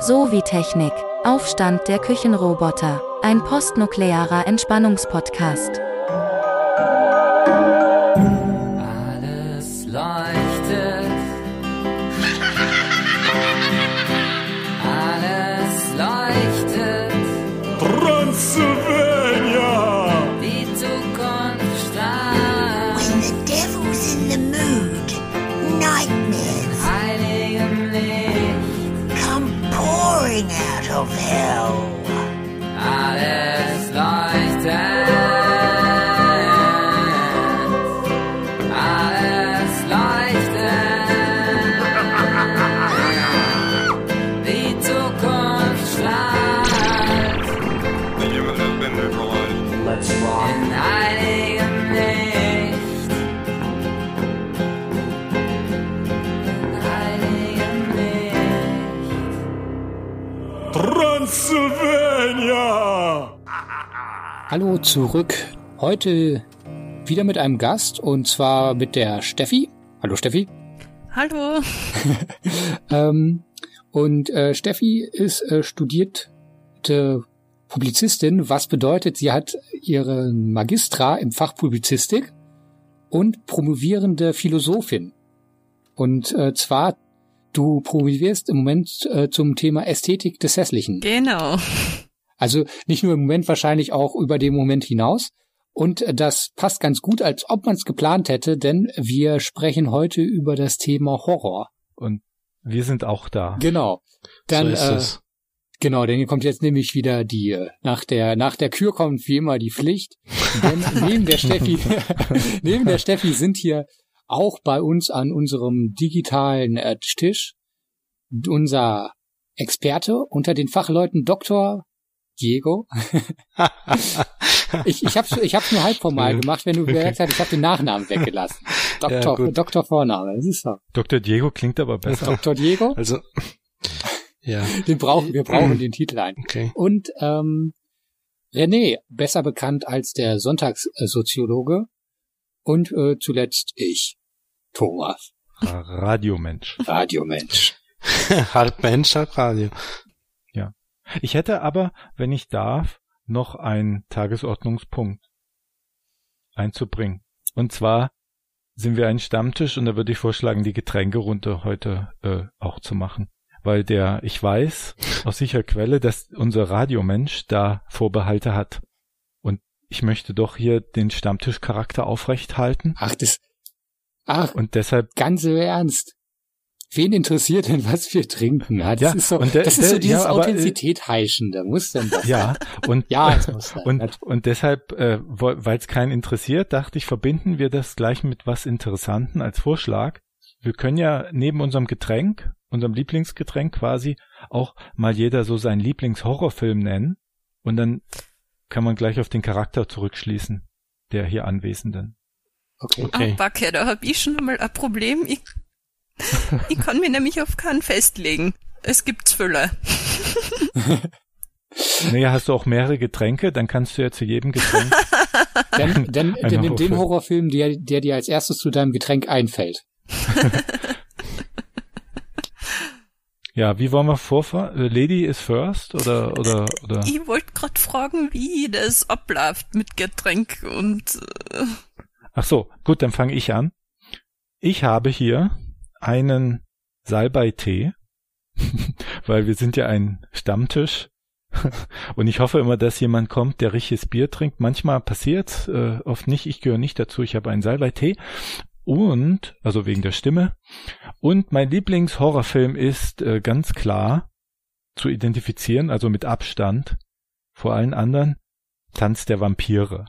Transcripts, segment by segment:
So wie Technik. Aufstand der Küchenroboter. Ein postnuklearer Entspannungspodcast. Hallo zurück. Heute wieder mit einem Gast und zwar mit der Steffi. Hallo Steffi. Hallo. Ähm, und äh, Steffi ist äh, studierte Publizistin, was bedeutet, sie hat ihren Magistra im Fach Publizistik und promovierende Philosophin. Und äh, zwar, du promovierst im Moment äh, zum Thema Ästhetik des Hässlichen. Genau. Also nicht nur im Moment, wahrscheinlich auch über den Moment hinaus. Und äh, das passt ganz gut, als ob man es geplant hätte, denn wir sprechen heute über das Thema Horror. Und wir sind auch da. Genau. Dann, so ist äh, es. genau, denn hier kommt jetzt nämlich wieder die, äh, nach der, nach der Kür kommt wie immer die Pflicht. Denn neben der Steffi, neben der Steffi sind hier auch bei uns an unserem digitalen äh, Tisch unser Experte unter den Fachleuten Dr. Diego. ich ich habe ich hab's nur halb formal gemacht, wenn du gemerkt hast, ich habe den Nachnamen weggelassen. Doktor, gut. Doktor Vorname, das ist so. Dr. Diego klingt aber besser. Dr. Diego, Also, ja, den brauchen wir brauchen den Titel ein. okay. Und ähm, René, besser bekannt als der Sonntagssoziologe. Und äh, zuletzt ich, Thomas, Radiomensch. Radiomensch. halb Mensch, halb Radio. Ich hätte aber, wenn ich darf, noch einen Tagesordnungspunkt einzubringen. Und zwar sind wir ein Stammtisch und da würde ich vorschlagen, die Getränkerunde heute äh, auch zu machen. Weil der, ich weiß aus sicherer Quelle, dass unser Radiomensch da Vorbehalte hat. Und ich möchte doch hier den Stammtischcharakter aufrecht halten. Ach, das, ach, Und deshalb ganz im Ernst. Wen interessiert denn, was wir trinken? Ja, das Ja, ist so, und der- das ist so dieses ja, äh, Authentizität heischende. Muss denn das? Ja, und Ja, muss sein. und, und deshalb, äh, weil es keinen interessiert, dachte ich, verbinden wir das gleich mit was Interessanten als Vorschlag. Wir können ja neben unserem Getränk, unserem Lieblingsgetränk quasi, auch mal jeder so seinen Lieblingshorrorfilm nennen. Und dann kann man gleich auf den Charakter zurückschließen, der hier Anwesenden. okay. Okay. Ah, Backe, da hab ich schon einmal ein Problem. Ich, ich kann mich nämlich auf keinen festlegen. Es gibt Füller. Naja, hast du auch mehrere Getränke, dann kannst du ja zu jedem Getränk. Dann, dann, dann nimm den Horrorfilm. Horrorfilm, der, der dir als erstes zu deinem Getränk einfällt. ja, wie wollen wir vorfahren? Äh, Lady is first oder oder oder? Ich wollte gerade fragen, wie das abläuft mit Getränk und äh, Ach so, gut, dann fange ich an. Ich habe hier einen Salbei-Tee, weil wir sind ja ein Stammtisch. Und ich hoffe immer, dass jemand kommt, der richtiges Bier trinkt. Manchmal passiert, äh, oft nicht. Ich gehöre nicht dazu. Ich habe einen Salbei-Tee. Und, also wegen der Stimme. Und mein Lieblingshorrorfilm ist äh, ganz klar zu identifizieren, also mit Abstand vor allen anderen, Tanz der Vampire.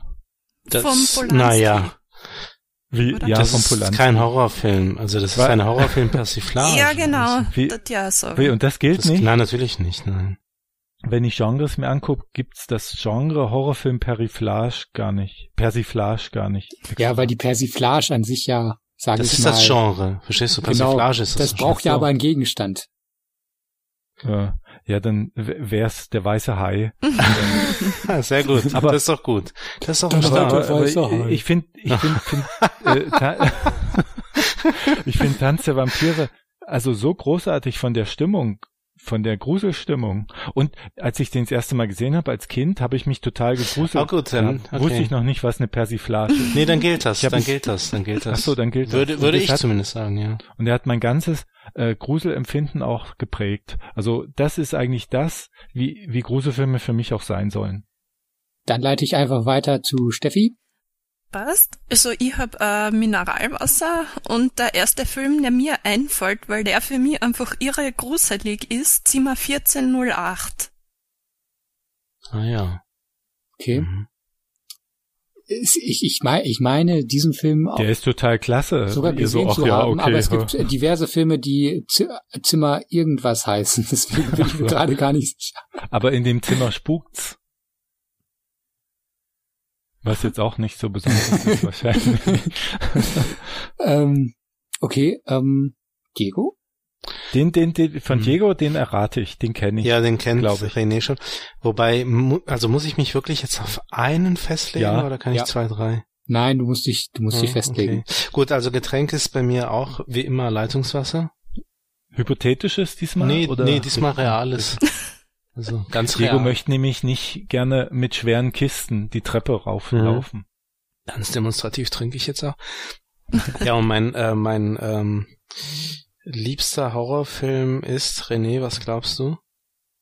Das, naja, Wie, Oder? ja, das vom ist kein Horrorfilm. Also das ist ein Horrorfilm-Persiflage. ja genau, Wie- das ja so. Wie, und das gilt Das, nicht? nein, natürlich nicht. Nein. Wenn ich Genres mir angucke, gibt's das Genre Horrorfilm Periflage gar nicht. Persiflage gar nicht. Ja, weil die Persiflage an sich ja, sage Das ich ist mal, das Genre. Verstehst du? Genau, Persiflage ist das. das braucht ja aber einen Gegenstand. Äh, ja, dann wär's der weiße Hai. Sehr gut. Aber- das ist doch gut. Das ist doch ein Start. ich Hai. ich finde, ich finde, find, äh, Ta- ich finde Tanz der Vampire also so großartig von der Stimmung von der Gruselstimmung. Und als ich den das erste Mal gesehen habe als Kind, habe ich mich total gegruselt. Oh gut, dann, Da wusste okay. ich noch nicht, was eine Persiflage ist. Nee, dann gilt das, dann gilt das, dann gilt das. Ach so, dann gilt das. Würde, würde das ich hat- zumindest sagen, ja. Und er hat mein ganzes äh, Gruselempfinden auch geprägt. Also das ist eigentlich das, wie, wie Gruselfilme für mich auch sein sollen. Dann leite ich einfach weiter zu Steffi. Passt. Also ich hab äh, Mineralwasser und der erste Film, der mir einfällt, weil der für mich einfach irre gruselig ist, Zimmer 1408. Ah ja. Okay. Mhm. Ich, ich, mein, ich meine, diesen Film auch Der ist total klasse. sogar so, gesehen ach zu ja, haben, okay. aber es gibt diverse Filme, die Z Zimmer irgendwas heißen. Deswegen bin ich gerade gar nicht sicher. Aber in dem Zimmer spukt's. Was jetzt auch nicht so besonders ist wahrscheinlich. Ähm, okay, ähm, Diego? Den, den, den von Mhm. Diego, den errate ich, den kenne ich. Ja, den kennt glaub ich. René schon. Wobei, also muss ich mich wirklich jetzt auf einen festlegen Ja, oder kann ich ja. zwei, drei? Nein, du musst dich, du musst dich Ah, festlegen. Okay. Gut, also Getränk ist bei mir auch wie immer Leitungswasser. Hypothetisches diesmal? nee, oder? nee, diesmal reales. Also ganz Diego real. möchte nämlich nicht gerne mit schweren Kisten die Treppe rauflaufen. Ganz demonstrativ trinke ich jetzt auch. ja, und mein, äh, mein ähm, liebster Horrorfilm ist, René, was glaubst du?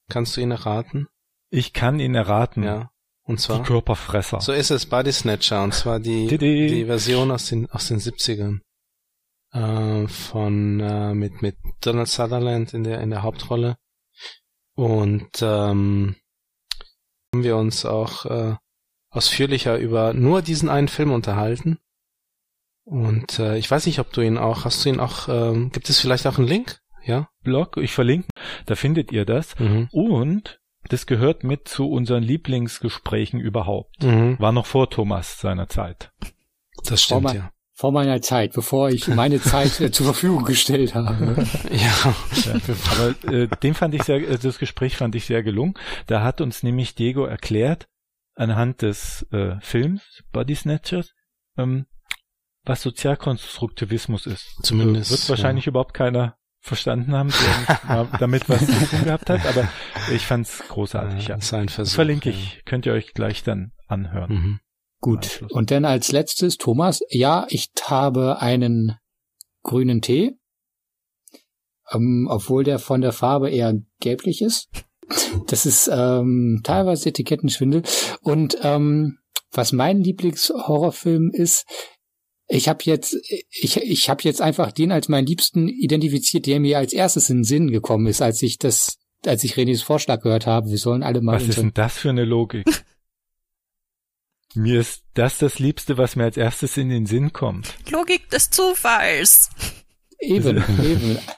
Kannst du ihn erraten? Ich kann ihn erraten. Ja. Und Die zwar? Körperfresser. So ist es, Body Snatcher, und zwar die, Didi. die Version aus den, aus den 70ern. Äh, von, äh, mit, mit Donald Sutherland in der, in der Hauptrolle. Und, ähm, haben wir uns auch, äh, ausführlicher über nur diesen einen Film unterhalten. Und, äh, ich weiß nicht, ob du ihn auch, hast du ihn auch, ähm, gibt es vielleicht auch einen Link? Ja? Blog, ich verlinke, da findet ihr das. Mhm. Und das gehört mit zu unseren Lieblingsgesprächen überhaupt. Mhm. War noch vor Thomas seiner Zeit. Das stimmt, mal- ja. Vor meiner Zeit, bevor ich meine Zeit äh, zur Verfügung gestellt habe. Ja. Aber äh, den fand ich sehr, äh, das Gespräch fand ich sehr gelungen. Da hat uns nämlich Diego erklärt, anhand des äh, Films Body Snatchers, ähm, was Sozialkonstruktivismus ist. Zumindest, Wird wahrscheinlich überhaupt keiner verstanden haben, der nicht mal damit was zu tun gehabt hat, aber ich fand's großartig. Ja. Das ist ein Versuch. Verlinke ja. ich, könnt ihr euch gleich dann anhören. Mhm. Gut. Und dann als letztes, Thomas, ja, ich habe einen grünen Tee, ähm, obwohl der von der Farbe eher gelblich ist. Das ist ähm, teilweise Etikettenschwindel. Und ähm, was mein Lieblingshorrorfilm ist, ich habe jetzt, ich, ich habe jetzt einfach den als meinen Liebsten identifiziert, der mir als erstes in den Sinn gekommen ist, als ich das, als ich Renés Vorschlag gehört habe. Wir sollen alle mal Was ist denn das für eine Logik? mir ist das das Liebste, was mir als erstes in den Sinn kommt. Logik des Zufalls. eben, eben.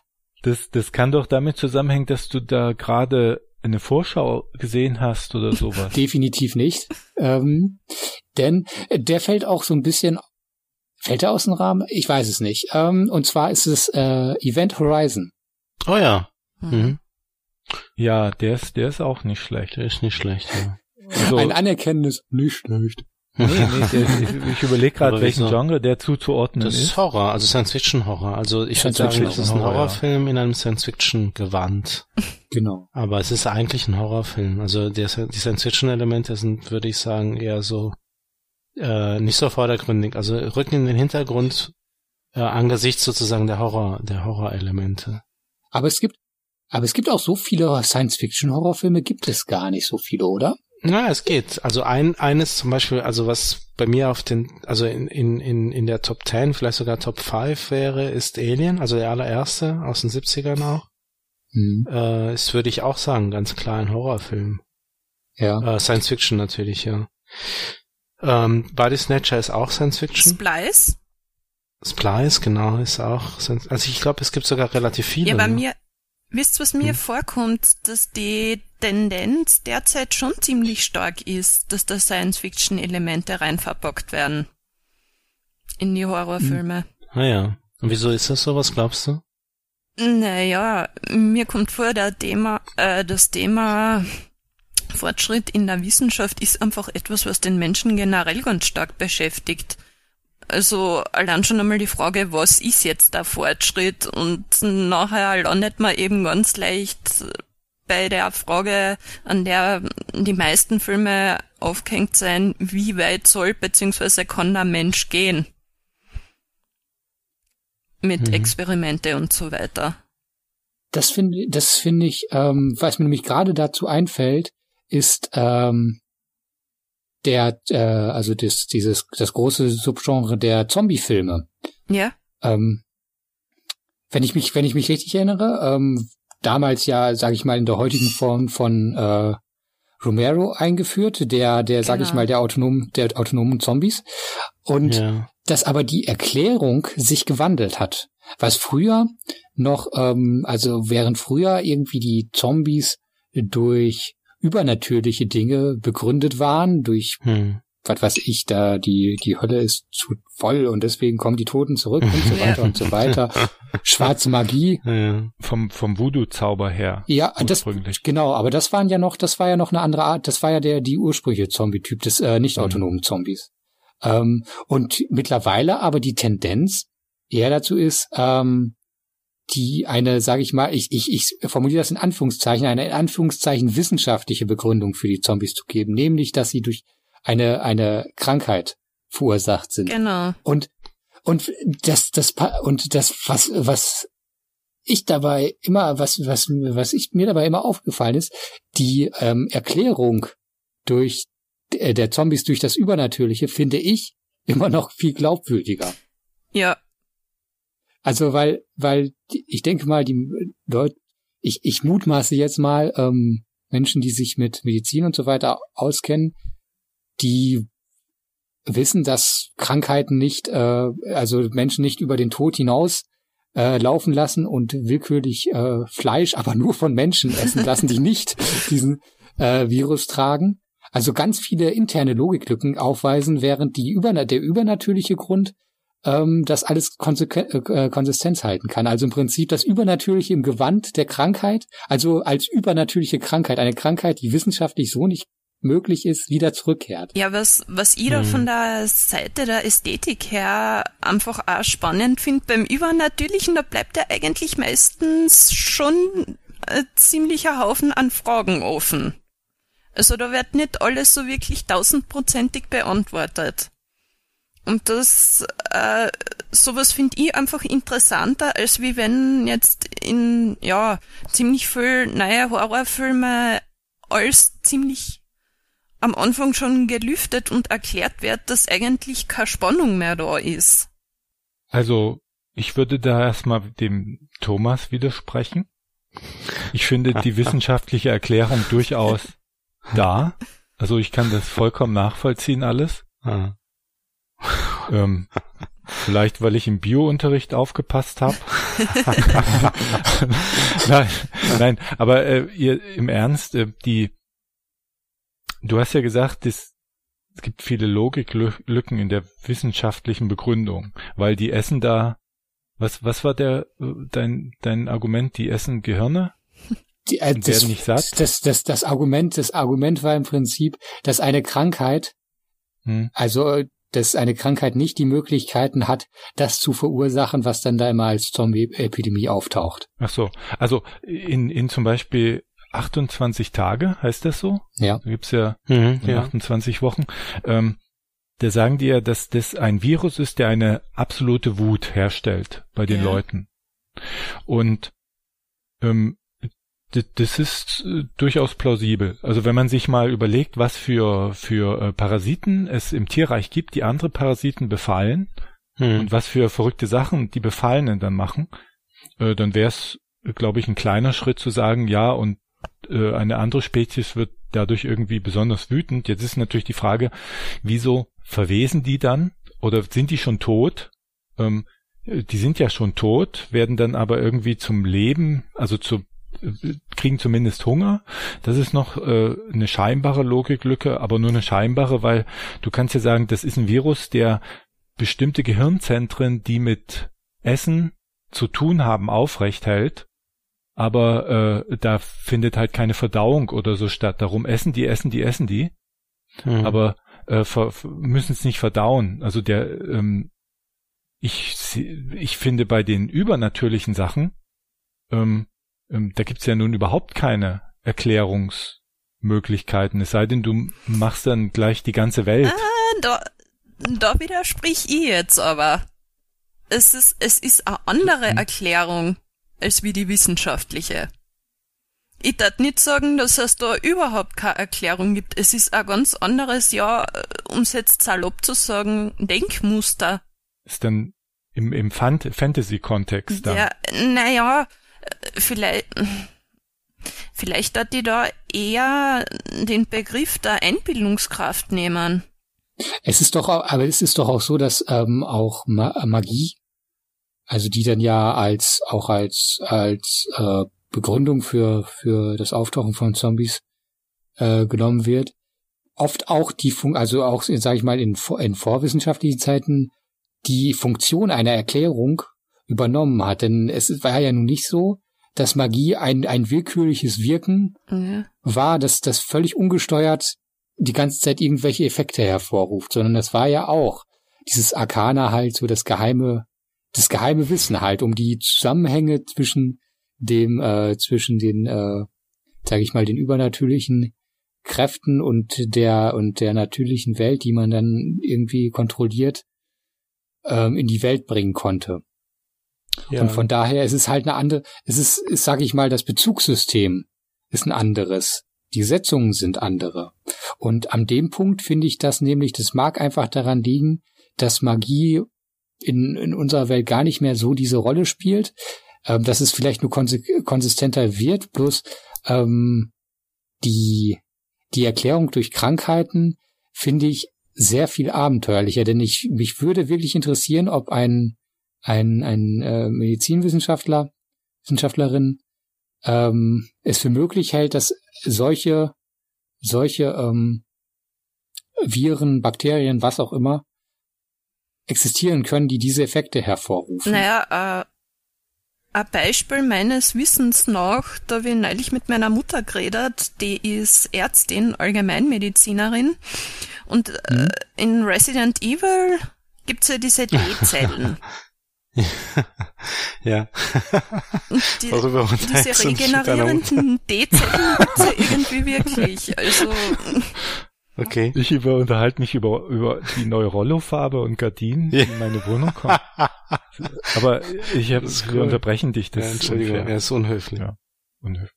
Das, das kann doch damit zusammenhängen, dass du da gerade eine Vorschau gesehen hast oder sowas. Definitiv nicht. Ähm, denn der fällt auch so ein bisschen, fällt er aus dem Rahmen? Ich weiß es nicht. Ähm, und zwar ist es äh, Event Horizon. Oh ja. Mhm. ja, der ist, der ist auch nicht schlecht. Der ist nicht schlecht, ja. Also, Ein anerkennendes, nicht schlecht. nee, nee, der, ich, ich überlege gerade, welchen? Genre der zuzuordnen Das ist. ist Horror, also Science-Fiction-Horror. Also ich würde sagen, das ist ein Horror, ja. Horrorfilm in einem Science-Fiction-Gewand. Genau. Aber es ist eigentlich ein Horrorfilm. Also der, die Science-Fiction-Elemente sind, würde ich sagen, eher so äh, nicht so vordergründig. Also rücken in den Hintergrund äh, angesichts sozusagen der Horror, der Horrorelemente. Aber es gibt, aber es gibt auch so viele Science-Fiction-Horrorfilme, gibt es gar nicht so viele, oder? Na, es geht. Also ein eines zum Beispiel, also was bei mir auf den, also in, in, in, in der Top 10, vielleicht sogar Top 5 wäre, ist Alien, also der allererste aus den 70ern auch. Hm, Äh, ist, würde ich auch sagen, ganz klar ein Horrorfilm. ja. Äh, Science Fiction natürlich, ja. Ähm, Body Snatcher ist auch Science Fiction. Splice? Splice, genau, ist auch. Science also ich glaube, es gibt sogar relativ viele. Ja, bei ne? mir, wisst was mir Hm. vorkommt, dass die Tendenz derzeit schon ziemlich stark ist, dass da Science-Fiction-Elemente rein verpackt werden. In die Horrorfilme. Ah ja. Und wieso ist das so? Was glaubst du? Naja, mir kommt vor, der Thema, äh, das Thema Fortschritt in der Wissenschaft ist einfach etwas, was den Menschen generell ganz stark beschäftigt. Also allein schon einmal die Frage, was ist jetzt der Fortschritt? Und nachher landet man eben ganz leicht bei der Frage, an der die meisten Filme aufgehängt sein, wie weit soll bzw. kann der Mensch gehen? Mit Mhm. Experimente und so weiter. Das finde das finde ich, ähm, was mir nämlich gerade dazu einfällt, ist ähm, der, äh, also das, dieses, das große Subgenre der Zombie-Filme. Ja? Ähm, wenn ich mich, wenn ich mich richtig erinnere, ähm, damals ja, sage ich mal, in der heutigen Form von äh, Romero eingeführt, der, der, sage ich Genau. mal, der autonomen, der autonomen Zombies. Und Ja. dass aber die Erklärung sich gewandelt hat. Was früher noch, ähm, also während früher irgendwie die Zombies durch übernatürliche Dinge begründet waren, durch Hm. was weiß ich, da die, die Hölle ist zu voll und deswegen kommen die Toten zurück und so weiter und so weiter. Schwarze Magie. Ja. Vom, vom Voodoo-Zauber her. Ja, das, genau, aber das waren ja noch, das war ja noch eine andere Art, das war ja der, die ursprüngliche Zombie-Typ des äh, nicht autonomen Zombies. Ähm, und mittlerweile aber die Tendenz eher dazu ist, ähm, die eine, sage ich mal, ich, ich, ich formuliere das in Anführungszeichen, eine in Anführungszeichen wissenschaftliche Begründung für die Zombies zu geben, nämlich, dass sie durch eine, eine Krankheit verursacht sind. Genau. Und und das das und das was was ich dabei immer was was was ich mir dabei immer aufgefallen ist, die ähm, Erklärung durch äh, der Zombies durch das Übernatürliche finde ich immer noch viel glaubwürdiger. Ja, Also weil weil ich denke mal die Leute ich ich mutmaße jetzt mal ähm, Menschen, die sich mit Medizin und so weiter auskennen, die wissen, dass Krankheiten nicht, äh, also Menschen nicht über den Tod hinaus äh, laufen lassen und willkürlich äh, Fleisch, aber nur von Menschen essen lassen, die nicht diesen äh, Virus tragen. Also ganz viele interne Logiklücken aufweisen, während die Überna der übernatürliche Grund ähm, das alles konsequen- äh, Konsistenz halten kann. Also im Prinzip das Übernatürliche im Gewand der Krankheit, also als übernatürliche Krankheit, eine Krankheit, die wissenschaftlich so nicht möglich ist, wieder zurückkehrt. Ja, was, was ich da Mhm. von der Seite der Ästhetik her einfach auch spannend finde, beim Übernatürlichen, da bleibt ja eigentlich meistens schon ein ziemlicher Haufen an Fragen offen. Also da wird nicht alles so wirklich tausendprozentig beantwortet. Und das, äh, sowas finde ich einfach interessanter, als wie wenn jetzt in, ja, ziemlich viel neue Horrorfilme alles ziemlich am Anfang schon gelüftet und erklärt wird, dass eigentlich keine Spannung mehr da ist. Also, ich würde da erstmal dem Thomas widersprechen. Ich finde die wissenschaftliche Erklärung durchaus da. Also ich kann das vollkommen nachvollziehen alles. Ah. Ähm, vielleicht, weil ich im Biounterricht aufgepasst habe. nein, nein, aber äh, ihr im Ernst, äh, die, du hast ja gesagt, das, es gibt viele Logiklücken in der wissenschaftlichen Begründung, weil die essen da, was, was war der, dein, dein Argument, die essen Gehirne? Die, äh, Und werden nicht satt? Das, das, das Argument, das Argument war im Prinzip, dass eine Krankheit, Hm? also dass eine Krankheit nicht die Möglichkeiten hat, das zu verursachen, was dann da immer als Zombie-Epidemie auftaucht. Ach so, also in, in zum Beispiel 28 Tage, heißt das so? Ja. Da gibt's ja Mhm, in ja. 28 Wochen. Ähm, da sagen die ja, dass das ein Virus ist, der eine absolute Wut herstellt bei den Ja. Leuten. Und ähm, das ist äh, durchaus plausibel. Also wenn man sich mal überlegt, was für für äh, Parasiten es im Tierreich gibt, die andere Parasiten befallen Mhm. und was für verrückte Sachen die Befallenen dann machen, äh, dann wäre es, glaube ich, ein kleiner Schritt zu sagen, ja, und äh, eine andere Spezies wird dadurch irgendwie besonders wütend. Jetzt ist natürlich die Frage, wieso verwesen die dann oder sind die schon tot? Ähm, äh, die sind ja schon tot, werden dann aber irgendwie zum Leben, also zu kriegen zumindest Hunger. Das ist noch äh, eine scheinbare Logiklücke, aber nur eine scheinbare, weil du kannst ja sagen, das ist ein Virus, der bestimmte Gehirnzentren, die mit Essen zu tun haben, aufrecht hält. Aber äh, da findet halt keine Verdauung oder so statt. Darum essen die, essen die, essen die, Mhm. aber äh, müssen es nicht verdauen. Also der, ähm, ich, ich finde bei den übernatürlichen Sachen, ähm, ähm, da gibt's ja nun überhaupt keine Erklärungsmöglichkeiten. Es sei denn, du machst dann gleich die ganze Welt. Ah, da, da widersprich ich jetzt aber. Es ist, es ist eine andere Mhm. Erklärung als wie die wissenschaftliche. Ich darf nicht sagen, dass es da überhaupt keine Erklärung gibt. Es ist ein ganz anderes, ja, um es jetzt salopp zu sagen, Denkmuster. Ist dann im, im Fan- Fantasy-Kontext dann. Ja, naja, vielleicht, vielleicht hat die da eher den Begriff der Einbildungskraft nehmen. Es ist doch, aber es ist doch auch so, dass ähm, auch Ma Magie, also die dann ja als auch als als äh, Begründung für für das Auftauchen von Zombies äh, genommen wird, oft auch die Fun also auch sage ich mal in, in vorwissenschaftlichen Zeiten die Funktion einer Erklärung übernommen hat, denn es war ja nun nicht so, dass Magie ein ein willkürliches Wirken Ja. war, dass das völlig ungesteuert die ganze Zeit irgendwelche Effekte hervorruft, sondern das war ja auch dieses Arkana halt so das geheime, das geheime Wissen halt um die Zusammenhänge zwischen dem, äh, zwischen den, äh, sage ich mal, den übernatürlichen Kräften und der und der natürlichen Welt, die man dann irgendwie kontrolliert, ähm, in die Welt bringen konnte. Ja. Und von daher ist es halt eine andere, es ist, ist sage ich mal, das Bezugssystem ist ein anderes. Die Setzungen sind andere. Und an dem Punkt finde ich das nämlich, das mag einfach daran liegen, dass Magie in, in unserer Welt gar nicht mehr so diese Rolle spielt, ähm, dass es vielleicht nur konsistenter wird, bloß ähm, die, die Erklärung durch Krankheiten finde ich sehr viel abenteuerlicher, denn ich, mich würde wirklich interessieren, ob ein, ein, ein äh, Medizinwissenschaftler, Wissenschaftlerin ähm, es für möglich hält, dass solche, solche ähm, Viren, Bakterien, was auch immer, existieren können, die diese Effekte hervorrufen. Naja, äh, ein Beispiel meines Wissens nach, da habe ich neulich mit meiner Mutter geredet, die ist Ärztin, Allgemeinmedizinerin und äh, in Resident Evil gibt's ja diese D-Zellen. ja. Und die, diese regenerierenden D-Zellen gibt's ja irgendwie wirklich. Also, Okay. Ich über, unterhalte mich über, über die neue Rollo-Farbe und Gardinen, die Ja. in meine Wohnung kommen. Aber ich hab, wir cool. unterbrechen dich, das ja, ist Entschuldigung, unfair. er ist unhöflich. Ja. Unhöflich.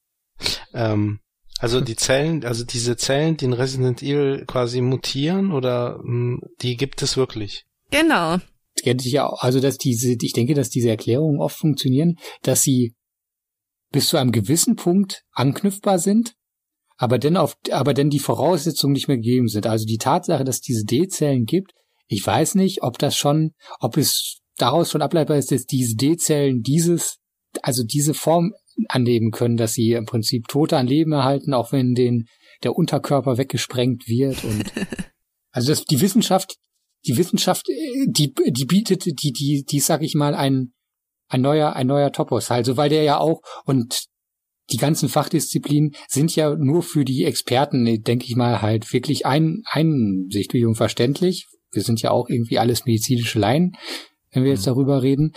Ähm, also die Zellen, also diese Zellen, die in Resident Evil quasi mutieren oder mh, die gibt es wirklich. genau. Ja auch, also dass diese, ich denke, dass diese Erklärungen oft funktionieren, dass sie bis zu einem gewissen Punkt anknüpfbar sind, aber dann auf, aber dann die Voraussetzungen nicht mehr gegeben sind. Also die Tatsache, dass diese D-Zellen gibt, ich weiß nicht, ob das schon, ob es daraus schon ableitbar ist, dass diese D-Zellen dieses, also diese Form annehmen können, dass sie im Prinzip Tote an Leben erhalten, auch wenn den, der Unterkörper weggesprengt wird und, also das, die Wissenschaft die Wissenschaft, äh, die, die bietet, die, die, die, sag ich mal, ein, ein neuer, ein neuer Topos. Also, weil der ja auch, und die ganzen Fachdisziplinen sind ja nur für die Experten, denke ich mal, halt wirklich ein, einsichtig und verständlich. Wir sind ja auch irgendwie alles medizinische Laien, wenn wir jetzt darüber reden.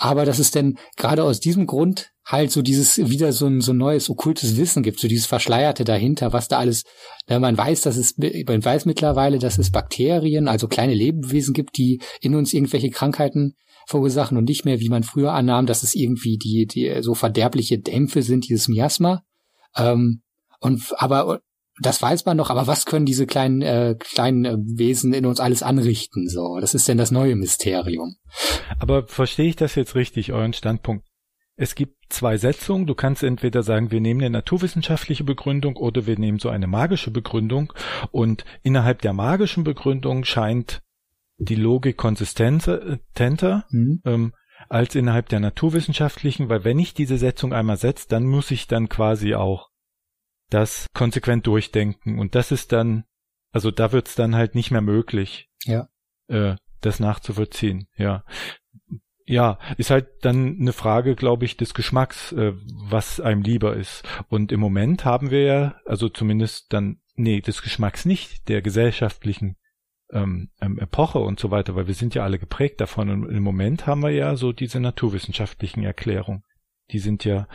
Aber dass es denn gerade aus diesem Grund halt so dieses wieder so ein so ein neues okkultes Wissen gibt, so dieses Verschleierte dahinter, was da alles, ja, man weiß, dass es, man weiß mittlerweile, dass es Bakterien, also kleine Lebewesen gibt, die in uns irgendwelche Krankheiten verursachen und nicht mehr, wie man früher annahm, dass es irgendwie die, die so verderbliche Dämpfe sind, dieses Miasma. Ähm, und aber das weiß man noch, aber was können diese kleinen äh, kleinen äh, Wesen in uns alles anrichten? So, das ist denn das neue Mysterium. Aber verstehe ich das jetzt richtig, euren Standpunkt? Es gibt zwei Setzungen. Du kannst entweder sagen, wir nehmen eine naturwissenschaftliche Begründung oder wir nehmen so eine magische Begründung. Und innerhalb der magischen Begründung scheint die Logik konsistenter Hm? ähm, als innerhalb der naturwissenschaftlichen, weil wenn ich diese Setzung einmal setze, dann muss ich dann quasi auch das konsequent durchdenken. Und das ist dann, also da wird's dann halt nicht mehr möglich, Ja. äh, das nachzuvollziehen. Ja. Ja, ist halt dann eine Frage, glaube ich, des Geschmacks, äh, was einem lieber ist. Und im Moment haben wir ja, also zumindest dann, nee, des Geschmacks nicht, der gesellschaftlichen ähm, ähm, Epoche und so weiter, weil wir sind ja alle geprägt davon. Und im Moment haben wir ja so diese naturwissenschaftlichen Erklärungen, Die sind ja,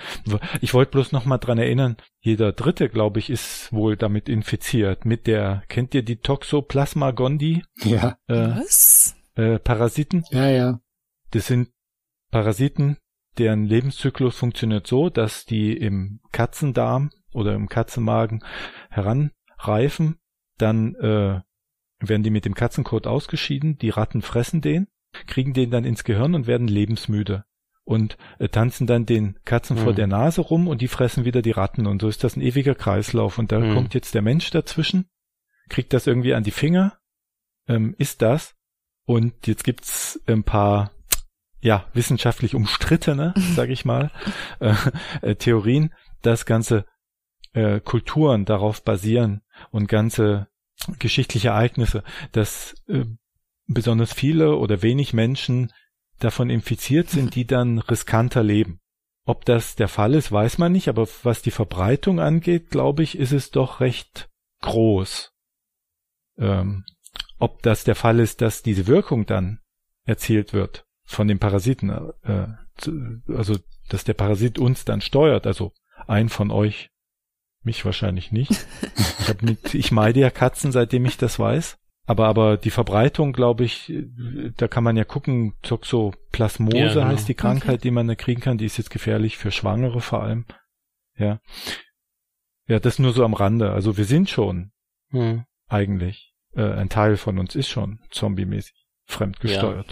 ich wollte bloß noch mal dran erinnern, jeder Dritte, glaube ich, ist wohl damit infiziert. Mit der, kennt ihr die Toxoplasma gondii? Ja. Äh, Was? äh, Parasiten? Ja, ja. Das sind Parasiten, deren Lebenszyklus funktioniert so, dass die im Katzendarm oder im Katzenmagen heranreifen, dann äh, werden die mit dem Katzenkot ausgeschieden, die Ratten fressen den, kriegen den dann ins Gehirn und werden lebensmüde und äh, tanzen dann den Katzen vor Mhm. der Nase rum und die fressen wieder die Ratten und so ist das ein ewiger Kreislauf und da Mhm. kommt jetzt der Mensch dazwischen, kriegt das irgendwie an die Finger, ähm, ist das und jetzt gibt's ein paar ja wissenschaftlich umstrittene, sage ich mal, äh, äh, Theorien, dass ganze äh, Kulturen darauf basieren und ganze geschichtliche Ereignisse, dass äh, besonders viele oder wenig Menschen davon infiziert sind, die dann riskanter leben. Ob das der Fall ist, weiß man nicht, aber was die Verbreitung angeht, glaube ich, ist es doch recht groß. Ähm, ob das der Fall ist, dass diese Wirkung dann erzielt wird von den Parasiten, äh, zu- also dass der Parasit uns dann steuert, also ein von euch, mich wahrscheinlich nicht. Ich, hab mit, ich meide ja Katzen, seitdem ich das weiß. Aber, aber die Verbreitung, glaube ich, äh, da kann man ja gucken, Toxoplasmose Ja, genau. heißt die Krankheit, die man da kriegen kann, die ist jetzt gefährlich für Schwangere vor allem. Ja. Ja, das nur so am Rande. Also wir sind schon Hm. eigentlich, äh, ein Teil von uns ist schon zombie-mäßig fremdgesteuert.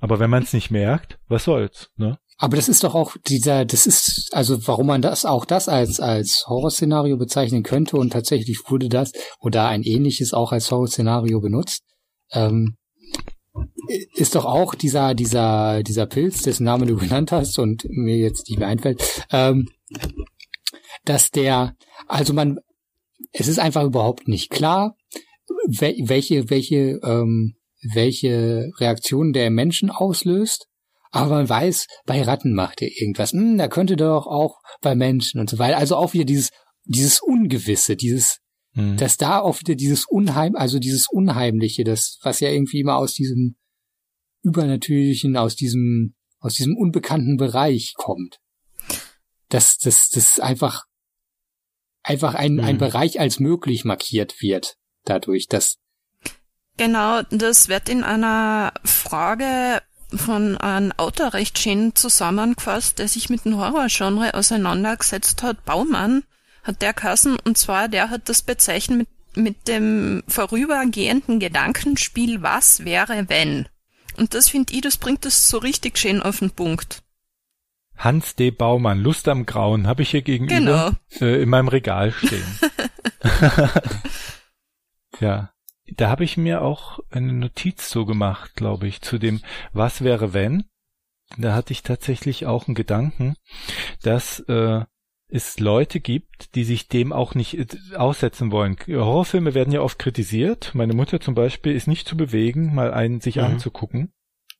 Aber wenn man es nicht merkt, was soll's, ne? Aber das ist doch auch dieser, das ist, also warum man das auch das als, als Horrorszenario bezeichnen könnte und tatsächlich wurde das oder ein ähnliches auch als Horrorszenario benutzt, ähm, ist doch auch dieser, dieser, dieser Pilz, dessen Name du genannt hast und mir jetzt nicht mehr einfällt, ähm, dass der, also man, es ist einfach überhaupt nicht klar, wel, welche, welche, ähm, welche Reaktionen der Menschen auslöst. Aber man weiß, bei Ratten macht er irgendwas. Hm, da könnte doch auch bei Menschen und so weiter. Also auch wieder dieses, dieses Ungewisse, dieses, Hm. dass da auch wieder dieses Unheim, also dieses Unheimliche, das, was ja irgendwie immer aus diesem Übernatürlichen, aus diesem, aus diesem unbekannten Bereich kommt. Dass, dass, dass einfach, einfach ein, ein Mhm. Bereich als möglich markiert wird. Dadurch, dass, Genau, das wird in einer Frage von einem Autor recht schön zusammengefasst, der sich mit dem Horrorgenre auseinandergesetzt hat. Baumann hat der Kassen, und zwar der hat das bezeichnet mit, mit dem vorübergehenden Gedankenspiel, was wäre wenn? Und das finde ich, das bringt das so richtig schön auf den Punkt. Hans D. Baumann, Lust am Grauen, habe ich hier gegenüber äh, in meinem Regal stehen. ja, da habe ich mir auch eine Notiz so gemacht, glaube ich, zu dem Was wäre wenn. Da hatte ich tatsächlich auch einen Gedanken, dass äh, es Leute gibt, die sich dem auch nicht äh, aussetzen wollen. Horrorfilme werden ja oft kritisiert. Meine Mutter zum Beispiel ist nicht zu bewegen, mal einen sich Mhm. anzugucken.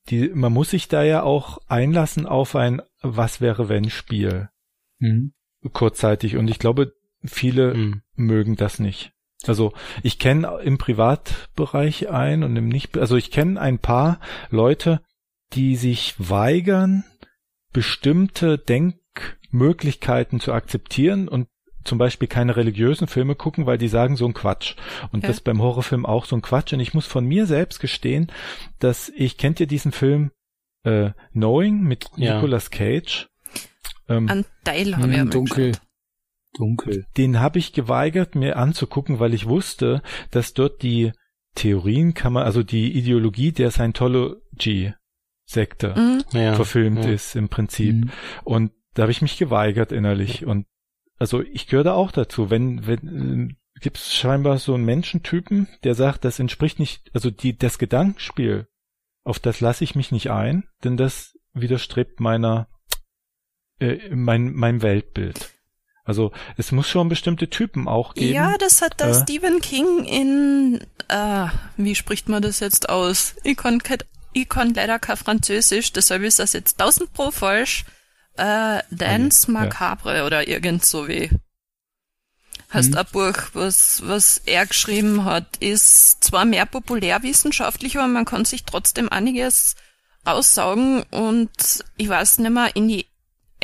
Die, man muss sich da ja auch einlassen auf ein Was wäre wenn Spiel hm, kurzzeitig und ich glaube, viele Hm. mögen das nicht. Also ich kenne im Privatbereich ein und im nicht, also ich kenne ein paar Leute, die sich weigern, bestimmte Denkmöglichkeiten zu akzeptieren und zum Beispiel keine religiösen Filme gucken, weil die sagen so ein Quatsch. Und Okay. das beim Horrorfilm auch so ein Quatsch. Und ich muss von mir selbst gestehen, dass ich kennt ihr diesen Film äh, Knowing mit Ja. Nicolas Cage? Ähm, Ein Teil habe ich hm, einmal dunkel, geschaut. Dunkel. den habe ich geweigert, mir anzugucken, weil ich wusste, dass dort die Theorien kann man, also die Ideologie der Scientology-Sekte Mhm. Ja. verfilmt ja. ist im Prinzip. Hm. Und da habe ich mich geweigert innerlich. Und also ich gehöre da auch dazu. Wenn, wenn äh, gibt es scheinbar so einen Menschentypen, der sagt, das entspricht nicht, also die, das Gedankenspiel, auf das lasse ich mich nicht ein, denn das widerstrebt meiner, äh, mein, meinem Weltbild. Also es muss schon bestimmte Typen auch geben. Ja, das hat der Äh. Stephen King in, äh, wie spricht man das jetzt aus? Ich kann, ich kann leider kein Französisch, deshalb ist das jetzt tausend pro falsch. Äh, Dance ja. Macabre oder irgend so wie. Heißt ein Buch, was, was er geschrieben hat, ist zwar mehr populärwissenschaftlich, aber man kann sich trotzdem einiges aussaugen und ich weiß nicht mehr, in die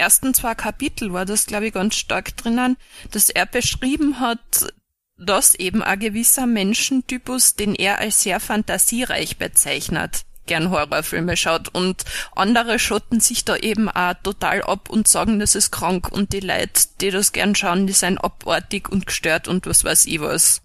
ersten zwei Kapitel war das, glaube ich, ganz stark drinnen, dass er beschrieben hat, dass eben ein gewisser Menschentypus, den er als sehr fantasiereich bezeichnet, gern Horrorfilme schaut und andere schotten sich da eben auch total ab und sagen, das ist krank und die Leute, die das gern schauen, die sind abartig und gestört und was weiß ich was.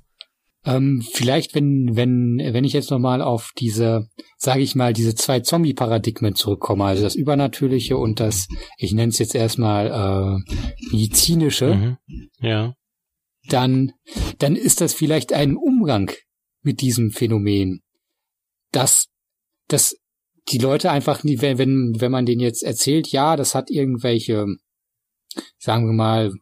Ähm, vielleicht, wenn, wenn, wenn ich jetzt nochmal auf diese, sage ich mal, diese zwei Zombie-Paradigmen zurückkomme, also das Übernatürliche und das, ich nenne es jetzt erstmal äh, medizinische, Mhm. Ja. dann, dann ist das vielleicht ein Umgang mit diesem Phänomen, dass, dass die Leute einfach, wenn, wenn, wenn man denen jetzt erzählt, ja, das hat irgendwelche, sagen wir mal,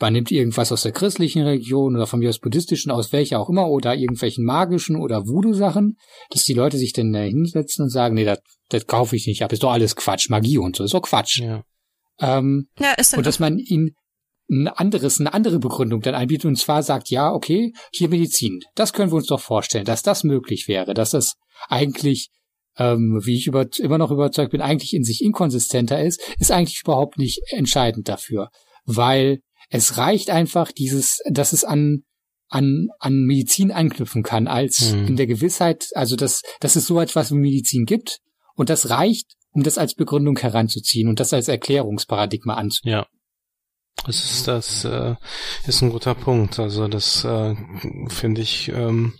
man nimmt irgendwas aus der christlichen Religion oder von mir aus buddhistischen, aus welcher auch immer, oder irgendwelchen magischen oder Voodoo-Sachen, dass die Leute sich dann da hinsetzen und sagen, nee, das, das kaufe ich nicht ab, ist doch alles Quatsch, Magie und so, ist doch Quatsch. Ja. Ähm, Ja, sind und dass man ihnen ein anderes, eine andere Begründung dann anbietet und zwar sagt, ja, okay, hier Medizin, das können wir uns doch vorstellen, dass das möglich wäre, dass das eigentlich, ähm, wie ich über, immer noch überzeugt bin, eigentlich in sich inkonsistenter ist, ist eigentlich überhaupt nicht entscheidend dafür, weil es reicht einfach dieses, dass es an an, an Medizin anknüpfen kann, als Mhm. in der Gewissheit, also dass, dass es so etwas wie Medizin gibt und das reicht, um das als Begründung heranzuziehen und das als Erklärungsparadigma anzunehmen. Ja. Das ist das äh, ist ein guter Punkt. Also das äh, finde ich ähm,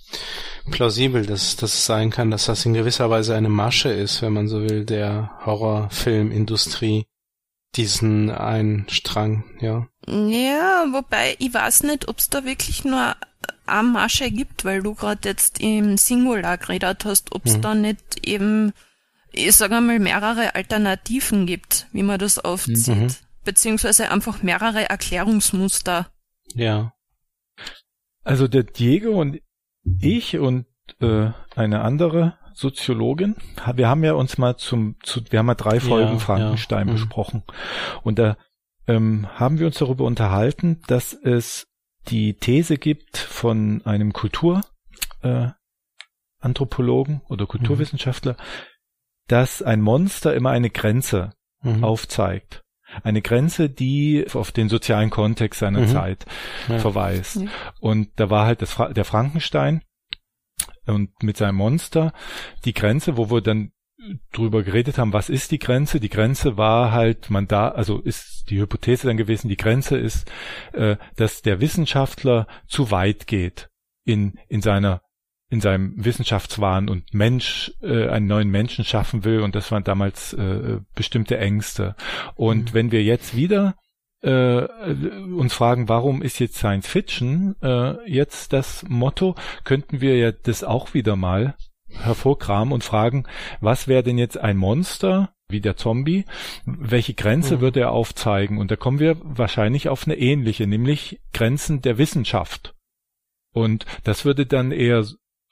plausibel, dass dass es sein kann, dass das in gewisser Weise eine Masche ist, wenn man so will, der Horrorfilmindustrie diesen einen Strang, ja. Ja, wobei ich weiß nicht, ob es da wirklich nur eine Masche gibt, weil du gerade jetzt im Singular geredet hast, ob es Mhm. da nicht eben, ich sage einmal, mehrere Alternativen gibt, wie man das aufzieht. Mhm. Beziehungsweise einfach mehrere Erklärungsmuster. Ja. Also der Diego und ich und äh, eine andere Soziologin, wir haben ja uns mal zum, zu, wir haben mal drei Folgen Ja, Frankenstein ja, mhm. besprochen. Und da ähm, haben wir uns darüber unterhalten, dass es die These gibt von einem Kultur äh, Anthropologen oder Kulturwissenschaftler, dass ein Monster immer eine Grenze Mhm. aufzeigt. Eine Grenze, die auf den sozialen Kontext seiner Mhm. Zeit Ja. verweist. Mhm. Und da war halt das Fra der Frankenstein und mit seinem Monster die Grenze, wo wir dann drüber geredet haben, was ist die Grenze? Die Grenze war halt, man da, also ist die Hypothese dann gewesen, die Grenze ist, äh, dass der Wissenschaftler zu weit geht in, in seiner in seinem Wissenschaftswahn und Mensch äh, einen neuen Menschen schaffen will und das waren damals äh, bestimmte Ängste. Und Mhm. wenn wir jetzt wieder äh, uns fragen, warum ist jetzt Science Fiction äh, jetzt das Motto, könnten wir ja das auch wieder mal hervorkramen und fragen, was wäre denn jetzt ein Monster wie der Zombie? Welche Grenze Mhm. würde er aufzeigen? Und da kommen wir wahrscheinlich auf eine ähnliche, nämlich Grenzen der Wissenschaft. Und das würde dann eher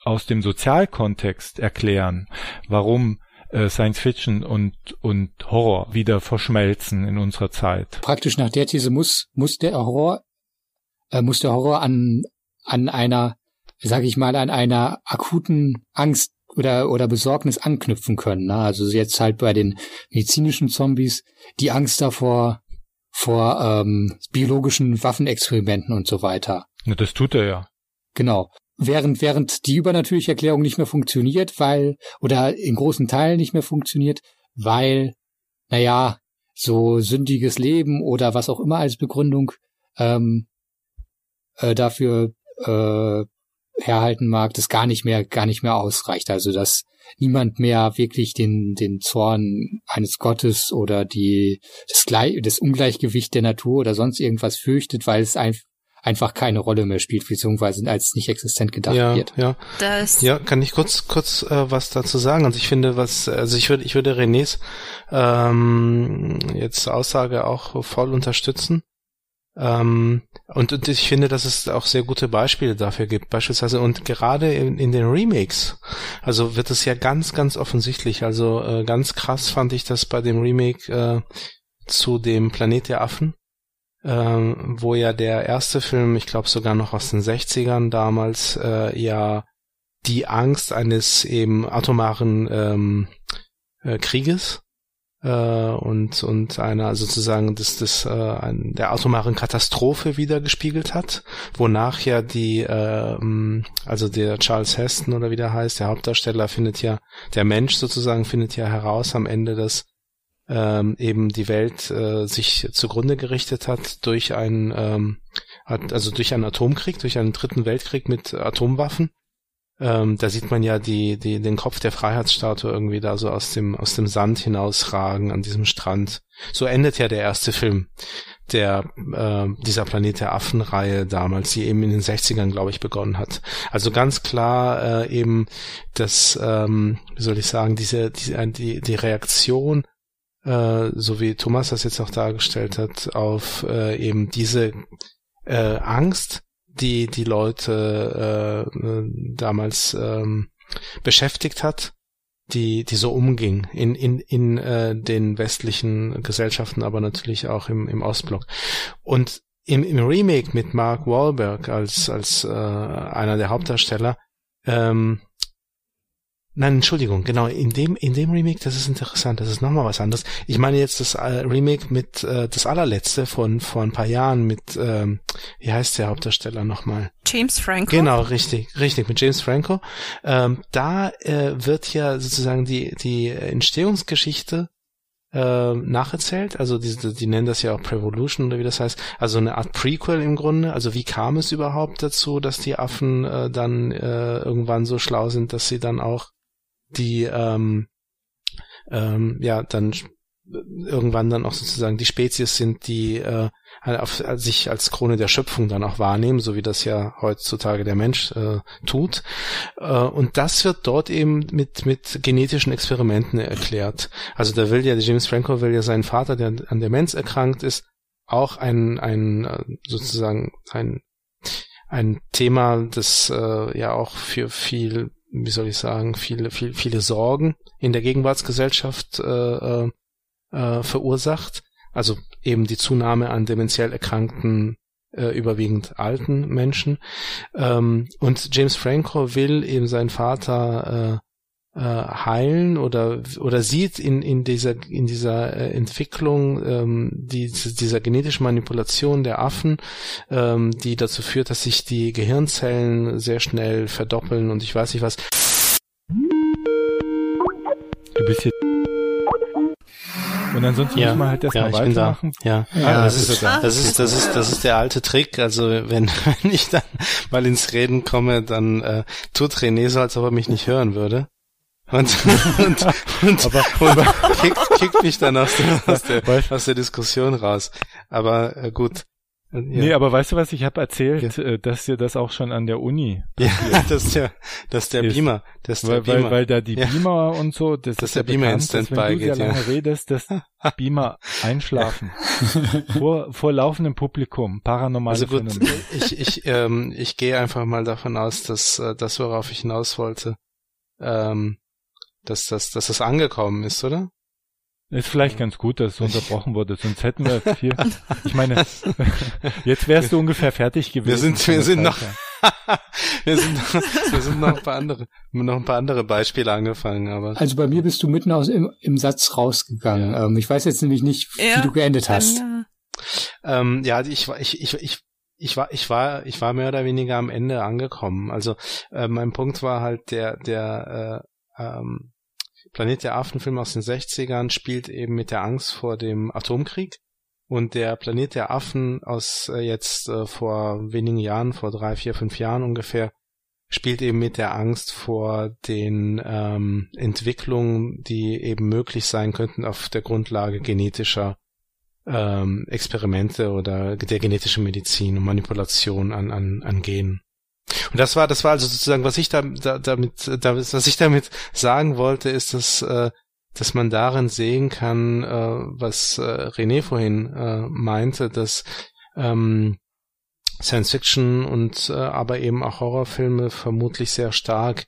aus dem Sozialkontext erklären, warum äh, Science Fiction und, und Horror wieder verschmelzen in unserer Zeit. Praktisch nach der These muss, muss der Horror, äh, muss der Horror an, an einer, sage ich mal, an einer akuten Angst oder, oder Besorgnis anknüpfen können. Ne? Also jetzt halt bei den medizinischen Zombies die Angst davor, vor ähm, biologischen Waffenexperimenten und so weiter. Na, das tut er ja. Genau. Während, während die übernatürliche Erklärung nicht mehr funktioniert, weil, oder in großen Teilen nicht mehr funktioniert, weil, naja, so sündiges Leben oder was auch immer als Begründung ähm, äh, dafür äh, herhalten mag, das gar nicht mehr, gar nicht mehr ausreicht. Also dass niemand mehr wirklich den, den Zorn eines Gottes oder die, das, das Ungleichgewicht der Natur oder sonst irgendwas fürchtet, weil es ein, einfach keine Rolle mehr spielt, beziehungsweise als nicht existent gedacht ja, wird. ja. Das, Ja, kann ich kurz kurz äh, was dazu sagen? Also ich finde, was also ich würde ich würde Renés ähm, jetzt Aussage auch voll unterstützen. Ähm, und, und ich finde, dass es auch sehr gute Beispiele dafür gibt. Beispielsweise und gerade in, in den Remakes, also wird es ja ganz ganz offensichtlich. Also äh, ganz krass fand ich das bei dem Remake äh, zu dem Planet der Affen ähm, wo ja der erste Film, ich glaube sogar noch aus den 60ern damals, äh, ja die Angst eines eben atomaren ähm, äh, Krieges äh, und und einer sozusagen das das äh, ein, der atomaren Katastrophe wieder gespiegelt hat, wonach ja die äh, also der Charles Heston oder wie der heißt, der Hauptdarsteller findet ja der Mensch sozusagen findet ja heraus am Ende, dass ähm, eben die Welt äh, sich zugrunde gerichtet hat durch ein ähm, also durch einen Atomkrieg, durch einen dritten Weltkrieg mit Atomwaffen ähm, da sieht man ja die, die, den Kopf der Freiheitsstatue irgendwie da so aus dem, aus dem Sand hinausragen an diesem Strand. So endet ja der erste Film der äh, dieser Planet der Affen-Reihe damals, die eben in den 60ern, glaube ich, begonnen hat. Also ganz klar äh, eben das, ähm, wie soll ich sagen, diese, diese die, die Reaktion, äh, so wie Thomas das jetzt auch dargestellt hat, auf äh, eben diese äh, Angst, die die Leute äh, damals ähm, beschäftigt hat, die die so umging in in in äh, den westlichen Gesellschaften, aber natürlich auch im im Ostblock. Und im, im Remake mit Mark Wahlberg als als äh, einer der Hauptdarsteller ähm, Nein, Entschuldigung, genau, in dem, in dem Remake, das ist interessant, das ist nochmal was anderes. Ich meine jetzt das äh, Remake mit, äh, das allerletzte von, vor ein paar Jahren mit, ähm, wie heißt der Hauptdarsteller nochmal? James Franco. Genau, richtig, richtig, mit James Franco. Ähm, da äh, wird ja sozusagen die, die Entstehungsgeschichte äh, nacherzählt. Also die, die nennen das ja auch Prevolution oder wie das heißt. Also eine Art Prequel im Grunde. Also wie kam es überhaupt dazu, dass die Affen äh, dann äh, irgendwann so schlau sind, dass sie dann auch die ähm, ähm, ja dann irgendwann dann auch sozusagen die Spezies sind, die äh, auf, sich als Krone der Schöpfung dann auch wahrnehmen, so wie das ja heutzutage der Mensch äh, tut. Äh, und das wird dort eben mit, mit genetischen Experimenten erklärt. Also da will ja, James Franco will ja seinen Vater, der an Demenz erkrankt ist, auch ein, ein äh, sozusagen ein, ein Thema, das äh, ja auch für viel wie soll ich sagen, viele, viele, viele Sorgen in der Gegenwartsgesellschaft äh, äh, äh, verursacht. Also eben die Zunahme an dementiell erkrankten, äh, überwiegend alten Menschen. Ähm, und James Franco will eben seinen Vater äh, heilen oder oder sieht in in dieser in dieser äh, Entwicklung ähm, die, dieser genetischen Manipulation der Affen, ähm, die dazu führt, dass sich die Gehirnzellen sehr schnell verdoppeln und ich weiß nicht was. Du bist jetzt und ansonsten Ja, muss man halt erstmal ja, bin da. weitermachen. Ja, Ah, ja das, das ist, da. das ist das ist das ist der alte Trick. Also wenn wenn ich dann mal ins Reden komme, dann äh, tut René so, als ob er mich nicht hören würde. Und, und, und, und kickt, kickt mich dann aus der, aus, der, aus der Diskussion raus. Aber äh, gut. Ja. Nee, aber weißt du was, ich habe erzählt, äh, dass dir das auch schon an der Uni ja, das ist der, das ist der Ist. Beamer. Das ist der Weil, weil, Beamer. weil da die Ja. Beamer und so, das Dass ist der ja Beamer bekannt, in dass Standby wenn du sehr geht, ja. lange redest, dass Beamer einschlafen. vor, vor laufendem Publikum, paranormale Also gut, ich, ich, ähm, ich gehe einfach mal davon aus, dass äh, das, worauf ich hinaus wollte, ähm, dass, das, dass das angekommen ist, oder? Ist vielleicht ganz gut, dass es unterbrochen wurde, sonst hätten wir hier, ich meine, jetzt wärst du ungefähr fertig gewesen. Wir sind, wir sind noch, wir sind, noch- wir sind noch ein paar andere, noch ein paar andere Beispiele angefangen, aber Also bei mir bist du mitten aus im, im Satz rausgegangen. Ähm, ich weiß jetzt nämlich nicht, wie Ja, du geendet hast. mir- ähm, ja, ich war, ich, ich, ich, ich war, ich war, ich war mehr oder weniger am Ende angekommen. Also äh, mein Punkt war halt der, der äh, ähm, Planet der Affen-Film aus den 60ern spielt eben mit der Angst vor dem Atomkrieg. Und der Planet der Affen aus äh, jetzt äh, vor wenigen Jahren, vor drei, vier, fünf Jahren ungefähr, spielt eben mit der Angst vor den ähm, Entwicklungen, die eben möglich sein könnten auf der Grundlage genetischer ähm, Experimente oder der genetischen Medizin und Manipulation an, an, an Genen. Und das war, das war also sozusagen, was ich da, da, damit, da, was ich damit sagen wollte, ist, dass, äh, dass man darin sehen kann, äh, was äh, René vorhin äh, meinte, dass ähm, Science Fiction und äh, aber eben auch Horrorfilme vermutlich sehr stark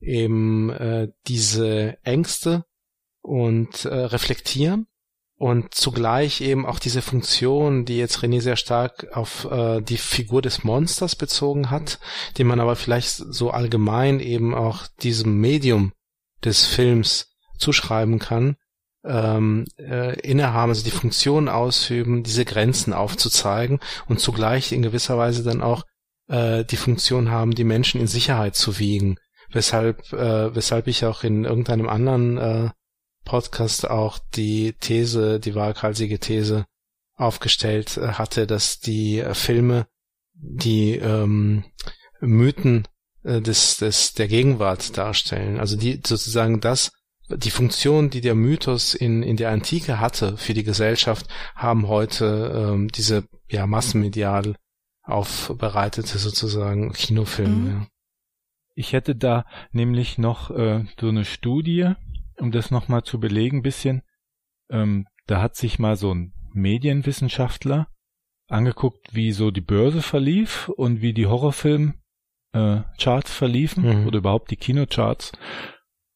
eben äh, diese Ängste und äh, reflektieren und zugleich eben auch diese Funktion, die jetzt René sehr stark auf äh, die Figur des Monsters bezogen hat, die man aber vielleicht so allgemein eben auch diesem Medium des Films zuschreiben kann, ähm, äh, innehaben, also die Funktion ausüben, diese Grenzen aufzuzeigen und zugleich in gewisser Weise dann auch äh, die Funktion haben, die Menschen in Sicherheit zu wiegen. Weshalb, äh, weshalb ich auch in irgendeinem anderen äh, Podcast auch die These, die waghalsige These aufgestellt äh, hatte, dass die äh, Filme die ähm, Mythen äh, des, des der Gegenwart darstellen. Also die sozusagen das, die Funktion, die der Mythos in, in der Antike hatte für die Gesellschaft, haben heute ähm, diese ja massenmedial aufbereitete sozusagen Kinofilme. Mhm. Ja. Ich hätte da nämlich noch äh, so eine Studie, um das nochmal zu belegen bisschen. Ähm, da hat sich mal so ein Medienwissenschaftler angeguckt, wie so die Börse verlief und wie die Horrorfilm äh, Charts verliefen Mhm. oder überhaupt die Kinocharts.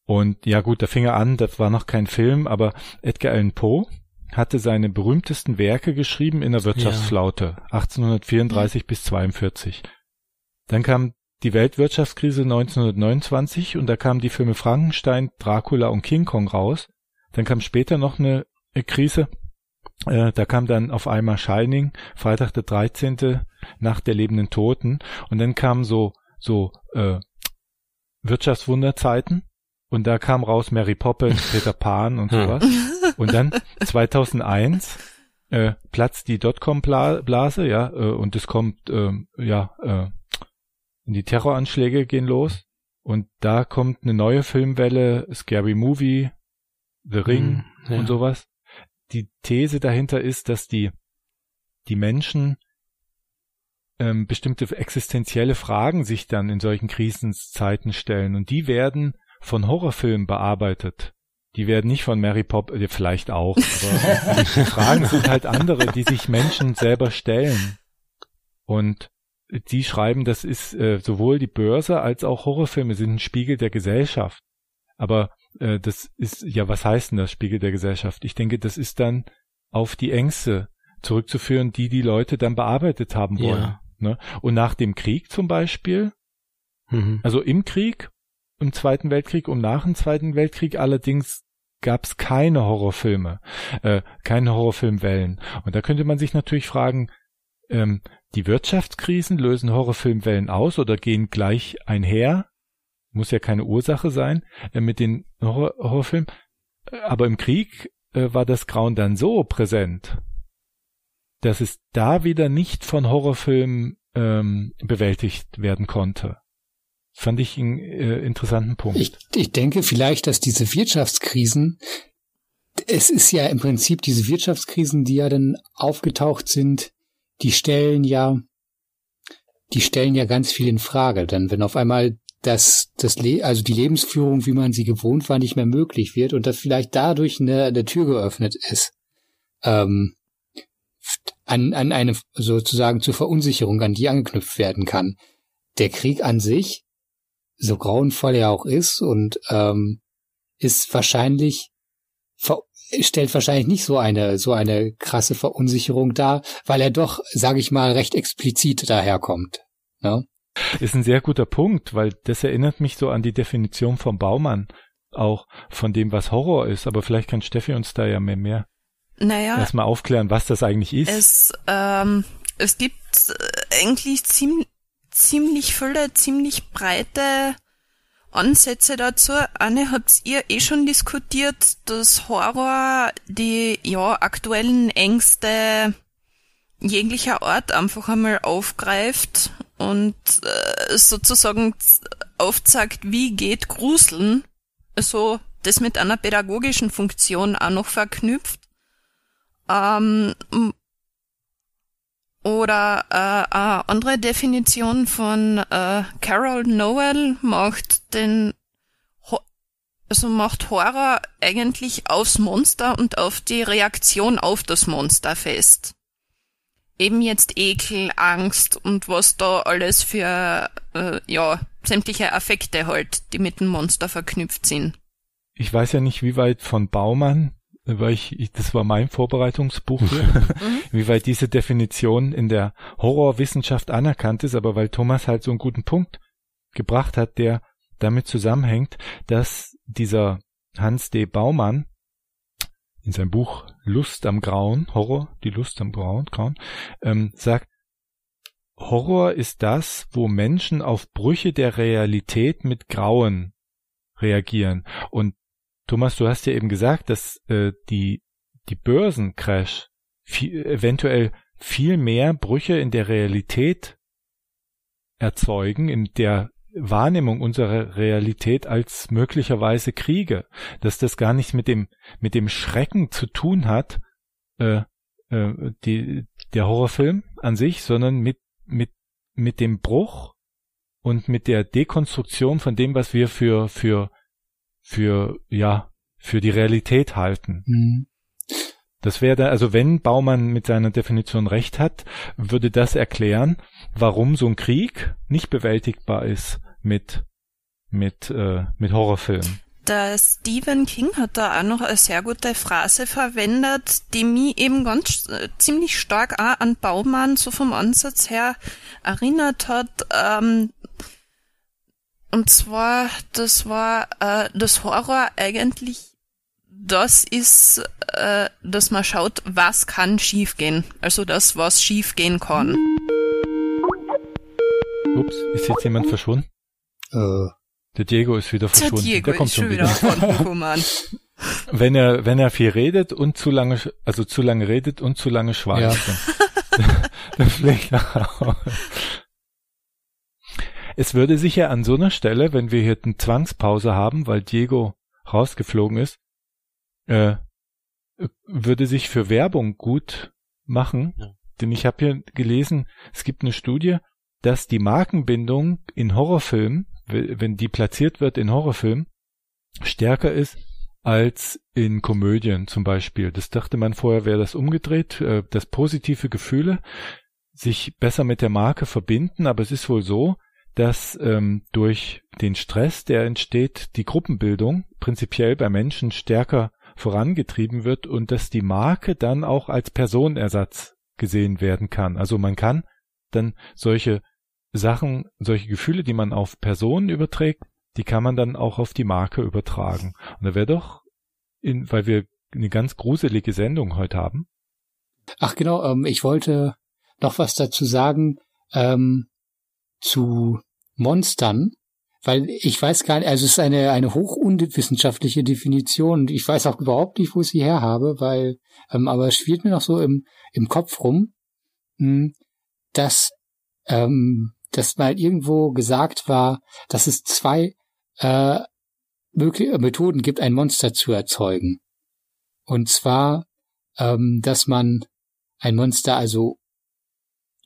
Und ja gut, da fing er an, das war noch kein Film, aber Edgar Allan Poe hatte seine berühmtesten Werke geschrieben in der Wirtschaftsflaute, 1834 bis 42. Dann kam die Weltwirtschaftskrise 1929 und da kamen die Filme Frankenstein, Dracula und King Kong raus. Dann kam später noch eine äh, Krise. Äh, da kam dann auf einmal Shining, Freitag der 13. Nacht der lebenden Toten. Und dann kamen so, so äh, Wirtschaftswunderzeiten. Und da kam raus Mary Poppins, Peter Pan und Hm. sowas. Und dann 2001 äh, platzt die Dotcom-Blase, ja, äh, und es kommt, ähm, ja, äh, die Terroranschläge gehen los. Und da kommt eine neue Filmwelle, Scary Movie, The Ring Mhm, ja. und sowas. Die These dahinter ist, dass die, die Menschen ähm, bestimmte existenzielle Fragen sich dann in solchen Krisenzeiten stellen und die werden von Horrorfilmen bearbeitet. Die werden nicht von Mary Poppins, äh, vielleicht auch, aber die Fragen sind halt andere, die sich Menschen selber stellen. Und die schreiben, das ist äh, sowohl die Börse als auch Horrorfilme sind ein Spiegel der Gesellschaft. Aber äh, das ist, ja, was heißt denn das Spiegel der Gesellschaft? Ich denke, das ist dann auf die Ängste zurückzuführen, die die Leute dann bearbeitet haben wollen. Ja. Ne? Und nach dem Krieg zum Beispiel, Mhm. also im Krieg, im Zweiten Weltkrieg und nach dem Zweiten Weltkrieg allerdings gab es keine Horrorfilme, äh, keine Horrorfilmwellen. Und da könnte man sich natürlich fragen, ähm, die Wirtschaftskrisen lösen Horrorfilmwellen aus oder gehen gleich einher? Muss ja keine Ursache sein äh, mit den Horror Horrorfilmen. Äh, Aber im Krieg äh, war das Grauen dann so präsent, dass es da wieder nicht von Horrorfilmen ähm, bewältigt werden konnte. Fand ich einen äh, interessanten Punkt. Ich, ich denke vielleicht, dass diese Wirtschaftskrisen, es ist ja im Prinzip diese Wirtschaftskrisen, die ja dann aufgetaucht sind, die stellen ja, die stellen ja ganz viel in Frage. Dann, wenn auf einmal das, das Le also die Lebensführung, wie man sie gewohnt war, nicht mehr möglich wird und dass vielleicht dadurch eine, eine Tür geöffnet ist, ähm, an, an eine sozusagen zur Verunsicherung, an die angeknüpft werden kann. Der Krieg an sich, so grauenvoll er auch ist und ähm, ist wahrscheinlich ver stellt wahrscheinlich nicht so eine so eine krasse Verunsicherung dar, weil er doch, sage ich mal, recht explizit daherkommt. Ne? Ist ein sehr guter Punkt, weil das erinnert mich so an die Definition vom Baumann, auch von dem, was Horror ist. Aber vielleicht kann Steffi uns da ja mehr, mehr Naja, erstmal aufklären, was das eigentlich ist. es, ähm, es gibt äh, eigentlich ziemlich, ziemlich viele, ziemlich breite Ansätze dazu. Eine habt ihr eh schon diskutiert, dass Horror die ja aktuellen Ängste jeglicher Art einfach einmal aufgreift und äh, sozusagen aufzeigt, wie geht Gruseln, so das mit einer pädagogischen Funktion auch noch verknüpft. Ähm, oder äh, eine andere Definition von äh, Carol Noel macht den Ho also macht Horror eigentlich aufs Monster und auf die Reaktion auf das Monster fest. Eben jetzt Ekel, Angst und was da alles für äh, ja sämtliche Affekte halt, die mit dem Monster verknüpft sind. Ich weiß ja nicht, wie weit von Baumann, weil ich, ich das war mein Vorbereitungsbuch hier, wie weit diese Definition in der Horrorwissenschaft anerkannt ist, aber weil Thomas halt so einen guten Punkt gebracht hat, der damit zusammenhängt, dass dieser Hans D. Baumann in seinem Buch Lust am Grauen, Horror, die Lust am Grauen, Grauen ähm, sagt, Horror ist das, wo Menschen auf Brüche der Realität mit Grauen reagieren. Und Thomas, du hast ja eben gesagt, dass äh, die, die Börsencrash viel, eventuell viel mehr Brüche in der Realität erzeugen, in der Wahrnehmung unserer Realität als möglicherweise Kriege, dass das gar nichts mit dem mit dem Schrecken zu tun hat, äh, äh, die, der Horrorfilm an sich, sondern mit mit mit dem Bruch und mit der Dekonstruktion von dem, was wir für für für ja für die Realität halten. Mhm. Das wäre da, also wenn Baumann mit seiner Definition recht hat, würde das erklären, warum so ein Krieg nicht bewältigbar ist mit mit äh, mit Horrorfilmen. Der Stephen King hat da auch noch eine sehr gute Phrase verwendet, die mich eben ganz äh, ziemlich stark auch an Baumann so vom Ansatz her erinnert hat. Ähm, und zwar, das war äh, das Horror eigentlich, das ist, äh, dass man schaut, was kann schiefgehen. Also das, was schiefgehen kann. Ups, ist jetzt jemand verschwunden? Äh, Der Diego ist wieder Der verschwunden. Diego Der kommt ist schon wieder. wieder wenn er wenn er viel redet und zu lange also zu lange redet und zu lange schweigt, dann, dann fliegt er raus. Es würde sicher an so einer Stelle, wenn wir hier eine Zwangspause haben, weil Diego rausgeflogen ist, äh, würde sich für Werbung gut machen. Ja. Denn ich habe hier gelesen, es gibt eine Studie, dass die Markenbindung in Horrorfilmen, wenn die platziert wird in Horrorfilmen, stärker ist als in Komödien zum Beispiel. Das dachte man vorher, wäre das umgedreht, äh, dass positive Gefühle sich besser mit der Marke verbinden, aber es ist wohl so, dass ähm, durch den Stress, der entsteht, die Gruppenbildung prinzipiell bei Menschen stärker vorangetrieben wird und dass die Marke dann auch als Personenersatz gesehen werden kann. Also man kann dann solche Sachen, solche Gefühle, die man auf Personen überträgt, die kann man dann auch auf die Marke übertragen. Und da wäre doch, in, weil wir eine ganz gruselige Sendung heute haben. Ach genau, ähm, ich wollte noch was dazu sagen ähm, zu Monstern, weil ich weiß gar nicht, also es ist eine, eine hoch unwissenschaftliche Definition ich weiß auch überhaupt nicht, wo ich sie her habe, weil, ähm, aber es spielt mir noch so im, im Kopf rum, mh, dass, ähm, dass mal irgendwo gesagt war, dass es zwei äh, mögliche Methoden gibt, ein Monster zu erzeugen. Und zwar, ähm, dass man ein Monster also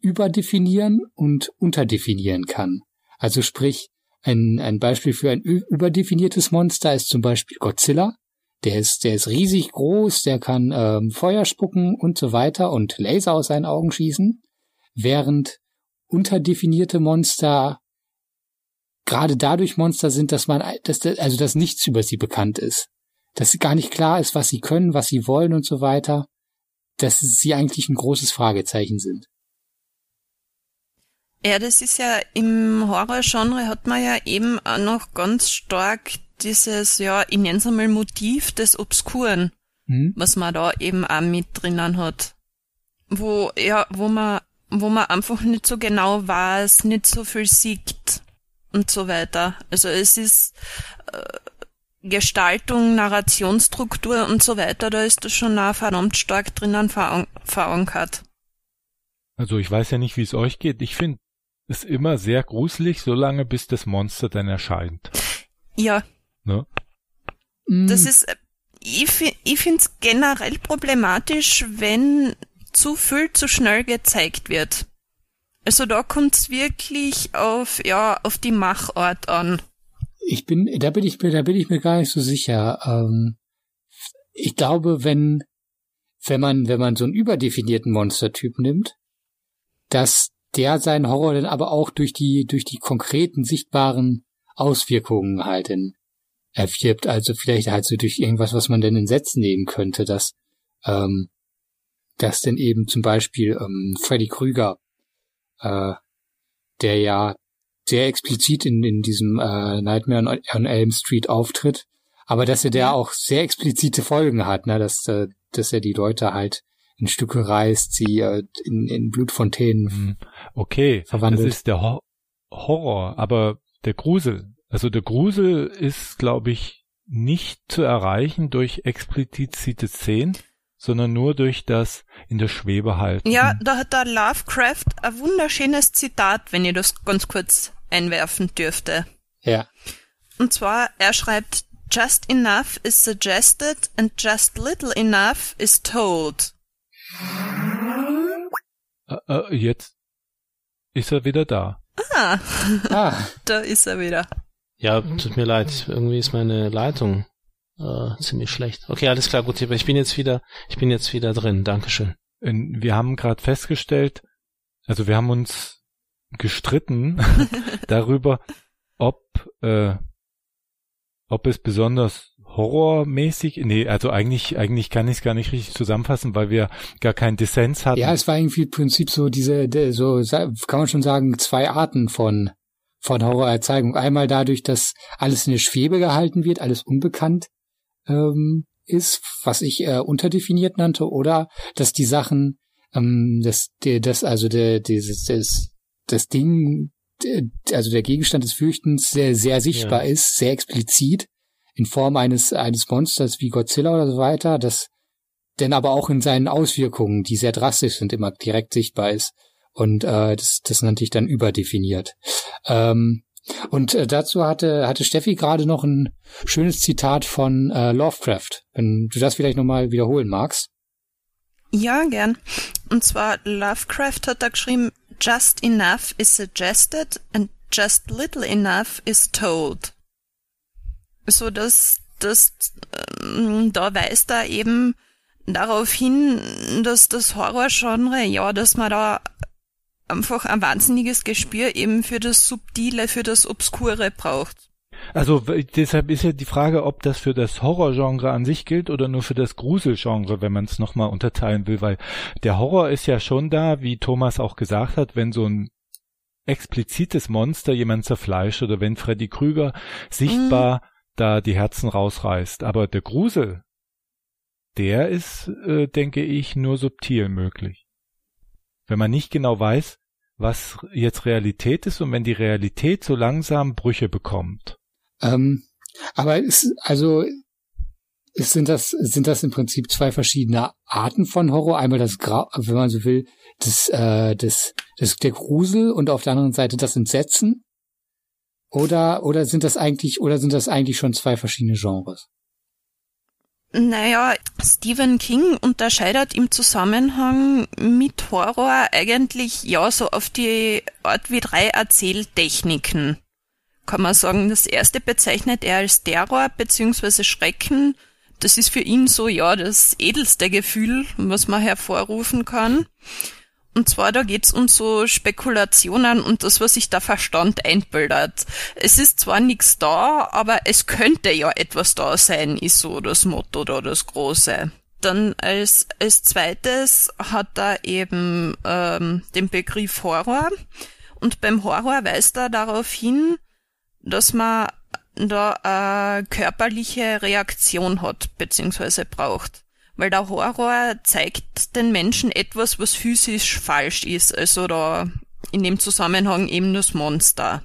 überdefinieren und unterdefinieren kann. Also sprich, ein, ein Beispiel für ein überdefiniertes Monster ist zum Beispiel Godzilla. Der ist, der ist riesig groß, der kann ähm, Feuer spucken und so weiter und Laser aus seinen Augen schießen, während unterdefinierte Monster gerade dadurch Monster sind, dass man, dass, also dass nichts über sie bekannt ist, dass gar nicht klar ist, was sie können, was sie wollen und so weiter, dass sie eigentlich ein großes Fragezeichen sind. Ja, das ist ja im Horrorgenre hat man ja eben auch noch ganz stark dieses, ja, ich nenn's einmal Motiv des Obskuren, Hm? was man da eben auch mit drinnen hat. Wo, ja, wo man, wo man einfach nicht so genau weiß, nicht so viel sieht und so weiter. Also es ist äh, Gestaltung, Narrationsstruktur und so weiter, da ist das schon auch verdammt stark drinnen veran verankert. Also ich weiß ja nicht, wie es euch geht. Ich finde es immer sehr gruselig, solange bis das Monster dann erscheint. Ja, Ne? Das ist, äh, ich, ich finde es generell problematisch, wenn zu viel zu schnell gezeigt wird. Also da kommt es wirklich auf, ja, auf die Machart an. Ich bin, da bin ich mir, da bin ich mir gar nicht so sicher. Ähm, ich glaube, wenn, wenn man, wenn man so einen überdefinierten Monstertyp nimmt, dass der seinen Horror dann aber auch durch die, durch die konkreten sichtbaren Auswirkungen halt in, erwirbt. Also vielleicht halt so durch irgendwas, was man denn in Sätzen nehmen könnte, dass, ähm, dass denn eben zum Beispiel ähm, Freddy Krüger, äh, der ja sehr explizit in, in diesem äh, Nightmare on, on Elm Street auftritt, Aber dass er der auch sehr explizite Folgen hat, ne, dass, äh, dass er die Leute halt in Stücke reißt, sie äh, in, in Blutfontänen. Okay, Verwandelt. das ist der Hor Horror, aber der Grusel. Also der Grusel ist, glaube ich, nicht zu erreichen durch explizite Szenen, sondern nur durch das in der Schwebe halten. Ja, da hat der Lovecraft ein wunderschönes Zitat, wenn ich das ganz kurz einwerfen dürfte. Ja. Und zwar, er schreibt, Just enough is suggested and just little enough is told. Äh, äh, jetzt ist er wieder da. Ah, Ah, da ist er wieder. Ja, tut mir leid. Irgendwie ist meine Leitung äh, ziemlich schlecht. Okay, alles klar, gut. Ich bin jetzt wieder, ich bin jetzt wieder drin. Dankeschön. Ähm, Wir haben gerade festgestellt, also wir haben uns gestritten darüber, ob äh, ob es besonders horrormäßig, nee, also eigentlich eigentlich kann ich es gar nicht richtig zusammenfassen, weil wir gar keinen Dissens hatten. ja, es war irgendwie im Prinzip so diese, so kann man schon sagen, zwei Arten von von Horrorerzeugung. Einmal dadurch, dass alles in der Schwebe gehalten wird, alles unbekannt ähm, ist, was ich äh, unterdefiniert nannte, oder dass die Sachen, ähm, das, der, das also der, dieses, das, das Ding, also der Gegenstand des Fürchtens sehr, sehr sichtbar Ja. ist, sehr explizit in Form eines eines Monsters wie Godzilla oder so weiter, das denn aber auch in seinen Auswirkungen, die sehr drastisch sind, immer direkt sichtbar ist. Und äh, das, das nannte ich dann überdefiniert. Ähm, und äh, dazu hatte, hatte Steffi gerade noch ein schönes Zitat von äh, Lovecraft, wenn du das vielleicht nochmal wiederholen magst. Ja, gern. Und zwar, Lovecraft hat da geschrieben, just enough is suggested and just little enough is told. So dass, dass ähm, da weist er eben darauf hin, dass das Horrorgenre, ja, dass man da einfach ein wahnsinniges Gespür eben für das Subtile, für das Obskure braucht. Also deshalb ist ja die Frage, ob das für das Horrorgenre an sich gilt oder nur für das Gruselgenre, wenn man es nochmal unterteilen will, weil der Horror ist ja schon da, wie Thomas auch gesagt hat, wenn so ein explizites Monster jemand zerfleischt oder wenn Freddy Krüger sichtbar da die Herzen rausreißt. Aber der Grusel, der ist, äh, denke ich, nur subtil möglich. Wenn man nicht genau weiß, was jetzt Realität ist und wenn die Realität so langsam Brüche bekommt. Ähm, aber es, also es sind das sind das im Prinzip zwei verschiedene Arten von Horror. Einmal das Grau, wenn man so will, das äh, das das der Grusel und auf der anderen Seite das Entsetzen. Oder oder sind das eigentlich oder sind das eigentlich schon zwei verschiedene Genres? Naja, Stephen King unterscheidet im Zusammenhang mit Horror eigentlich ja so auf die Art wie drei Erzähltechniken. Kann man sagen, das erste bezeichnet er als Terror bzw. Schrecken. Das ist für ihn so ja das edelste Gefühl, was man hervorrufen kann. Und zwar, da geht's um so Spekulationen und das, was sich der Verstand einbildet. Es ist zwar nichts da, aber es könnte ja etwas da sein, ist so das Motto da, das Große. Dann als, als zweites hat er eben ähm, den Begriff Horror. Und beim Horror weist er darauf hin, dass man da eine körperliche Reaktion hat, beziehungsweise braucht weil der Horror zeigt den Menschen etwas, was physisch falsch ist. Also da in dem Zusammenhang eben das Monster.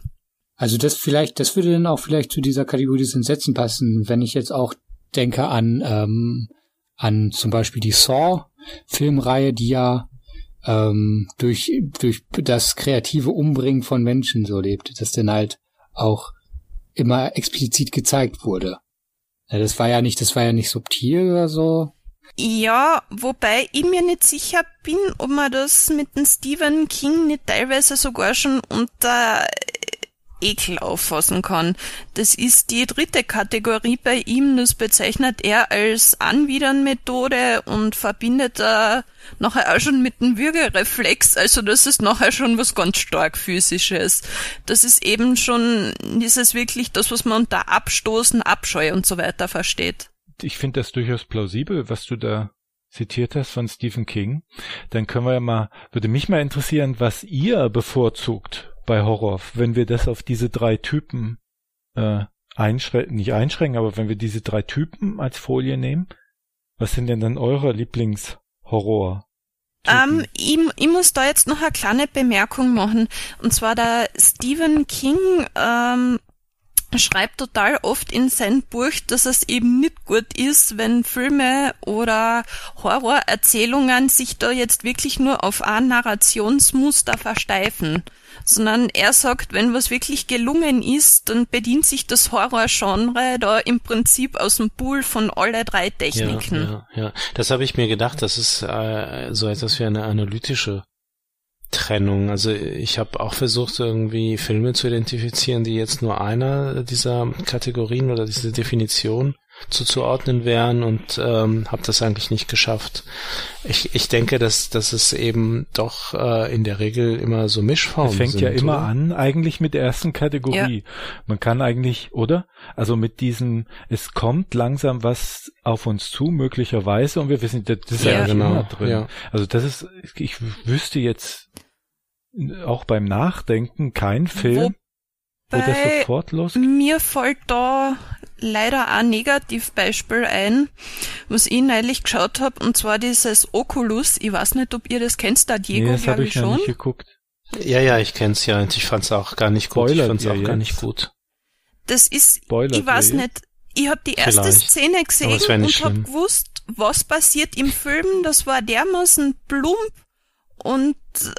Also das vielleicht, das würde dann auch vielleicht zu dieser Kategorie des Entsetzen passen, wenn ich jetzt auch denke an ähm, an zum Beispiel die Saw-Filmreihe, die ja ähm, durch durch das kreative Umbringen von Menschen so lebt, das dann halt auch immer explizit gezeigt wurde. Ja, das war ja nicht, das war ja nicht subtil oder so. Ja, wobei ich mir nicht sicher bin, ob man das mit dem Stephen King nicht teilweise sogar schon unter Ekel auffassen kann. Das ist die dritte Kategorie bei ihm, das bezeichnet er als Anwidern-Methode und verbindet er nachher auch schon mit dem Würgereflex, also das ist nachher schon was ganz stark physisches. Das ist eben schon dieses wirklich das, was man unter Abstoßen, Abscheu und so weiter versteht. Ich finde das durchaus plausibel, was du da zitiert hast von Stephen King. Dann können wir ja mal, würde mich mal interessieren, was ihr bevorzugt bei Horror, wenn wir das auf diese drei Typen äh, einschränken, nicht einschränken, aber wenn wir diese drei Typen als Folie nehmen, was sind denn dann eure Lieblingshorror? Ähm, ich, ich muss da jetzt noch eine kleine Bemerkung machen. Und zwar der Stephen King ähm, schreibt total oft in sein Buch, dass es eben nicht gut ist, wenn Filme oder Horrorerzählungen sich da jetzt wirklich nur auf ein Narrationsmuster versteifen. Sondern er sagt, wenn was wirklich gelungen ist, dann bedient sich das Horrorgenre da im Prinzip aus dem Pool von alle drei Techniken. Ja, ja, ja. Das habe ich mir gedacht, das ist äh, so etwas wie eine analytische Trennung. Also ich habe auch versucht, irgendwie Filme zu identifizieren, die jetzt nur einer dieser Kategorien oder diese Definition zuzuordnen wären und ähm, habe das eigentlich nicht geschafft. Ich, ich denke, dass, dass es eben doch äh, in der Regel immer so Mischformen Es fängt sind, ja immer oder? an, eigentlich mit der ersten Kategorie. Man kann eigentlich, oder? Also mit diesem, es kommt langsam was auf uns zu, möglicherweise, und wir wissen, das ist ja, Ja, genau, immer drin. ja. Also das ist, ich wüsste jetzt auch beim Nachdenken kein Film, wo das Wobei sofort losgeht. Mir fällt da leider ein Negativbeispiel ein, was ich neulich geschaut habe, und zwar dieses Oculus. Ich weiß nicht, ob ihr das kennt, da Diego, Nee, das habe ich ich noch schon. nicht geguckt. Ja, ja, ich kenn's ja und ich fand's auch gar nicht gut. Spoilert ich fand's auch gar jetzt? nicht gut. Das ist, Spoilert ich weiß ihr nicht, ich habe die erste Vielleicht. Szene gesehen und habe schlimm. gewusst, was passiert im Film. Das war dermaßen plump und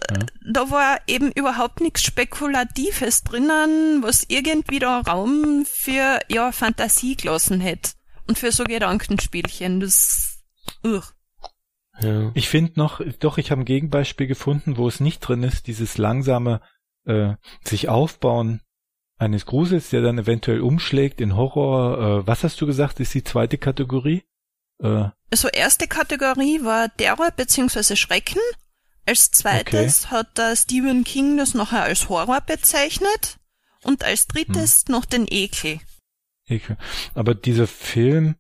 äh, da war eben überhaupt nichts Spekulatives drinnen, was irgendwie da Raum für ja Fantasie gelassen hätte und für so Gedankenspielchen. Das, ugh. Ja. Ich finde noch, doch, ich habe ein Gegenbeispiel gefunden, wo es nicht drin ist, dieses langsame äh, sich aufbauen eines Grusels, der dann eventuell umschlägt in Horror. Äh, was hast du gesagt, ist die zweite Kategorie? Äh, Also erste Kategorie war Terror bzw. Schrecken. Als zweites hat der Stephen King das nachher als Horror bezeichnet. Und als drittes Hm. noch den Ekel. ich, aber dieser Film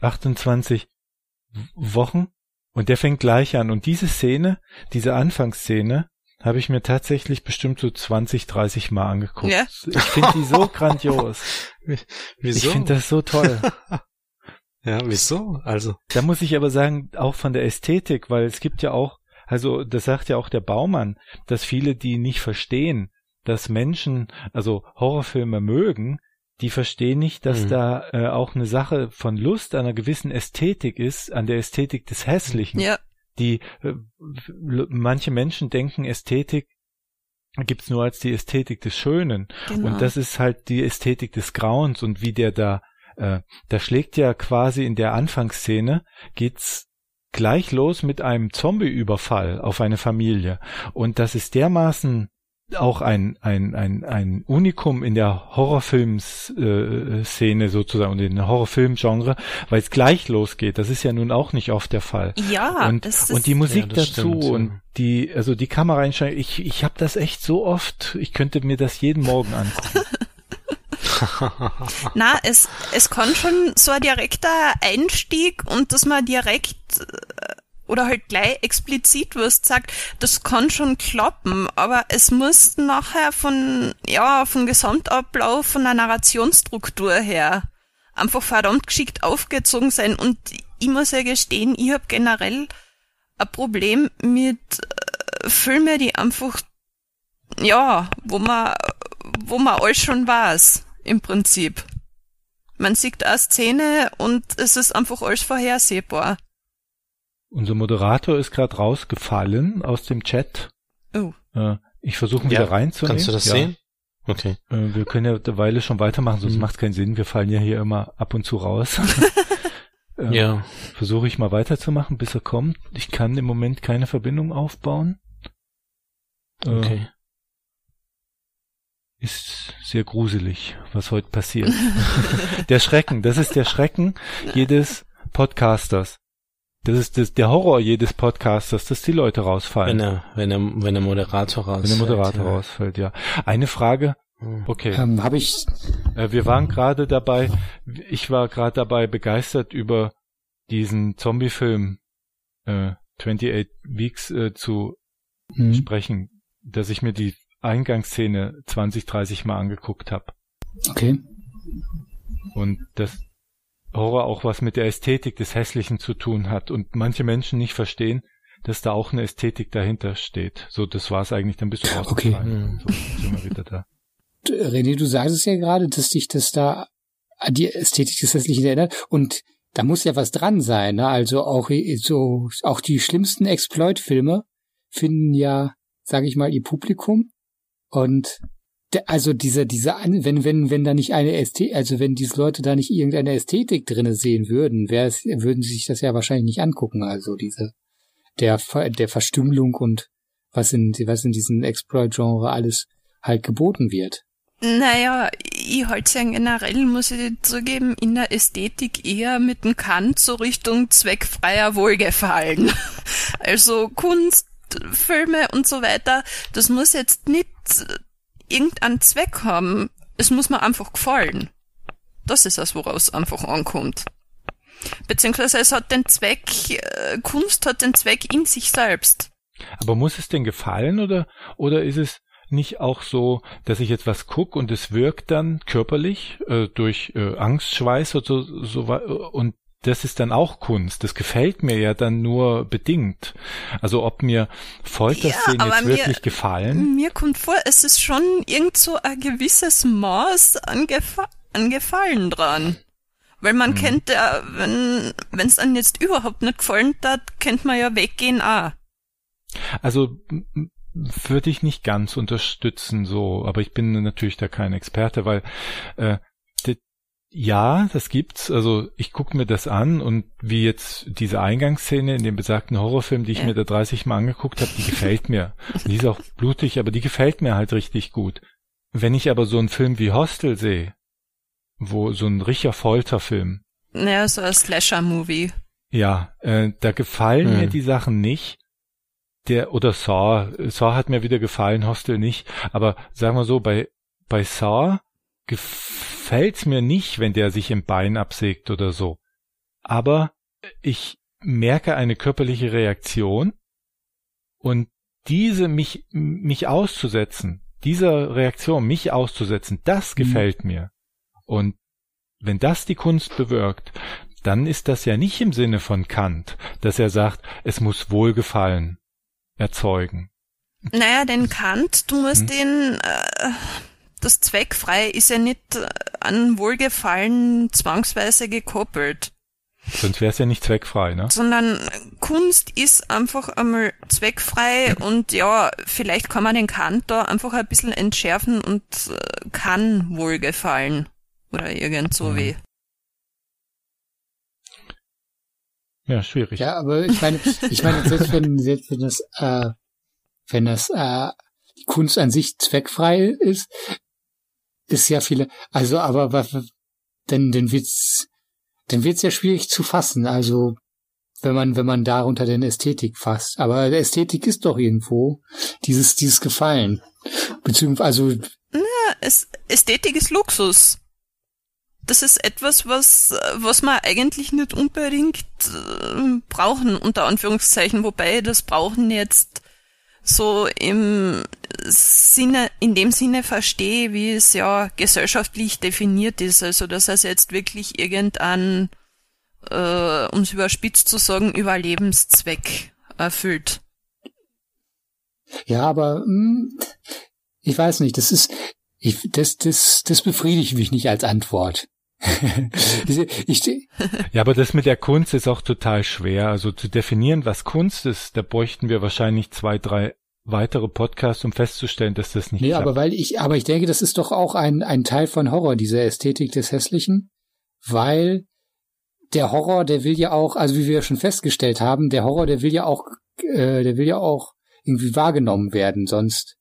28 Wochen und der fängt gleich an und diese Szene, diese Anfangsszene, habe ich mir tatsächlich bestimmt so 20, 30 Mal angeguckt. Ja. Ich finde die so grandios. Wieso? Ich finde das so toll. ja, wieso? Also. Da muss ich aber sagen, auch von der Ästhetik, weil es gibt ja auch, also das sagt ja auch der Baumann, dass viele, die nicht verstehen, dass Menschen, also Horrorfilme mögen, die verstehen nicht, dass Mhm. da äh, auch eine Sache von Lust an einer gewissen Ästhetik ist, an der Ästhetik des Hässlichen. Ja, Die äh, l- manche Menschen denken, Ästhetik gibt's nur als die Ästhetik des Schönen. genau. Und das ist halt die Ästhetik des Grauens und wie der da, äh, da schlägt ja quasi in der Anfangsszene, geht's gleich los mit einem Zombie-Überfall auf eine Familie. Und das ist dermaßen auch ein, ein, ein, ein Unikum in der Horrorfilmszene äh, sozusagen und in der Horrorfilmgenre, weil es gleich losgeht. Das ist ja nun auch nicht oft der Fall. ja, und, es ist, und die Musik Ja, das dazu stimmt, ja. und die, also die Kameraeinstellung, ich, ich habe das echt so oft, ich könnte mir das jeden Morgen angucken. Na, es, es kann schon so ein direkter Einstieg und dass man direkt äh, oder halt gleich explizit was sagt, das kann schon klappen, aber es muss nachher von, ja, vom Gesamtablauf, von der Narrationsstruktur her einfach verdammt geschickt aufgezogen sein. Und ich muss ja gestehen, ich habe generell ein Problem mit äh, Filmen, die einfach, ja, wo man, wo man alles schon weiß, im Prinzip. Man sieht eine Szene und es ist einfach alles vorhersehbar. Unser Moderator ist gerade rausgefallen aus dem Chat. Oh. Äh, ich versuche ihn Ja, wieder reinzunehmen. Kannst du das ja. sehen? Okay. Äh, wir können ja eine Weile schon weitermachen, sonst Mhm. macht keinen Sinn. Wir fallen ja hier immer ab und zu raus. äh, Ja. Versuche ich mal weiterzumachen, bis er kommt. Ich kann im Moment keine Verbindung aufbauen. Äh, Okay. Ist sehr gruselig, was heute passiert. der Schrecken, das ist der Schrecken jedes Podcasters. Das ist das, der Horror jedes Podcasters, dass die Leute rausfallen. Wenn er, wenn er, wenn der Moderator raus. Wenn der Moderator rausfällt, ja. Eine Frage, okay. Ähm, Habe ich, Äh, wir waren gerade dabei, ich war gerade dabei begeistert über diesen Zombie-Film äh, 28 Weeks äh, zu hm, sprechen, dass ich mir die Eingangsszene 20, 30 Mal angeguckt habe. okay. Und dass Horror auch was mit der Ästhetik des Hässlichen zu tun hat und manche Menschen nicht verstehen, dass da auch eine Ästhetik dahinter steht. So, das war es eigentlich, dann bist du rausgefallen. Okay. So, sind wir wieder da. René, du sagst es ja gerade, dass dich das da an die Ästhetik des Hässlichen erinnert und da muss ja was dran sein, ne? Also auch so auch die schlimmsten Exploit-Filme finden ja, sage ich mal, ihr Publikum und also diese diese an, wenn wenn wenn da nicht eine Ästhetik, also wenn diese Leute da nicht irgendeine Ästhetik drinne sehen würden, würden sie sich das ja wahrscheinlich nicht angucken. Also diese der der Verstümmelung und was in was in diesem Exploit-Genre alles halt geboten wird. Naja, ich halte ja generell, muss ich zugeben, in der Ästhetik eher mit dem Kant so Richtung zweckfreier Wohlgefallen. Also Kunst, Filme und so weiter, das muss jetzt nicht irgendeinen Zweck haben. Es muss mir einfach gefallen. Das ist das, woraus es einfach ankommt. Beziehungsweise es hat den Zweck, äh, Kunst hat den Zweck in sich selbst. Aber muss es denn gefallen oder, oder ist es nicht auch so, dass ich jetzt was guck und es wirkt dann körperlich äh, durch äh, Angstschweiß oder so, so und das ist dann auch Kunst. Das gefällt mir ja dann nur bedingt. Also ob mir Folterszenen Ja, jetzt mir- wirklich gefallen. Mir kommt vor, es ist schon irgend so ein gewisses Maß an, Gefa an Gefallen dran. Weil man kennt ja, wenn es einem jetzt überhaupt nicht gefallen hat, kennt man ja weggehen auch. Also würde ich nicht ganz unterstützen, so, aber ich bin natürlich da kein Experte, weil äh, ja, das gibt's. Also ich gucke mir das an und wie jetzt diese Eingangsszene in dem besagten Horrorfilm, die ich Ja. mir da 30 Mal angeguckt habe, die gefällt mir. Die ist auch blutig, aber die gefällt mir halt richtig gut. Wenn ich aber so einen Film wie Hostel sehe, wo so ein richtiger Folterfilm, Naja, so ein Slasher-Movie. ja, äh, da gefallen Hm. mir die Sachen nicht. Der oder Saw, Saw hat mir wieder gefallen, Hostel nicht. Aber sagen wir so, bei bei Saw gefällt's mir nicht, wenn der sich im Bein absägt oder so. Aber ich merke eine körperliche Reaktion und diese mich mich auszusetzen, dieser Reaktion mich auszusetzen, das gefällt mir. Und wenn das die Kunst bewirkt, dann ist das ja nicht im Sinne von Kant, dass er sagt, es muss Wohlgefallen erzeugen. Naja, den Kant, du musst Hm. den, äh, das Zweckfrei ist ja nicht äh, an Wohlgefallen zwangsweise gekoppelt. Sonst wäre es ja nicht zweckfrei, ne? sondern Kunst ist einfach einmal zweckfrei und ja, vielleicht kann man den Kant da einfach ein bisschen entschärfen und äh, kann wohlgefallen. Oder irgend so Mhm. wie. Ja, schwierig. Ja, aber ich meine, ich meine, selbst wenn, selbst wenn das, äh, wenn das, äh, die Kunst an sich zweckfrei ist, ist ja viele, also, aber was, dann, dann wird's, dann wird's ja schwierig zu fassen, also, wenn man, wenn man darunter den Ästhetik fasst. Aber Ästhetik ist doch irgendwo dieses, dieses Gefallen. Beziehungsweise, also, Ja, Ästhetik ist Luxus. Das ist etwas, was, was man eigentlich nicht unbedingt äh, brauchen, unter Anführungszeichen, wobei das Brauchen jetzt so im Sinne, in dem Sinne verstehe, wie es ja gesellschaftlich definiert ist. Also, dass es jetzt wirklich irgendein, äh, um es überspitzt zu sagen, Überlebenszweck erfüllt. Ja, aber hm, ich weiß nicht, das ist ich, das das das befriedigt mich nicht als Antwort. Ja, aber das mit der Kunst ist auch total schwer. Also zu definieren, was Kunst ist, da bräuchten wir wahrscheinlich zwei, drei weitere Podcasts, um festzustellen, dass das nicht nee, klappt. aber weil ich aber ich denke, das ist doch auch ein ein Teil von Horror, diese Ästhetik des Hässlichen, weil der Horror, der will ja auch, also wie wir schon festgestellt haben, der Horror, der will ja auch äh, der will ja auch irgendwie wahrgenommen werden, sonst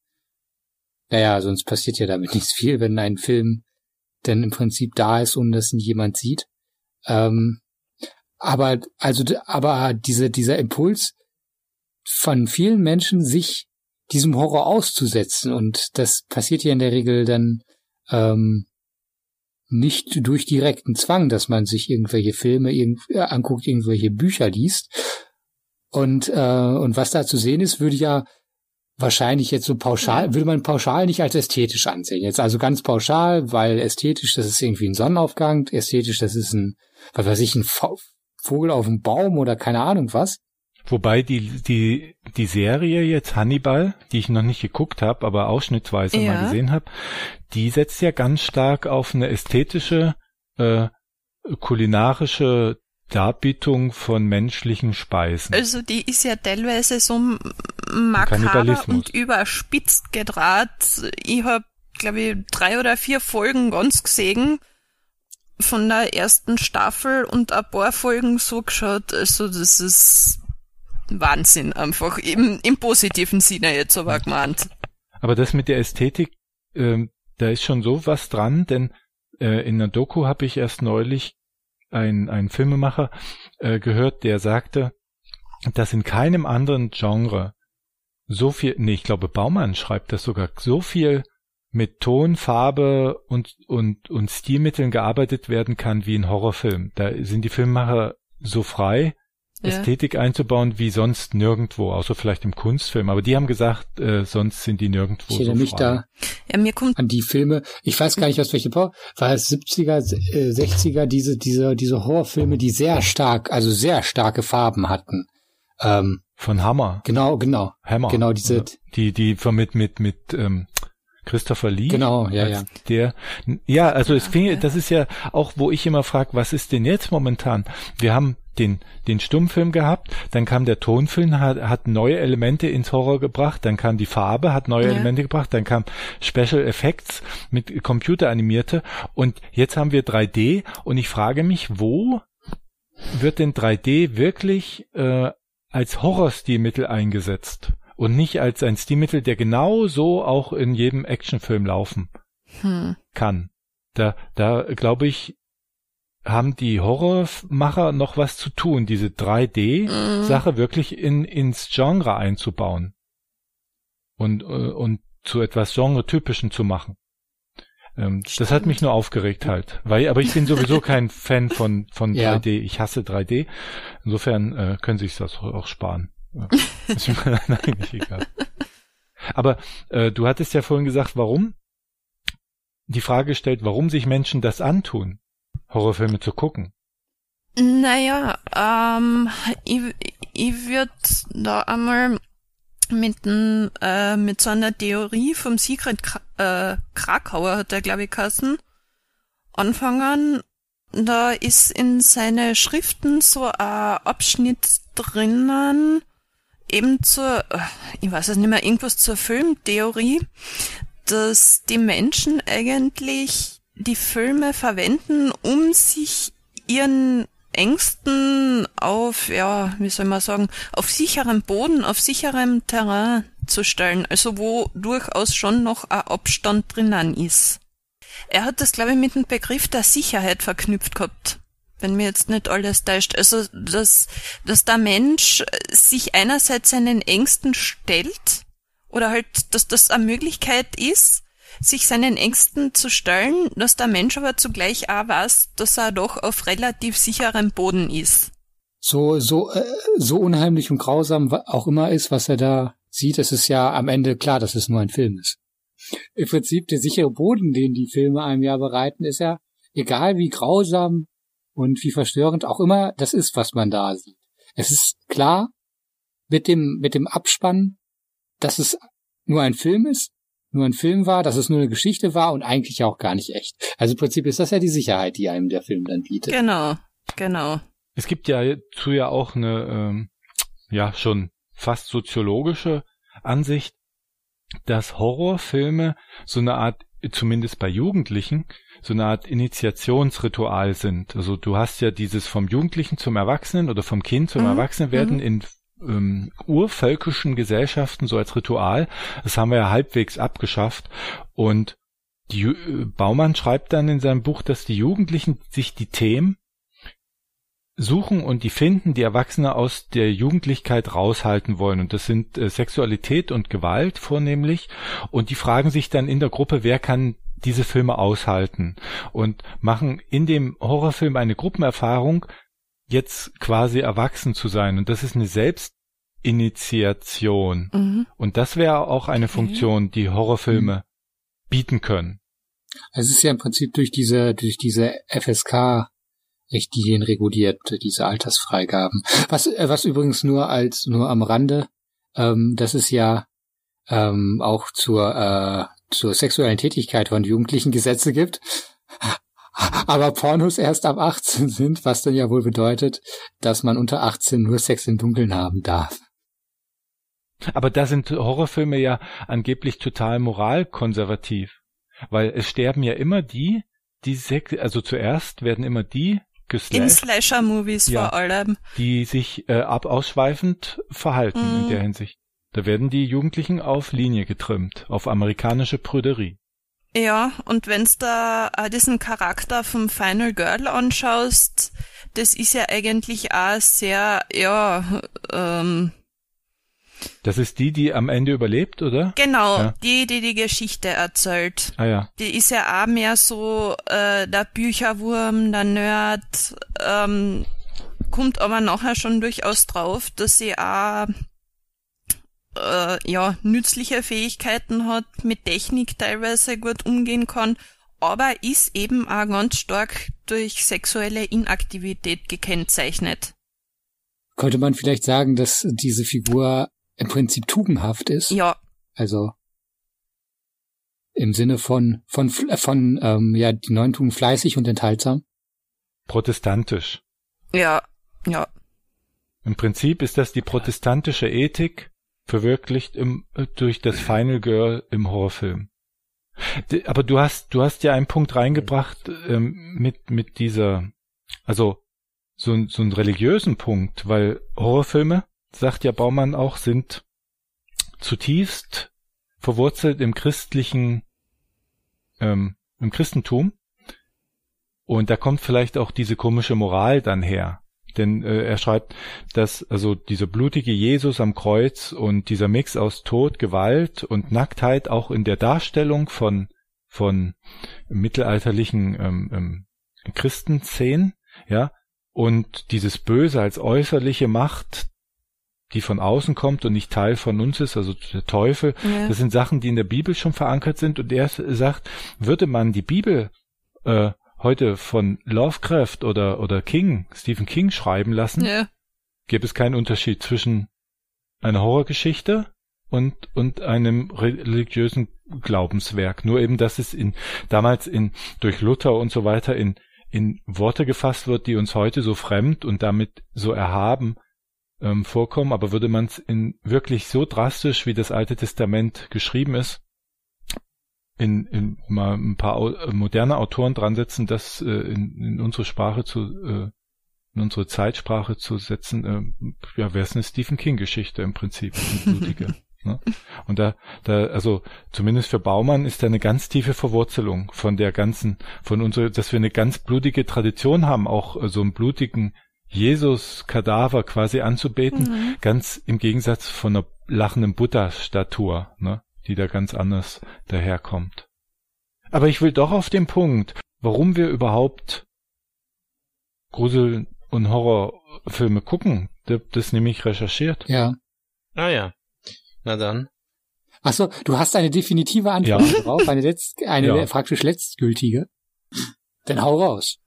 naja, sonst passiert ja damit nichts viel, wenn ein Film denn im Prinzip da ist und das ihn jemand sieht. Ähm, aber also aber diese dieser Impuls von vielen Menschen sich diesem Horror auszusetzen und das passiert ja in der Regel dann ähm, nicht durch direkten Zwang, dass man sich irgendwelche Filme irgend, äh, anguckt, irgendwelche Bücher liest und äh, und was da zu sehen ist, würde ja wahrscheinlich jetzt so pauschal, würde man pauschal nicht als ästhetisch ansehen. Jetzt also ganz pauschal, weil ästhetisch, das ist irgendwie ein Sonnenaufgang, ästhetisch, das ist ein, was weiß ich, ein Vogel auf dem Baum oder keine Ahnung was. Wobei die, die, die Serie jetzt Hannibal, die ich noch nicht geguckt habe, aber ausschnittsweise Ja. mal gesehen habe, die setzt ja ganz stark auf eine ästhetische, äh, kulinarische Darbietung von menschlichen Speisen. Also die ist ja teilweise so makaber und überspitzt gedraht. Ich hab, glaube ich, drei oder vier Folgen ganz gesehen von der ersten Staffel und ein paar Folgen so geschaut. Also das ist Wahnsinn einfach. Im, im positiven Sinne jetzt aber gemeint. Aber das mit der Ästhetik, ähm, da ist schon so was dran, denn äh, in einer Doku habe ich erst neulich ein, ein Filmemacher äh, gehört, der sagte, dass in keinem anderen Genre so viel, nee, ich glaube Baumann schreibt das sogar, so viel mit Ton, Farbe und, und, und Stilmitteln gearbeitet werden kann wie in Horrorfilm. Da sind die Filmemacher so frei. Ästhetik einzubauen wie sonst nirgendwo, außer vielleicht im Kunstfilm. Aber die haben gesagt, äh, sonst sind die nirgendwo Ich so mich da Ja, mir kommt an die Filme, ich weiß gar nicht aus welchem war es 70er, äh, 60er, diese, diese, diese Horrorfilme, die sehr stark, also sehr starke Farben hatten. Ähm, Von Hammer. genau, genau. Hammer. Genau, diese- Die, die von mit, mit, mit, ähm, Christopher Lee. Genau, ja, ja. Der, ja, also es fing, okay. das ist ja auch, wo ich immer frage, was ist denn jetzt momentan? Wir haben den, den Stummfilm gehabt, dann kam der Tonfilm, hat, hat neue Elemente ins Horror gebracht, dann kam die Farbe, hat neue Ja. Elemente gebracht, dann kam Special Effects mit Computeranimierte und jetzt haben wir 3D und ich frage mich, wo wird denn 3D wirklich äh, als Horrorstilmittel eingesetzt und nicht als ein Stilmittel, der genau so auch in jedem Actionfilm laufen hm, kann. Da, da glaube ich, haben die Horrormacher noch was zu tun, diese 3D-Sache wirklich in, ins Genre einzubauen und, äh, und zu etwas Genre-typischen zu machen. Ähm, das hat mich nur aufgeregt halt, weil, aber ich bin sowieso kein Fan von, von Ja. 3D. Ich hasse 3D. Insofern äh, können sich das auch sparen. Ist mir eigentlich egal. Aber äh, du hattest ja vorhin gesagt, warum? Die Frage stellt, warum sich Menschen das antun, Horrorfilme zu gucken. Naja, ähm, ich, ich würde da einmal mit, äh, mit so einer Theorie vom Sigrid Kra äh, Krakauer, hat er glaube ich geheißen, anfangen. Da ist in seine Schriften so ein Abschnitt drinnen, eben zur, ich weiß es nicht mehr, irgendwas zur Filmtheorie, dass die Menschen eigentlich die Filme verwenden, um sich ihren Ängsten auf, ja, wie soll man sagen, auf sicherem Boden, auf sicherem Terrain zu stellen, also wo durchaus schon noch ein Abstand drinnen ist. Er hat das, glaube ich, mit dem Begriff der Sicherheit verknüpft gehabt, wenn mir jetzt nicht alles täuscht. Also, dass, dass der Mensch sich einerseits seinen Ängsten stellt, oder halt, dass das eine Möglichkeit ist, sich seinen Ängsten zu stellen, dass der Mensch aber zugleich auch weiß, dass er doch auf relativ sicherem Boden ist. So, so, äh, so unheimlich und grausam auch immer ist, was er da sieht, es ist ja am Ende klar, dass es nur ein Film ist. Im Prinzip der sichere Boden, den die Filme einem ja bereiten, ist ja, egal wie grausam und wie verstörend auch immer das ist, was man da sieht. Es ist klar mit dem, mit dem Abspann, dass es nur ein Film ist, nur ein Film war, dass es nur eine Geschichte war und eigentlich auch gar nicht echt. Also im Prinzip ist das ja die Sicherheit, die einem der Film dann bietet. Genau, genau. Es gibt ja dazu ja auch eine, ähm, ja, schon fast soziologische Ansicht, dass Horrorfilme so eine Art, zumindest bei Jugendlichen, so eine Art Initiationsritual sind. Also du hast ja dieses vom Jugendlichen zum Erwachsenen oder vom Kind zum Mhm, Erwachsenenwerden mhm. in ähm, urvölkischen Gesellschaften so als Ritual. Das haben wir ja halbwegs abgeschafft. Und die, äh, Baumann schreibt dann in seinem Buch, dass die Jugendlichen sich die Themen suchen und die finden, die Erwachsene aus der Jugendlichkeit raushalten wollen. Und das sind äh, Sexualität und Gewalt vornehmlich. Und die fragen sich dann in der Gruppe, wer kann diese Filme aushalten? Und machen in dem Horrorfilm eine Gruppenerfahrung, jetzt quasi erwachsen zu sein. Und das ist eine Initiation. Mhm. Und das wäre auch eine Funktion, die Horrorfilme bieten können. Es ist ja im Prinzip durch diese, durch diese FSK Richtlinien reguliert, diese Altersfreigaben. Was, äh, was übrigens nur als, nur am Rande, ähm, das ist ja ähm, auch zur, äh, zur sexuellen Tätigkeit von Jugendlichen Gesetze gibt. Aber Pornos erst ab 18 sind, was dann ja wohl bedeutet, dass man unter 18 nur Sex im Dunkeln haben darf. Aber da sind Horrorfilme ja angeblich total moralkonservativ. Weil es sterben ja immer die, die Sex, also zuerst werden immer die In geslasht, Slasher-Movies Ja. vor allem. die sich äh, ab ausschweifend verhalten in Mhm. der Hinsicht. Da werden die Jugendlichen auf Linie getrimmt, auf amerikanische Prüderie. Ja, und wenn's da auch diesen Charakter vom Final Girl anschaust, das ist ja eigentlich auch sehr, ja, ähm, Das ist die, die am Ende überlebt, oder? genau, Ja. die, die die Geschichte erzählt. Ah ja. Die ist ja auch mehr so äh, der Bücherwurm, der Nerd, ähm, kommt aber nachher schon durchaus drauf, dass sie auch äh, ja, nützliche Fähigkeiten hat, mit Technik teilweise gut umgehen kann, aber ist eben auch ganz stark durch sexuelle Inaktivität gekennzeichnet. Könnte man vielleicht sagen, dass diese Figur im Prinzip tugendhaft ist? Ja, Also im Sinne von von von, ähm, ja die neuen Tugenden fleißig und enthaltsam. Protestantisch. ja, ja. Im Prinzip ist das die protestantische Ethik verwirklicht im, äh, durch das Final Girl im Horrorfilm. Aber du hast, du hast ja einen Punkt reingebracht ähm, mit mit dieser, also so, so einen religiösen Punkt, weil Horrorfilme, sagt ja Baumann auch, sind zutiefst verwurzelt im christlichen, ähm, im Christentum. Und da kommt vielleicht auch diese komische Moral dann her. Denn äh, er schreibt, dass also dieser blutige Jesus am Kreuz und dieser Mix aus Tod, Gewalt und Nacktheit auch in der Darstellung von von mittelalterlichen ähm, ähm, Christenszenen, ja, und dieses Böse als äußerliche Macht, die von außen kommt und nicht Teil von uns ist, also der Teufel, ja. das sind Sachen, die in der Bibel schon verankert sind. Und er sagt, würde man die Bibel äh, heute von Lovecraft oder, oder King, Stephen King schreiben lassen, ja. gäbe es keinen Unterschied zwischen einer Horrorgeschichte und, und einem religiösen Glaubenswerk. Nur eben, dass es in, damals in, durch Luther und so weiter in, in Worte gefasst wird, die uns heute so fremd und damit so erhaben ähm, vorkommen. Aber würde man es in wirklich so drastisch, wie das Alte Testament geschrieben ist, in, in mal ein paar äh, moderne Autoren dran setzen, das äh, in, in unsere Sprache zu, äh, in unsere Zeitsprache zu setzen, äh, ja, wäre es eine Stephen King Geschichte im Prinzip, blutige. ne? Und da, da, also zumindest für Baumann ist da eine ganz tiefe Verwurzelung von der ganzen, von unserer, dass wir eine ganz blutige Tradition haben, auch äh, so einen blutigen Jesus-Kadaver quasi anzubeten, Mhm. ganz im Gegensatz von einer lachenden Buddha-Statur, ne, die da ganz anders daherkommt. Aber ich will doch auf den Punkt, warum wir überhaupt Grusel- und Horrorfilme gucken. Das, das nämlich recherchiert. Ja. Ah ja. Na dann. Ach so, du hast eine definitive Antwort Ja. darauf, eine letzt, eine Ja. praktisch letztgültige. Dann hau raus.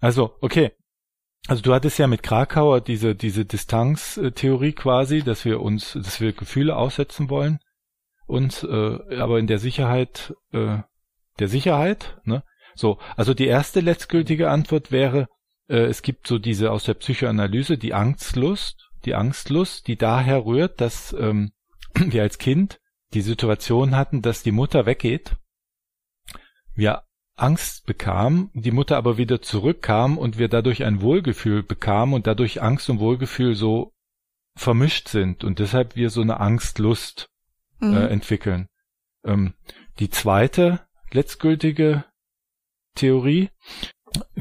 Also, okay. Also du hattest ja mit Krakauer diese, diese Distanztheorie quasi, dass wir uns, dass wir Gefühle aussetzen wollen. Und äh, aber in der Sicherheit, äh, der Sicherheit, ne? So, also die erste letztgültige Antwort wäre, äh, es gibt so diese aus der Psychoanalyse, die Angstlust, die Angstlust, die daher rührt, dass ähm, wir als Kind die Situation hatten, dass die Mutter weggeht. Wir Angst bekamen, die Mutter aber wieder zurückkam und wir dadurch ein Wohlgefühl bekamen und dadurch Angst und Wohlgefühl so vermischt sind und deshalb wir so eine Angstlust Mhm. äh, entwickeln. Ähm, die zweite letztgültige Theorie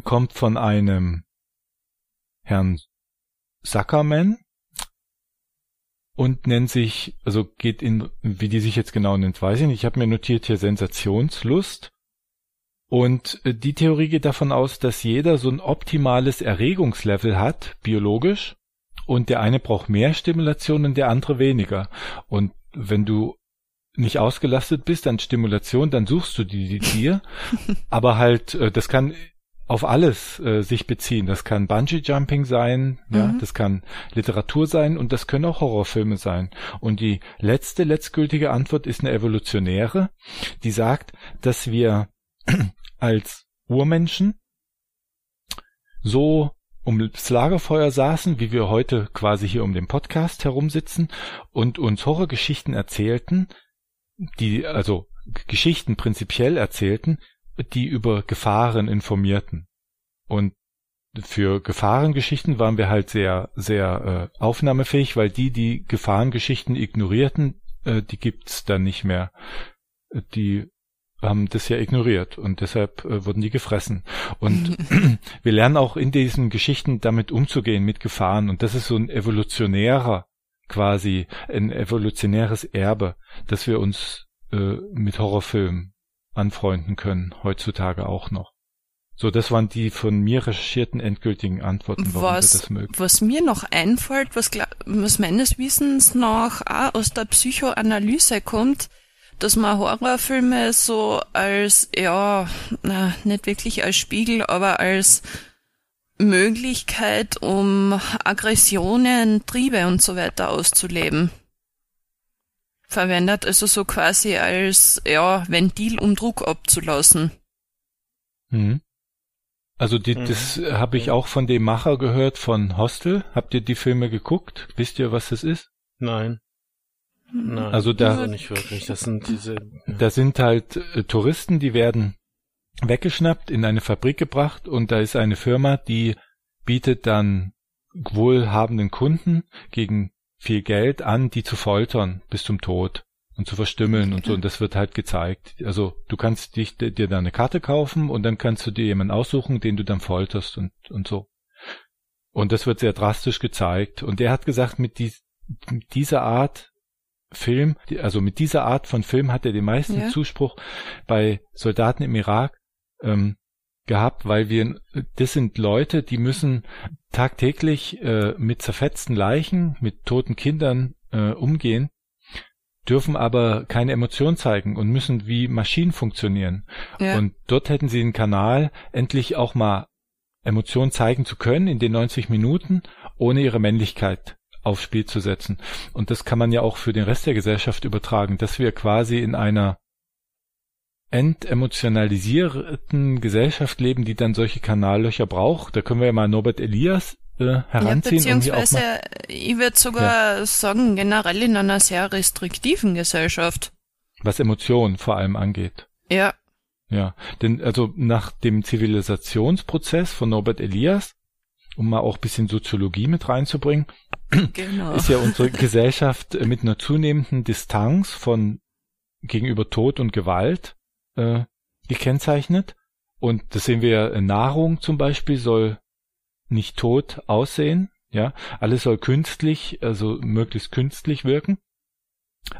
kommt von einem Herrn Zuckerman und nennt sich, also geht in, wie die sich jetzt genau nennt, weiß ich nicht. Ich habe mir notiert hier Sensationslust. Und äh, die Theorie geht davon aus, dass jeder so ein optimales Erregungslevel hat, biologisch, und der eine braucht mehr Stimulation und der andere weniger. Und wenn du nicht ausgelastet bist an Stimulation, dann suchst du die, die dir. Aber halt, äh, das kann auf alles äh, sich beziehen. Das kann Bungee Jumping sein, ja, Mhm. das kann Literatur sein und das können auch Horrorfilme sein. Und die letzte, letztgültige Antwort ist eine evolutionäre, die sagt, dass wir als Urmenschen so um das Lagerfeuer saßen, wie wir heute quasi hier um den Podcast herumsitzen und uns Horrorgeschichten erzählten, die also Geschichten prinzipiell erzählten, die über Gefahren informierten. Und für Gefahrengeschichten waren wir halt sehr, sehr äh, aufnahmefähig, weil die, die Gefahrengeschichten ignorierten, äh, die gibt's dann nicht mehr. Die haben das ja ignoriert und deshalb äh, wurden die gefressen. Und wir lernen auch in diesen Geschichten damit umzugehen, mit Gefahren. Und das ist so ein evolutionärer, quasi ein evolutionäres Erbe, dass wir uns äh, mit Horrorfilmen anfreunden können, heutzutage auch noch. So, das waren die von mir recherchierten endgültigen Antworten, warum wir Was, das mögen. was mir noch einfällt, was, was meines Wissens nach auch aus der Psychoanalyse kommt, dass man Horrorfilme so als, ja, na, nicht wirklich als Spiegel, aber als Möglichkeit, um Aggressionen, Triebe und so weiter auszuleben. Verwendet also so quasi als, ja, Ventil, um Druck abzulassen. Mhm. Also die, Mhm. das habe ich auch von dem Macher gehört von Hostel. Habt ihr die Filme geguckt? Wisst ihr, was das ist? Nein. Nein. Also da- also nicht wirklich. Das sind diese. Da sind halt äh, Touristen, die werden weggeschnappt, in eine Fabrik gebracht und da ist eine Firma, die bietet dann wohlhabenden Kunden gegen viel Geld an, die zu foltern bis zum Tod und zu verstümmeln und so. Und das wird halt gezeigt. Also du kannst dich, dir da eine Karte kaufen und dann kannst du dir jemanden aussuchen, den du dann folterst und, und so. Und das wird sehr drastisch gezeigt. Und er hat gesagt, mit, mit dieser Art Film, also mit dieser Art von Film hat er den meisten Ja. Zuspruch bei Soldaten im Irak ähm, gehabt, weil wir, das sind Leute, die müssen tagtäglich äh, mit zerfetzten Leichen, mit toten Kindern äh, umgehen, dürfen aber keine Emotion zeigen und müssen wie Maschinen funktionieren. Ja. Und dort hätten sie einen Kanal, endlich auch mal Emotionen zeigen zu können in den 90 Minuten, ohne ihre Männlichkeit aufs Spiel zu setzen. Und das kann man ja auch für den Rest der Gesellschaft übertragen, dass wir quasi in einer entemotionalisierten Gesellschaft leben, die dann solche Kanallöcher braucht. Da können wir ja mal Norbert Elias äh, heranziehen. Ja, beziehungsweise, ich würde sogar sagen, generell in einer sehr restriktiven Gesellschaft. was Emotionen vor allem angeht. Ja, Ja, denn also nach dem Zivilisationsprozess von Norbert Elias, um mal auch ein bisschen Soziologie mit reinzubringen, genau. ist ja unsere Gesellschaft mit einer zunehmenden Distanz von gegenüber Tod und Gewalt äh, gekennzeichnet. Und das sehen wir ja, äh, Nahrung zum Beispiel soll nicht tot aussehen, ja, alles soll künstlich, also möglichst künstlich wirken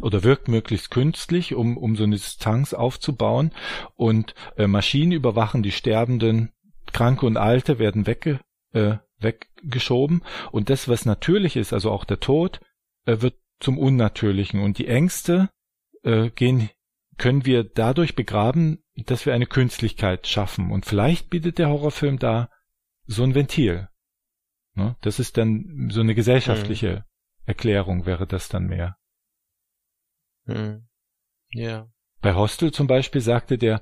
oder wirkt möglichst künstlich, um, um so eine Distanz aufzubauen. Und äh, Maschinen überwachen die Sterbenden, Kranke und Alte werden wegge, äh, weggeschoben. Und das, was natürlich ist, also auch der Tod, äh, wird zum Unnatürlichen. Und die Ängste äh, gehen, können wir dadurch begraben, dass wir eine Künstlichkeit schaffen. Und vielleicht bietet der Horrorfilm da so ein Ventil. Ne? Das ist dann so eine gesellschaftliche Erklärung, wäre das dann mehr. Hm. Ja. Bei Hostel zum Beispiel sagte der,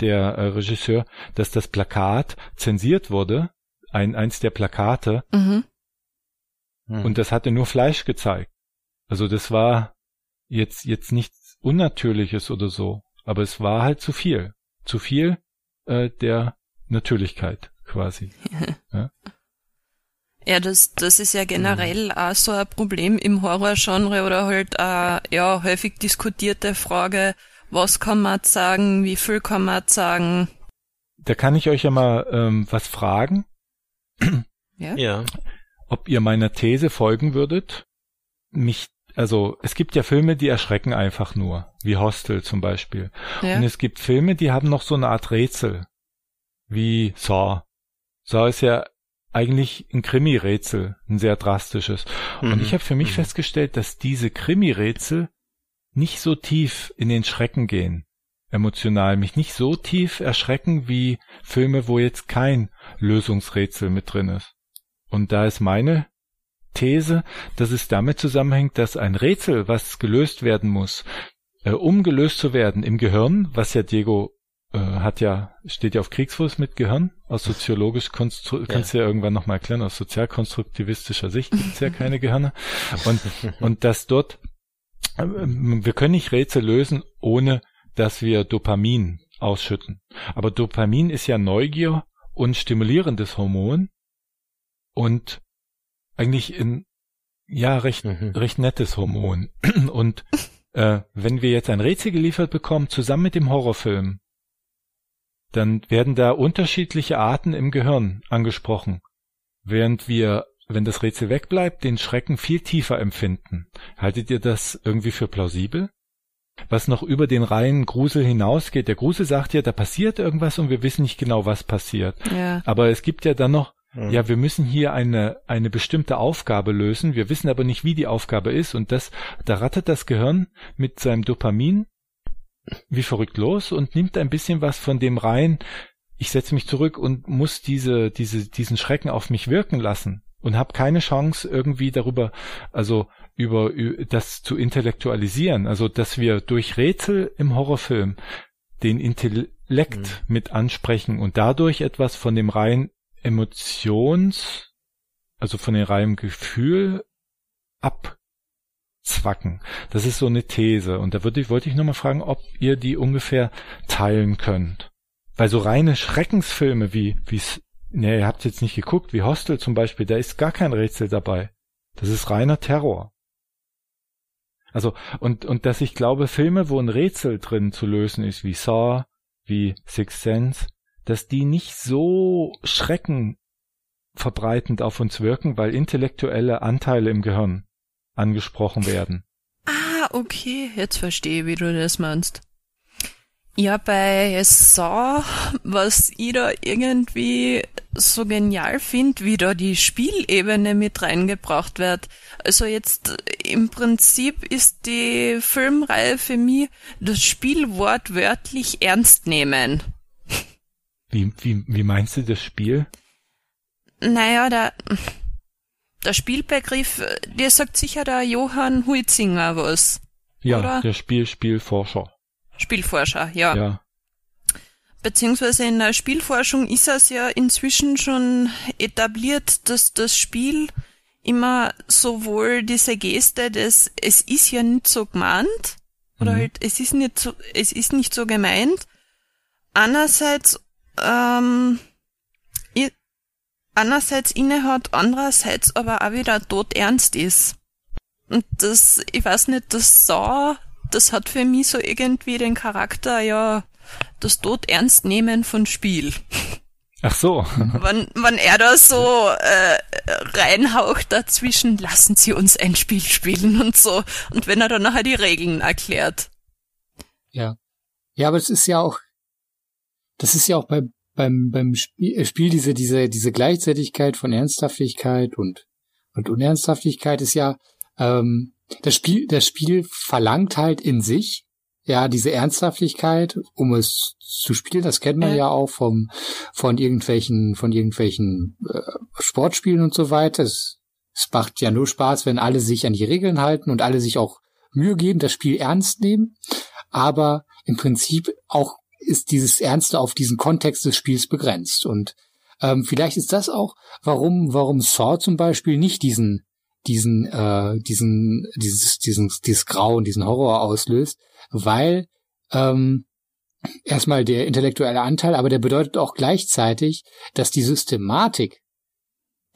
der äh, Regisseur, dass das Plakat zensiert wurde, ein, eins der Plakate, Mhm. Hm. und das hatte nur Fleisch gezeigt. Also das war jetzt, jetzt nichts Unnatürliches oder so, aber es war halt zu viel. Zu viel äh, der Natürlichkeit quasi. Ja, das, das ist ja generell auch so ein Problem im Horrorgenre oder halt äh, ja häufig diskutierte Frage, was kann man sagen, wie viel kann man sagen. Da kann ich euch ja mal ähm, was fragen, Ja? ja. ob ihr meiner These folgen würdet. Mich, also es gibt ja Filme, die erschrecken einfach nur, wie Hostel zum Beispiel. Ja. Und es gibt Filme, die haben noch so eine Art Rätsel, wie Saw. Saw ist ja eigentlich ein Krimi-Rätsel, ein sehr drastisches. Und Mhm. ich habe für mich Mhm. festgestellt, dass diese Krimi-Rätsel nicht so tief in den Schrecken gehen, emotional, mich nicht so tief erschrecken wie Filme, wo jetzt kein Lösungsrätsel mit drin ist. Und da ist meine These, dass es damit zusammenhängt, dass ein Rätsel, was gelöst werden muss, äh, um gelöst zu werden im Gehirn, was ja Diego äh, hat ja, steht ja auf Kriegsfuß mit Gehirn, aus soziologisch konstru kannst du ja irgendwann nochmal erklären, aus sozialkonstruktivistischer Sicht gibt's ja keine Gehirne. Und, und dass dort, äh, wir können nicht Rätsel lösen, ohne dass wir Dopamin ausschütten. Aber Dopamin ist ja Neugier und stimulierendes Hormon und eigentlich in, ja, recht, Mhm. recht nettes Hormon. Und äh, wenn wir jetzt ein Rätsel geliefert bekommen, zusammen mit dem Horrorfilm, dann werden da unterschiedliche Arten im Gehirn angesprochen, während wir, wenn das Rätsel wegbleibt, den Schrecken viel tiefer empfinden. Haltet ihr das irgendwie für plausibel? Was noch über den reinen Grusel hinausgeht. Der Grusel sagt ja, da passiert irgendwas und wir wissen nicht genau, was passiert. Ja. Aber es gibt ja dann noch Mhm. ja, wir müssen hier eine, eine bestimmte Aufgabe lösen. Wir wissen aber nicht, wie die Aufgabe ist. Und das, da rattert das Gehirn mit seinem Dopamin wie verrückt los und nimmt ein bisschen was von dem rein. Ich setze mich zurück und muss diese, diese, diesen Schrecken auf mich wirken lassen und habe keine Chance irgendwie darüber, also über, ü- das zu intellektualisieren. Also, dass wir durch Rätsel im Horrorfilm den Intellekt mit ansprechen und dadurch etwas von dem rein Emotions, also von dem reinen Gefühl abzwacken. Das ist so eine These. Und da würde ich, wollte ich nochmal fragen, ob ihr die ungefähr teilen könnt. Weil so reine Schreckensfilme wie, wie's, ne, ihr habt jetzt nicht geguckt, wie Hostel zum Beispiel, da ist gar kein Rätsel dabei. Das ist reiner Terror. Also, und, und dass ich glaube, Filme, wo ein Rätsel drin zu lösen ist, wie Saw, wie Sixth Sense, dass die nicht so schreckenverbreitend auf uns wirken, weil intellektuelle Anteile im Gehirn angesprochen werden. Ah, okay, jetzt verstehe wie du das meinst. Ja, bei Saw, was ich da irgendwie so genial finde, wie da die Spielebene mit reingebracht wird. Also jetzt im Prinzip ist die Filmreihe für mich das Spiel wortwörtlich ernst nehmen. Wie, wie, wie meinst du das Spiel? Naja, der, der Spielbegriff, dir sagt sicher der Johann Huizinger was. Ja, Oder? der Spiel, Spielforscher. Ja. Ja. Beziehungsweise in der Spielforschung ist es ja inzwischen schon etabliert, dass das Spiel immer sowohl diese Geste des es ist ja nicht so gemeint oder Mhm. halt es ist nicht so es ist nicht so gemeint. Einerseits ähm, einerseits innehat, andererseits aber auch wieder tot ernst ist. Und das, ich weiß nicht, das Saw, das hat für mich so irgendwie den Charakter, ja, das tot ernst nehmen von Spiel. Ach so. Wenn, wenn er da so äh, reinhaucht dazwischen, lassen Sie uns ein Spiel spielen und so. Und wenn er dann nachher die Regeln erklärt. Ja. Ja, aber es ist ja auch, das ist ja auch bei, beim, beim Spiel, äh, Spiel diese, diese, diese Gleichzeitigkeit von Ernsthaftigkeit und, und Unernsthaftigkeit ist ja, ähm, das Spiel, das Spiel verlangt halt in sich, ja, diese Ernsthaftigkeit, um es zu spielen, das kennt man Ja. ja auch vom, von irgendwelchen, von irgendwelchen äh, Sportspielen und so weiter. Es, es macht ja nur Spaß, wenn alle sich an die Regeln halten und alle sich auch Mühe geben, das Spiel ernst nehmen aber im Prinzip auch ist dieses Ernste auf diesen Kontext des Spiels begrenzt. Und ähm, vielleicht ist das auch, warum, warum Saw zum Beispiel nicht diesen, diesen, äh, diesen, dieses, diesen, dieses Grauen, diesen Horror auslöst, weil ähm, erstmal der intellektuelle Anteil, aber der bedeutet auch gleichzeitig, dass die Systematik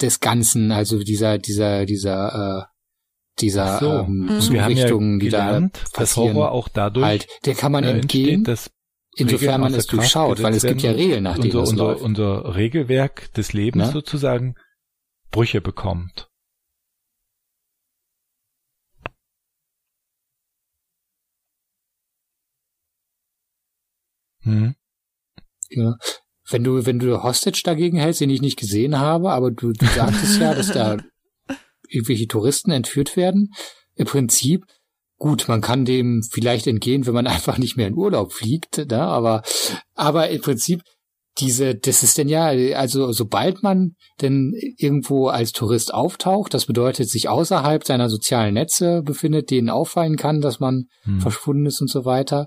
des Ganzen, also dieser, dieser, dieser, äh, dieser so. ähm, Mhm. Haben ja Zurichtungen, die da gelernt, passieren, Horror auch dadurch halt, der kann man äh, entgehen, entsteht, dass insofern Regeln man es durchschaut, weil es gibt ja Regeln, nach denen unser, es unser, läuft. unser Regelwerk des Lebens Ne? sozusagen Brüche bekommt. Hm. Ja. wenn du, wenn du Hostage dagegen hältst, den ich nicht gesehen habe, aber du, du sagtest ja, dass da irgendwelche Touristen entführt werden. Im Prinzip, gut, man kann dem vielleicht entgehen, wenn man einfach nicht mehr in Urlaub fliegt, ne? aber, aber im Prinzip, diese, das ist denn ja, also sobald man denn irgendwo als Tourist auftaucht, das bedeutet, sich außerhalb seiner sozialen Netze befindet, denen auffallen kann, dass man Hm. verschwunden ist und so weiter,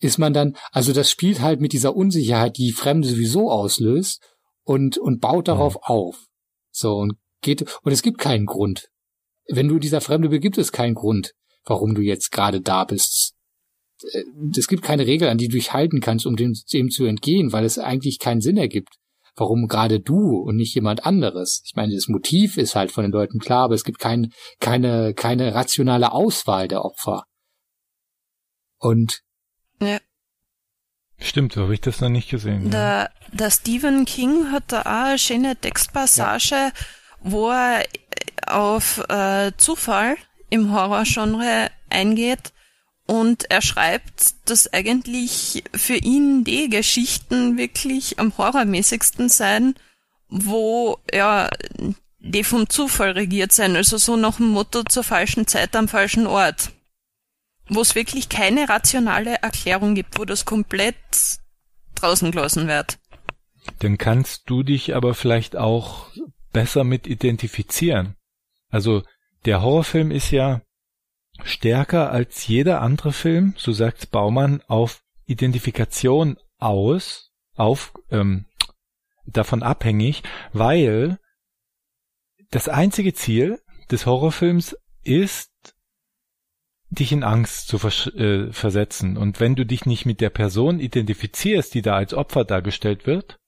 ist man dann, also das spielt halt mit dieser Unsicherheit, die Fremde sowieso auslöst und, und baut darauf auf. So, und geht, und es gibt keinen Grund. Wenn du dieser Fremde bist, gibt es keinen Grund, warum du jetzt gerade da bist. Äh, Es gibt keine Regel, an die du dich halten kannst, um dem, dem zu entgehen, weil es eigentlich keinen Sinn ergibt. Warum gerade du und nicht jemand anderes? Ich meine, das Motiv ist halt von den Leuten klar, aber es gibt kein, keine, keine rationale Auswahl der Opfer. Und Stimmt, so habe ich das noch nicht gesehen. ja. Der, der Stephen King hat da auch eine schöne Textpassage, wo er auf äh, Zufall im Horrorgenre eingeht und er schreibt, dass eigentlich für ihn die Geschichten wirklich am horrormäßigsten sein, wo ja die vom Zufall regiert sein, also so nach dem Motto zur falschen Zeit am falschen Ort. Wo es wirklich keine rationale Erklärung gibt, wo das komplett draußen gelassen wird. Dann kannst du dich aber vielleicht auch besser mit identifizieren. Also der Horrorfilm ist ja stärker als jeder andere Film, so sagt Baumann, auf Identifikation aus, auf ähm, davon abhängig, weil das einzige Ziel des Horrorfilms ist, dich in Angst zu vers äh, versetzen. Und wenn du dich nicht mit der Person identifizierst, die da als Opfer dargestellt wird,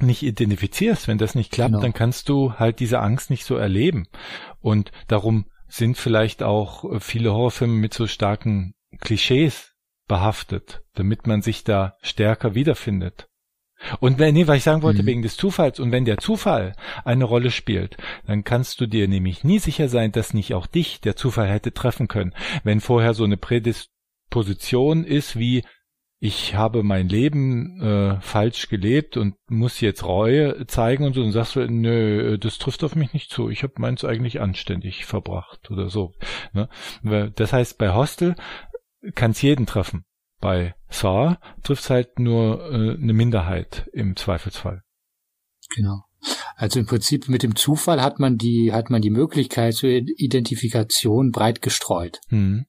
nicht identifizierst, wenn das nicht klappt, Genau. dann kannst du halt diese Angst nicht so erleben. Und darum sind vielleicht auch äh, viele Horrorfilme mit so starken Klischees behaftet, damit man sich da stärker wiederfindet. Und wenn, nee, was ich sagen wollte, Mhm. wegen des Zufalls, und wenn der Zufall eine Rolle spielt, dann kannst du dir nämlich nie sicher sein, dass nicht auch dich der Zufall hätte treffen können. Wenn vorher so eine Prädisposition ist wie, ich habe mein Leben äh, falsch gelebt und muss jetzt Reue zeigen und so, dann sagst du, nö, das trifft auf mich nicht zu. Ich habe meins eigentlich anständig verbracht oder so. Ne? Das heißt, bei Hostel kann es jeden treffen. Bei Saw trifft es halt nur äh, eine Minderheit im Zweifelsfall. Genau. Also im Prinzip mit dem Zufall hat man die, hat man die Möglichkeit zur Identifikation breit gestreut. Hm.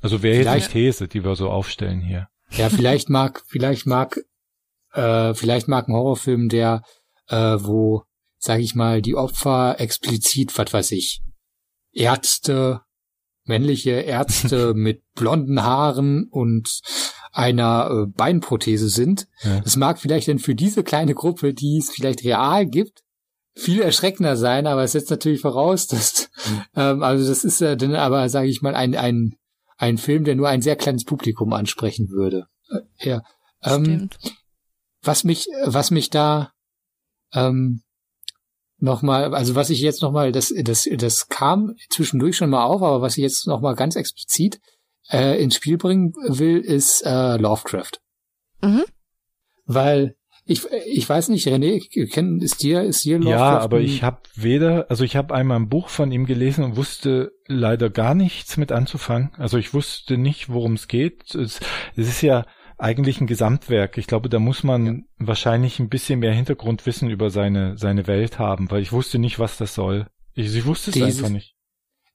Also wäre jetzt die These, die wir so aufstellen hier. Ja, vielleicht mag, vielleicht mag, äh, vielleicht mag ein Horrorfilm, der, äh, wo, sag ich mal, die Opfer explizit, was weiß ich, Ärzte, männliche Ärzte mit blonden Haaren und einer äh, Beinprothese sind. Ja. Das mag vielleicht dann für diese kleine Gruppe, die es vielleicht real gibt, viel erschreckender sein, aber es setzt natürlich voraus, dass ähm, also das ist ja dann aber, sage ich mal, ein ein ein Film, der nur ein sehr kleines Publikum ansprechen würde. Äh, ja. Ähm, Stimmt. was mich, was mich da ähm, nochmal, also was ich jetzt nochmal, das, das, das kam zwischendurch schon mal auf, aber was ich jetzt nochmal ganz explizit äh, ins Spiel bringen will, ist äh, Lovecraft. Mhm. Weil ich, ich weiß nicht, René, kenn, ist dir, ist dir Lovecraft? Ja, aber ich habe weder, also ich habe einmal ein Buch von ihm gelesen und wusste leider gar nichts mit anzufangen. Also ich wusste nicht, worum es geht. Es, es ist ja eigentlich ein Gesamtwerk. Ich glaube, da muss man wahrscheinlich ein bisschen mehr Hintergrundwissen über seine seine Welt haben, weil ich wusste nicht, was das soll. Ich, ich wusste es Dieses- einfach nicht.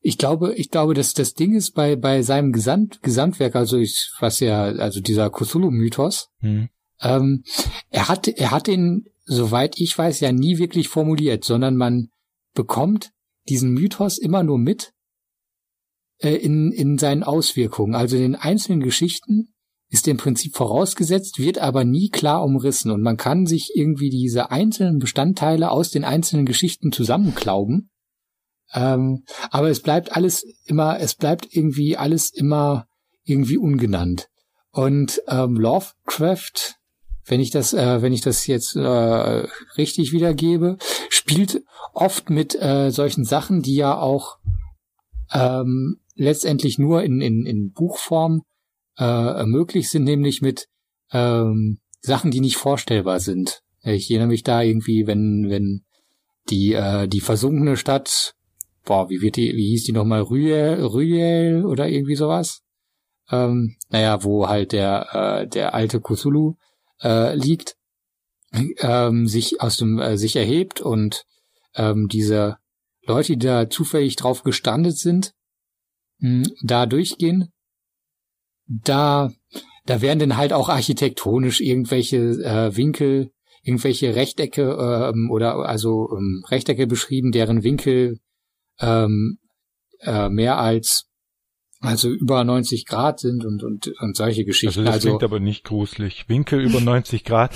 Ich glaube, ich glaube, dass das Ding ist bei bei seinem Gesamt, Gesamtwerk, also ich, was ja, also dieser Cthulhu-Mythos, Hm. ähm, er hat er hat den, soweit ich weiß, ja nie wirklich formuliert, sondern man bekommt diesen Mythos immer nur mit äh, in in seinen Auswirkungen. Also in den einzelnen Geschichten ist im Prinzip vorausgesetzt, wird aber nie klar umrissen und man kann sich irgendwie diese einzelnen Bestandteile aus den einzelnen Geschichten zusammenklauben. Ähm, aber es bleibt alles immer, es bleibt irgendwie alles immer irgendwie ungenannt. Und ähm, Lovecraft, wenn ich das, äh, wenn ich das jetzt äh, richtig wiedergebe, spielt oft mit äh, solchen Sachen, die ja auch ähm, letztendlich nur in, in, in Buchform äh, möglich sind, nämlich mit ähm, Sachen, die nicht vorstellbar sind. Ich erinnere mich da irgendwie, wenn, wenn die, äh, die versunkene Stadt, boah, wie wird die, wie hieß die nochmal, Rüel, Rüel oder irgendwie sowas? Ähm, naja, wo halt der, äh, der alte Cthulhu äh, liegt, ähm, sich aus dem, äh, sich erhebt und ähm, diese Leute, die da zufällig drauf gestandet sind, mh, da durchgehen, da, da werden dann halt auch architektonisch irgendwelche äh, Winkel, irgendwelche Rechtecke ähm, oder also ähm, Rechtecke beschrieben, deren Winkel ähm, äh, mehr als also über 90 Grad sind und, und, und solche Also Geschichten. das Also, klingt aber nicht gruselig. Winkel über 90 Grad.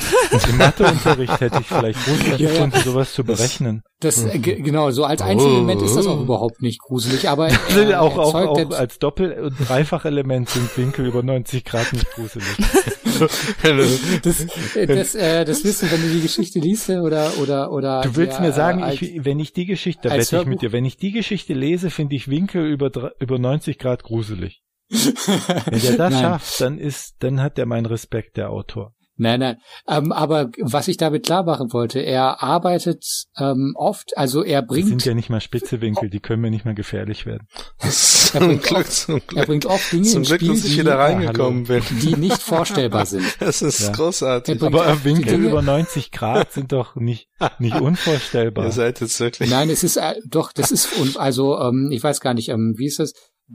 Im Matheunterricht hätte ich vielleicht gruselig Ja, ja. gefunden, sowas zu berechnen. das, äh, ge- genau, so als Einzelelement ist das auch Oh. überhaupt nicht gruselig, aber er, auch, auch, auch als Doppel- und Dreifachelement sind Winkel über 90 Grad nicht gruselig. das, äh, das, äh, das Wissen, wenn du die Geschichte liest oder oder oder Du willst der, mir sagen, äh, ich, wenn ich die Geschichte, da wette ich mit dir, wenn ich die Geschichte lese, finde ich Winkel über, über 90 Grad gruselig. Wenn der das Nein. schafft, dann ist, dann hat er meinen Respekt, der Autor. Nein, nein. Ähm, aber was ich damit klar machen wollte, er arbeitet ähm, oft, also er Das sind bringt, ja nicht mal spitze Winkel, die können mir nicht mal gefährlich werden. zum Glück, zum er Glück. bringt oft Dinge Zum ins Glück, Spiel, dass ich die, wieder reingekommen bin. die nicht vorstellbar sind. Das ist Ja. großartig. Er bringt Aber oft die Winkel Dinge- über 90 Grad sind doch nicht, nicht unvorstellbar. Ihr seid jetzt wirklich. Nein, es ist äh, doch, das ist und also ähm, ich weiß gar nicht, ähm, wie ist das?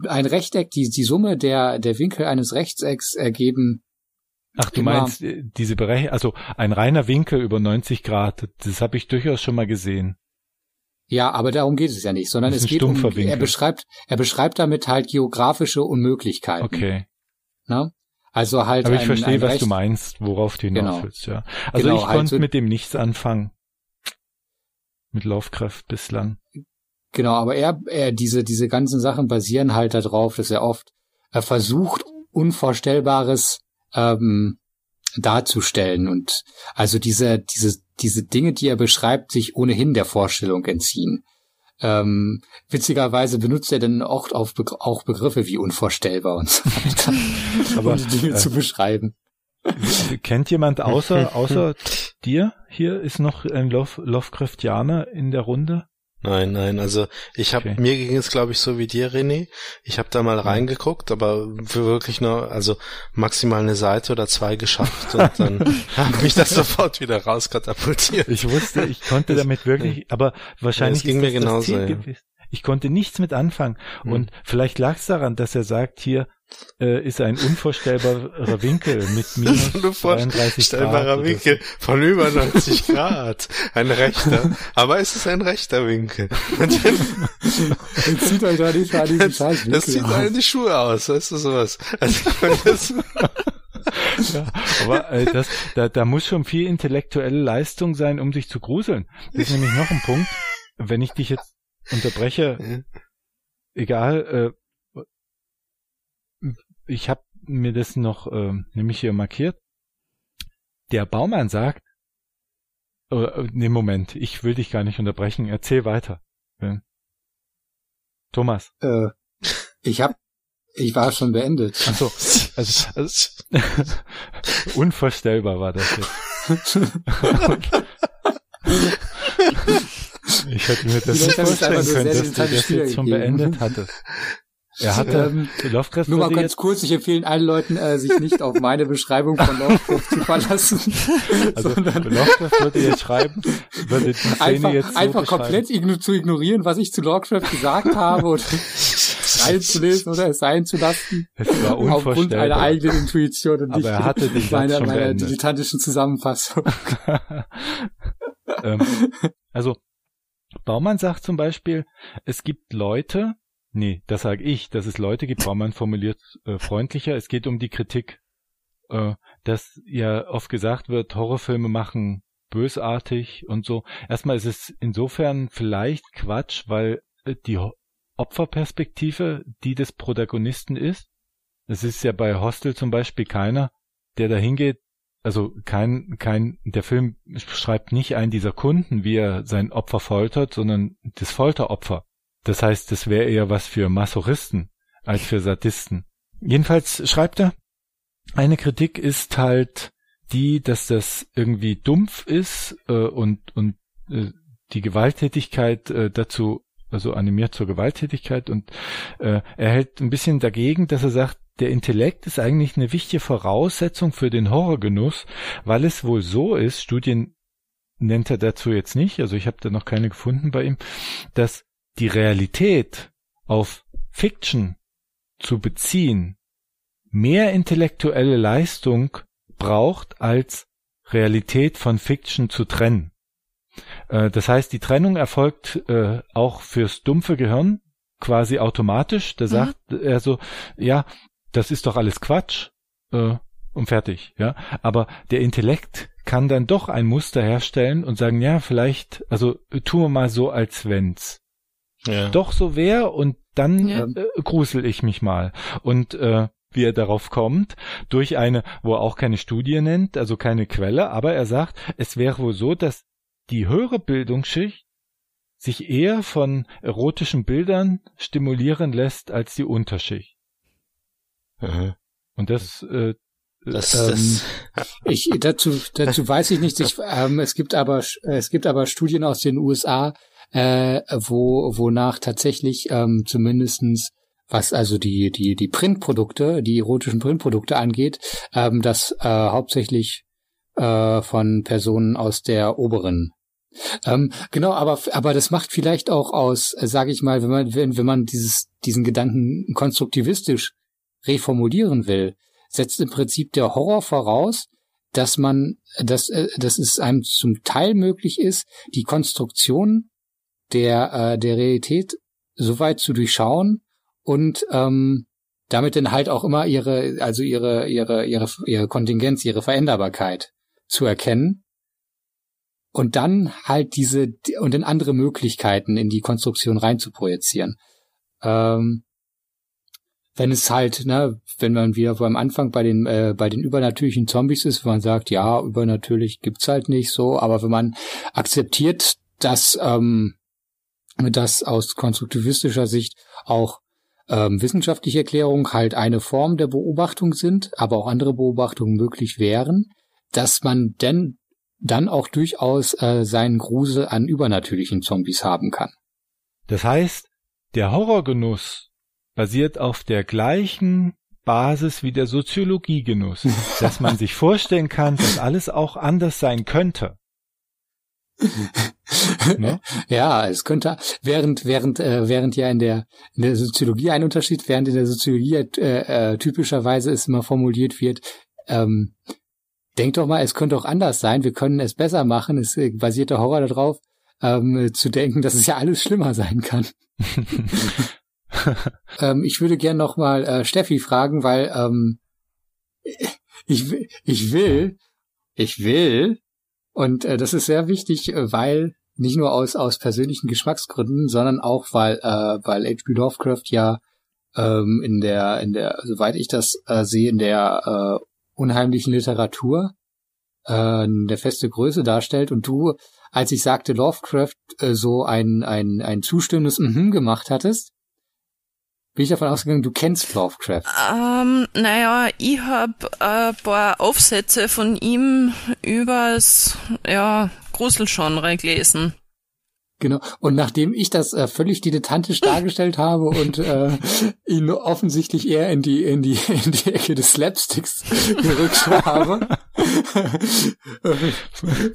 Ein Rechteck, die die Summe der der Winkel eines Rechtecks ergeben. Ach, du immer- meinst äh, diese Berechnung, also ein reiner Winkel über 90 Grad, das habe ich durchaus schon mal gesehen. Ja, aber darum geht es ja nicht, sondern es ein geht um stumpfer Winkel. er beschreibt er beschreibt damit halt geografische Unmöglichkeiten. Okay. Ne? Also halt Aber ein, ich verstehe, ein was du meinst, worauf du hinaus Genau. willst, ja. Also Genau, ich halt konnte so- mit dem nichts anfangen. Mit Lovecraft bislang. Genau, aber er, er diese diese ganzen Sachen basieren halt darauf, dass er oft er versucht unvorstellbares ähm, darzustellen und also diese diese diese Dinge, die er beschreibt, sich ohnehin der Vorstellung entziehen. Ähm, witzigerweise benutzt er dann auch, auf Begr auch Begriffe wie unvorstellbar und so weiter, Aber, um die Dinge äh, zu beschreiben. Kennt jemand außer, außer dir hier ist noch ein Love, Lovecraftianer in der Runde? Nein, nein, also ich habe Okay. mir ging es glaube ich so wie dir René. Ich habe da mal reingeguckt, aber für wirklich nur also maximal eine Seite oder zwei geschafft und dann habe ich das sofort wieder rauskatapultiert. Ich wusste, ich konnte damit wirklich, aber wahrscheinlich Ja, ging ist mir das genauso, das Ziel ja. gewesen. Ich konnte nichts mit anfangen. Hm. Und vielleicht lag es daran, dass er sagt, hier äh, ist ein unvorstellbarer Winkel mit minus 33 Grad. Winkel von über 90 Grad. Ein rechter. Aber es ist ein rechter Winkel. Jetzt zieht euch doch nicht mal diesen scheiß das aus. einem die Schuhe aus, weißt du sowas. Also ich meine, das, So. Ja, aber äh, das, da, da muss schon viel intellektuelle Leistung sein, um sich zu gruseln. Das ist nämlich noch ein Punkt, wenn ich dich jetzt unterbreche, egal, äh, ich habe mir das noch äh, nämlich hier markiert. Der Baumann sagt, äh, nee, Moment, ich will dich gar nicht unterbrechen, erzähl weiter. Ja. Thomas. Äh, ich hab, ich war schon beendet. Ach so, also, also unvorstellbar war das jetzt. ich hätte mir das nicht vorstellen können, dass du das jetzt schon wiedergegeben. beendet hattest. Er hatte, Ähm, Lovecraft Nur mal ganz jetzt, kurz, ich empfehle allen Leuten, äh, sich nicht auf meine Beschreibung von Lovecraft zu verlassen, also sondern Lovecraft würde jetzt schreiben, würde die Szene einfach, jetzt so einfach komplett igno zu ignorieren, was ich zu Lovecraft gesagt habe und reinzulesen oder es sein zu lassen, Es war aufgrund einer unvorstellbar. eigenen Intuition und Aber nicht er hatte den Satz meiner, meiner dilettantischen Zusammenfassung. ähm, also Baumann sagt zum Beispiel, es gibt Leute, nee, das sage ich, dass es Leute gibt, Baumann formuliert äh, freundlicher, es geht um die Kritik, äh, dass ja oft gesagt wird, Horrorfilme machen bösartig und so. Erstmal ist es insofern vielleicht Quatsch, weil äh, die Opferperspektive die des Protagonisten ist. Es ist ja bei Hostel zum Beispiel keiner, der da hingeht, also kein, kein, der Film schreibt nicht einen dieser Kunden, wie er sein Opfer foltert, sondern das Folteropfer. Das heißt, das wäre eher was für Masochisten als für Sadisten. Jedenfalls schreibt er, eine Kritik ist halt die, dass das irgendwie dumpf ist äh, und, und äh, die Gewalttätigkeit äh, dazu, also animiert zur Gewalttätigkeit und äh, er hält ein bisschen dagegen, dass er sagt, der Intellekt ist eigentlich eine wichtige Voraussetzung für den Horrorgenuss, weil es wohl so ist, Studien nennt er dazu jetzt nicht, also ich habe da noch keine gefunden bei ihm, dass die Realität auf Fiction zu beziehen mehr intellektuelle Leistung braucht, als Realität von Fiction zu trennen. Äh, das heißt, die Trennung erfolgt äh, auch fürs dumpfe Gehirn quasi automatisch. Da sagt mhm. er so, ja, das ist doch alles Quatsch äh, und fertig. Ja, aber der Intellekt kann dann doch ein Muster herstellen und sagen, ja, vielleicht, also tun wir mal so, als wenn's ja. doch so wäre und dann ja. äh, grusel ich mich mal. Und äh, wie er darauf kommt, durch eine, wo er auch keine Studie nennt, also keine Quelle, aber er sagt, es wäre wohl so, dass die höhere Bildungsschicht sich eher von erotischen Bildern stimulieren lässt als die Unterschicht. Mhm. Und das, äh, das, ähm, das ich dazu dazu weiß ich nicht. Ich, ähm, es gibt aber es gibt aber Studien aus den USA, äh, wo wonach tatsächlich ähm, zumindestens was also die, die, die Printprodukte, die erotischen Printprodukte angeht, ähm, das äh, hauptsächlich äh, von Personen aus der oberen ähm, genau, aber aber das macht vielleicht auch aus, äh, sage ich mal, wenn man wenn, wenn man dieses diesen Gedanken konstruktivistisch reformulieren will, setzt im Prinzip der Horror voraus, dass man, dass, äh, dass es einem zum Teil möglich ist, die Konstruktion der äh, der Realität so weit zu durchschauen, und ähm, damit dann halt auch immer ihre, also ihre, ihre, ihre, ihre Kontingenz, ihre Veränderbarkeit zu erkennen und dann halt diese und in andere Möglichkeiten in die Konstruktion rein zu projizieren. Ähm, wenn es halt, ne, wenn man wieder vor am Anfang bei den äh, bei den übernatürlichen Zombies ist, wo man sagt, ja, übernatürlich gibt's halt nicht so, aber wenn man akzeptiert, dass ähm, dass aus konstruktivistischer Sicht auch ähm, wissenschaftliche Erklärungen halt eine Form der Beobachtung sind, aber auch andere Beobachtungen möglich wären, dass man denn dann auch durchaus äh, seinen Grusel an übernatürlichen Zombies haben kann. Das heißt, der Horrorgenuss basiert auf der gleichen Basis wie der Soziologiegenuss, dass man sich vorstellen kann, dass alles auch anders sein könnte. ne? Ja, es könnte, während, während, äh, während ja in der, in der Soziologie ein Unterschied, während in der Soziologie äh, äh, typischerweise es immer formuliert wird, ähm, denk doch mal, es könnte auch anders sein, wir können es besser machen, es äh, basiert der Horror darauf, ähm, zu denken, dass es ja alles schlimmer sein kann. ähm, ich würde gern noch mal äh, Steffi fragen, weil ähm, ich, ich will, ich will, und äh, das ist sehr wichtig, äh, weil nicht nur aus, aus persönlichen Geschmacksgründen, sondern auch, weil, äh, weil H.P. Lovecraft ja ähm, in der, in der, soweit ich das äh, sehe, in der äh, unheimlichen Literatur äh, eine feste Größe darstellt und du, als ich sagte Lovecraft, äh, so ein, ein, ein zustimmendes Mhm gemacht hattest, bin ich davon ausgegangen, du kennst Lovecraft. Ähm, naja, ich hab ein paar Aufsätze von ihm übers ja, Gruselgenre gelesen. Genau. Und nachdem ich das äh, völlig dilettantisch dargestellt habe und äh, ihn offensichtlich eher in die in die in die Ecke des Slapsticks gerückt habe,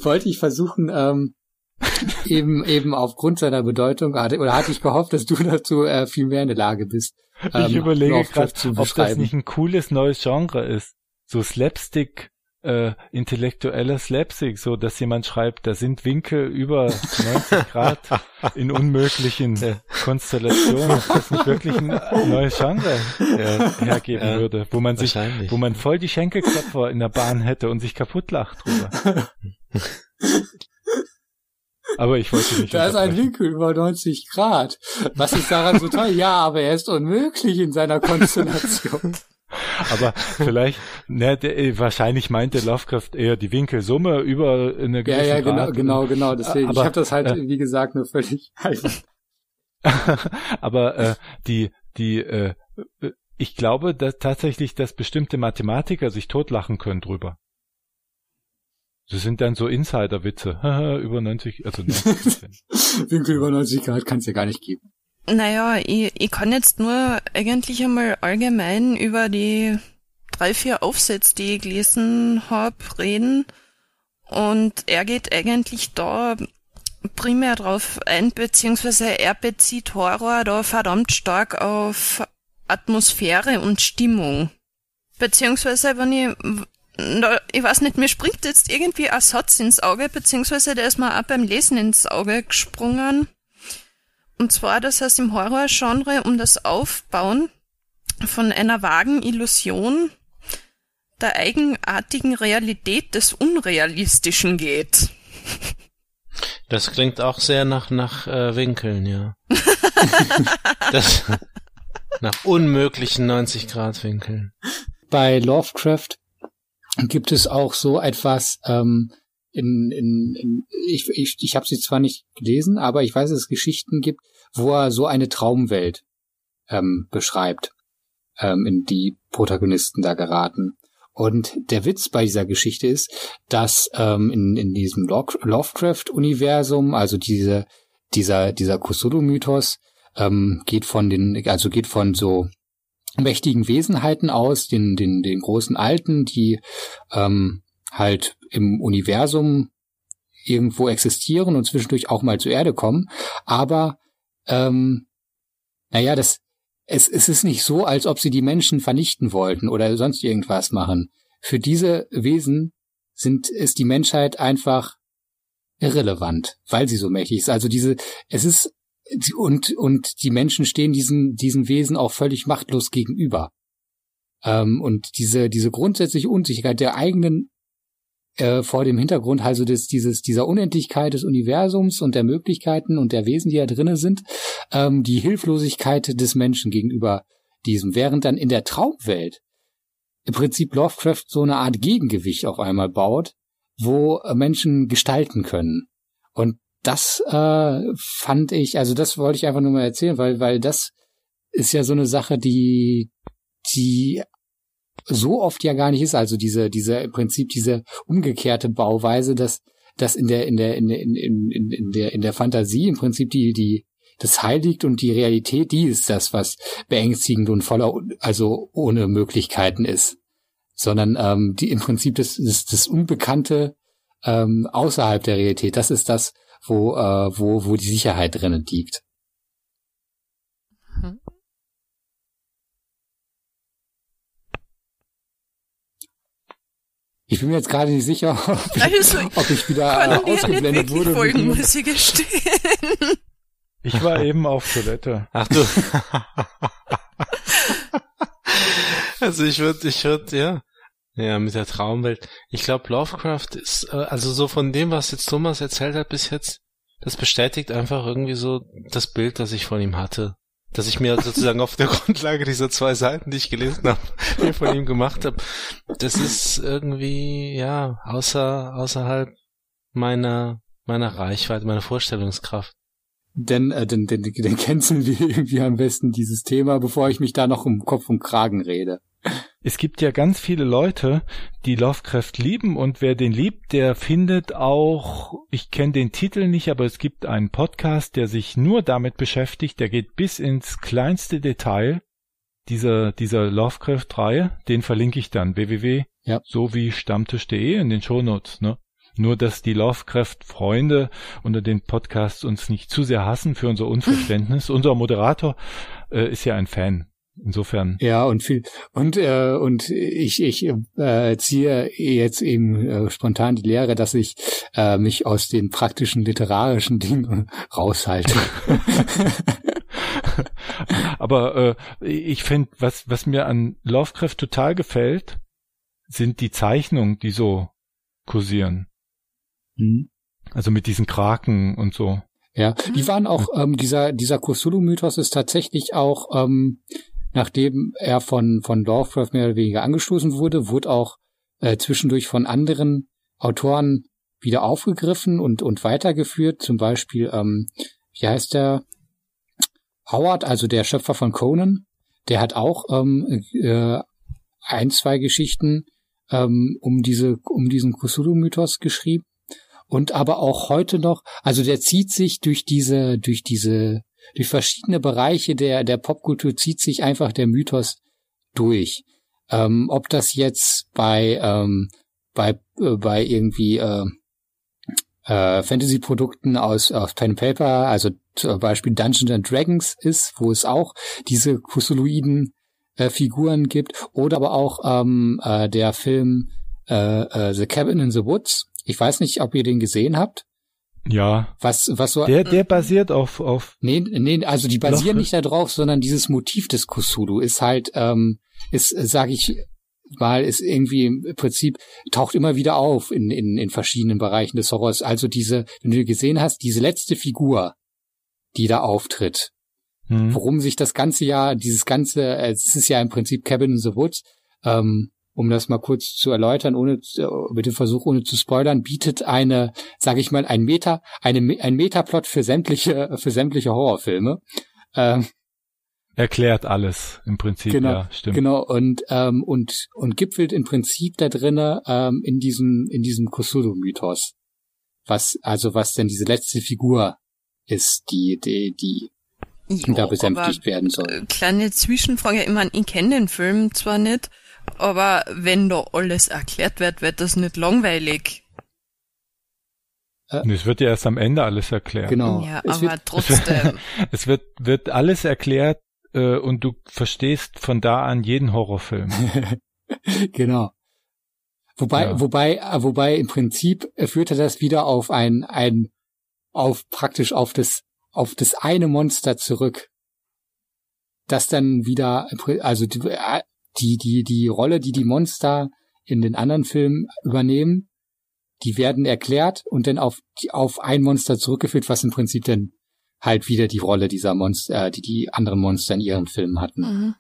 wollte ich versuchen, ähm, eben eben aufgrund seiner Bedeutung hatte oder hatte ich gehofft, dass du dazu äh, viel mehr in der Lage bist. Ähm, ich überlege gerade, ob das nicht ein cooles neues Genre ist. So Slapstick äh, intellektueller Slapstick, so dass jemand schreibt, da sind Winkel über 90 Grad in unmöglichen Konstellationen, ob das nicht wirklich ein neues Genre ja. hergeben ja, würde, wo man sich, wo man voll die Schenkelklopfer in der Bahn hätte und sich kaputt lacht drüber. Aber ich wollte nicht. Da ist ein Winkel über 90 Grad. Was ist daran so toll? Ja, aber er ist unmöglich in seiner Konstellation. Aber vielleicht, ne, der, äh, wahrscheinlich meinte Lovecraft eher die Winkelsumme über eine gewisse Ja, ja, genau, Grad. genau, genau. Deswegen, aber, ich habe das halt, äh, wie gesagt, nur völlig. aber äh, die, die, äh, ich glaube, dass tatsächlich, dass bestimmte Mathematiker sich totlachen können drüber. Das sind dann so Insider-Witze. Haha, über 90, also 90 Prozent. Winkel über 90 Grad kann es ja gar nicht geben. Naja, ich, ich kann jetzt nur eigentlich einmal allgemein über die drei, vier Aufsätze, die ich gelesen hab, reden. Und er geht eigentlich da primär drauf ein, beziehungsweise er bezieht Horror da verdammt stark auf Atmosphäre und Stimmung. Beziehungsweise, wenn ich, na, ich weiß nicht, mir springt jetzt irgendwie ein Satz ins Auge, beziehungsweise der ist mir auch beim Lesen ins Auge gesprungen. Und zwar, dass es im Horrorgenre um das Aufbauen von einer vagen Illusion der eigenartigen Realität des Unrealistischen geht. Das klingt auch sehr nach, nach äh, Winkeln, ja. das, nach unmöglichen 90 Grad Winkeln. Bei Lovecraft gibt es auch so etwas, ähm, in, in, in ich, ich, ich habe sie zwar nicht gelesen, aber ich weiß, dass es Geschichten gibt, wo er so eine Traumwelt ähm, beschreibt, ähm, in die Protagonisten da geraten. Und der Witz bei dieser Geschichte ist, dass ähm, in, in diesem Lovecraft-Universum, also diese, dieser, dieser Cthulhu-Mythos, ähm, geht von den, also geht von so mächtigen Wesenheiten aus, den, den, den großen Alten, die ähm, halt im Universum irgendwo existieren und zwischendurch auch mal zur Erde kommen. Aber ähm, naja, das, es, es ist nicht so, als ob sie die Menschen vernichten wollten oder sonst irgendwas machen. Für diese Wesen sind, ist die Menschheit einfach irrelevant, weil sie so mächtig ist. Also diese, es ist, und, und die Menschen stehen diesen, diesen Wesen auch völlig machtlos gegenüber. Ähm, und diese, diese grundsätzliche Unsicherheit der eigenen äh, vor dem Hintergrund also des, dieses, dieser Unendlichkeit des Universums und der Möglichkeiten und der Wesen, die da drinnen sind, ähm, die Hilflosigkeit des Menschen gegenüber diesem, während dann in der Traumwelt im Prinzip Lovecraft so eine Art Gegengewicht auf einmal baut, wo Menschen gestalten können. Und das äh, fand ich, also das wollte ich einfach nur mal erzählen, weil, weil das ist ja so eine Sache, die, die so oft ja gar nicht ist. Also diese, diese im Prinzip diese umgekehrte Bauweise, dass dass in der in der in, in, in, in der in der Fantasie im Prinzip die die das Heil liegt und die Realität, die ist das, was beängstigend und voller, also ohne Möglichkeiten ist. Sondern ähm, die im Prinzip das, das, das Unbekannte ähm, außerhalb der Realität, das ist das, wo, äh, wo, wo die Sicherheit drinnen liegt. Ich bin mir jetzt gerade nicht sicher, ob ich, Also, ob ich wieder äh, ausgeblendet wurde. folgen, muss ich gestehen. Ich war eben auf Toilette. Ach du. also ich würde, ich würde, ja. Ja, mit der Traumwelt. Ich glaube, Lovecraft ist, äh, also so von dem, was jetzt Thomas erzählt hat bis jetzt, das bestätigt einfach irgendwie so das Bild, das ich von ihm hatte. Dass ich mir sozusagen auf der Grundlage dieser zwei Seiten, die ich gelesen habe, von ihm gemacht habe. Das ist irgendwie, ja, außer, außerhalb meiner, meiner Reichweite, meiner Vorstellungskraft. Denn, äh, denn, denn, denn canceln wir irgendwie am besten dieses Thema, bevor ich mich da noch um Kopf und Kragen rede. Es gibt ja ganz viele Leute, die Lovecraft lieben und wer den liebt, der findet auch, ich kenne den Titel nicht, aber es gibt einen Podcast, der sich nur damit beschäftigt, der geht bis ins kleinste Detail dieser, dieser Lovecraft-Reihe, den verlinke ich dann, www, Ja. so wie stammtisch.de in den Shownotes, ne? Nur, dass die Lovecraft-Freunde unter den Podcasts uns nicht zu sehr hassen für unser Unverständnis. Unser Moderator äh, ist ja ein Fan. Insofern Ja, und viel und äh, und ich ich äh, ziehe jetzt eben äh, spontan die Lehre, dass ich äh, mich aus den praktischen literarischen Dingen raushalte. Aber äh, ich finde, was, was mir an Lovecraft total gefällt, sind die Zeichnungen, die so kursieren. Hm. Also mit diesen Kraken und so. Ja, die waren auch, ähm, dieser, dieser Cthulhu-Mythos ist tatsächlich auch, ähm, nachdem er von, von Lovecraft mehr oder weniger angestoßen wurde, wurde auch äh, zwischendurch von anderen Autoren wieder aufgegriffen und, und weitergeführt. Zum Beispiel, ähm, wie heißt der? Howard, also der Schöpfer von Conan, der hat auch ähm, äh, ein, zwei Geschichten ähm, um diese, um diesen Cthulhu-Mythos geschrieben. Und aber auch heute noch, also der zieht sich durch diese, durch diese, durch verschiedene Bereiche der, der Popkultur zieht sich einfach der Mythos durch. Ähm, ob das jetzt bei, ähm, bei, äh, bei irgendwie, äh, äh, Fantasy-Produkten aus, aus Pen Paper, also zum Beispiel Dungeons and Dragons ist, wo es auch diese Cthulhuiden äh, Figuren gibt, oder aber auch ähm, äh, der Film äh, äh, The Cabin in the Woods. Ich weiß nicht, ob ihr den gesehen habt. Ja. Was, was so. Der, der basiert auf, auf. Nee, nee, also die basieren nicht darauf, sondern dieses Motiv des Cthulhu ist halt, ähm, ist, sage ich mal, ist irgendwie im Prinzip taucht immer wieder auf in, in, in verschiedenen Bereichen des Horrors. Also diese, wenn du gesehen hast, diese letzte Figur, die da auftritt, Hm. worum sich das ganze Jahr, dieses ganze, äh, es ist ja im Prinzip Cabin in the Woods, ähm, um das mal kurz zu erläutern, ohne zu- mit dem Versuch, ohne zu spoilern, bietet eine, sage ich mal, ein Meta, eine, ein Metaplot für sämtliche, für sämtliche Horrorfilme. Ähm, Erklärt alles im Prinzip, Genau, ja, stimmt. Genau, und, ähm, und, und gipfelt im Prinzip da drinne ähm, in diesem, in diesem Cthulhu-Mythos. Was, also was denn diese letzte Figur ist, die, die, die Ja, da besänftigt aber, werden soll. Kleine Zwischenfrage, ich meine, ich kenne den Film zwar nicht, aber wenn da alles erklärt wird, wird das nicht langweilig. Und Es wird ja erst am Ende alles erklärt. Genau. Ja, Es aber wird- trotzdem. Es wird, wird alles erklärt äh, und du verstehst von da an jeden Horrorfilm. genau. Wobei, Ja. wobei, äh, wobei im Prinzip äh, führte das wieder auf ein, ein, auf praktisch auf das, auf das eine Monster zurück. Das dann wieder, also die, die, die, Rolle, die die Monster in den anderen Filmen übernehmen, die werden erklärt und dann auf, auf ein Monster zurückgeführt, was im Prinzip dann halt wieder die Rolle dieser Monster, äh, die die anderen Monster in ihren Filmen hatten. Mhm.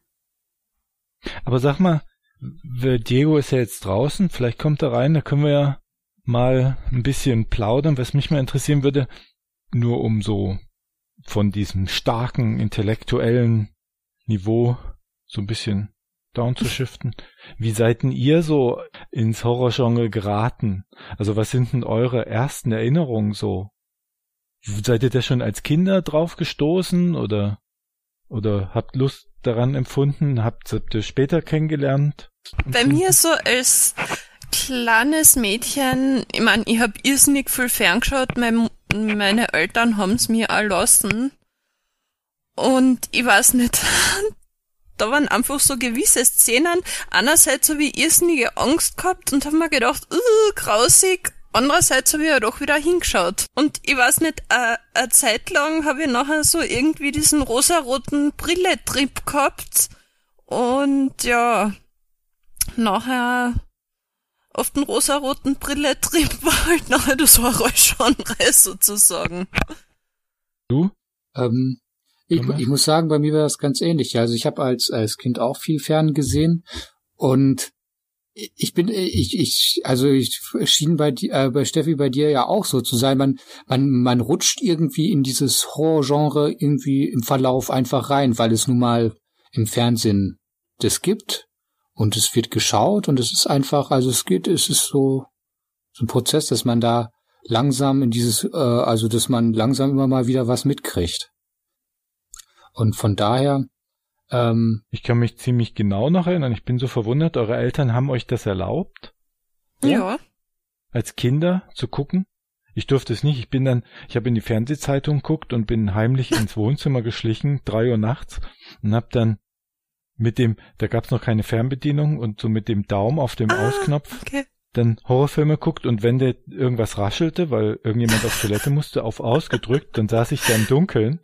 Aber sag mal, Diego ist ja jetzt draußen, vielleicht kommt er rein, da können wir ja mal ein bisschen plaudern, was mich mal interessieren würde, nur um so von diesem starken intellektuellen Niveau so ein bisschen down zu shiften. Wie seid denn ihr so ins Horrorgenre geraten? Also was sind denn eure ersten Erinnerungen so? Seid ihr da schon als Kinder drauf gestoßen oder oder habt Lust daran empfunden? Habt habt ihr später kennengelernt? Bei mir so als kleines Mädchen, ich meine, ich hab irrsinnig viel ferngeschaut, mein, meine Eltern haben's mir auch lassen. Und ich weiß nicht, da waren einfach so gewisse Szenen. Einerseits habe ich irrsinnige Angst gehabt und habe mir gedacht, uh, grausig. Andererseits habe ich ja doch wieder hingeschaut. Und ich weiß nicht, äh, eine Zeit lang habe ich nachher so irgendwie diesen rosaroten Brille-Trip gehabt. Und ja, nachher auf den rosaroten Brille-Trip war halt nachher das Horror-Genre sozusagen. Du? Ähm, ich, ich muss sagen, bei mir war das ganz ähnlich. Also ich habe als als Kind auch viel Fern gesehen und ich bin ich ich also ich schien bei äh, bei Steffi bei dir ja auch so zu sein. Man man man rutscht irgendwie in dieses Horrorgenre irgendwie im Verlauf einfach rein, weil es nun mal im Fernsehen das gibt und es wird geschaut und es ist einfach also es geht es ist so so ein Prozess, dass man da langsam in dieses äh, also dass man langsam immer mal wieder was mitkriegt. Und von daher, ähm, Ich kann mich ziemlich genau noch erinnern. Ich bin so verwundert, eure Eltern haben euch das erlaubt, Ja. als Kinder zu gucken? Ich durfte es nicht. Ich bin dann, ich habe in die Fernsehzeitung geguckt und bin heimlich ins Wohnzimmer geschlichen, drei Uhr nachts, und hab dann mit dem, da gab's noch keine Fernbedienung und so mit dem Daumen auf dem Ah. Ausknopf Okay. dann Horrorfilme guckt und wenn der irgendwas raschelte, weil irgendjemand auf Toilette musste, auf ausgedrückt, dann saß ich da im Dunkeln,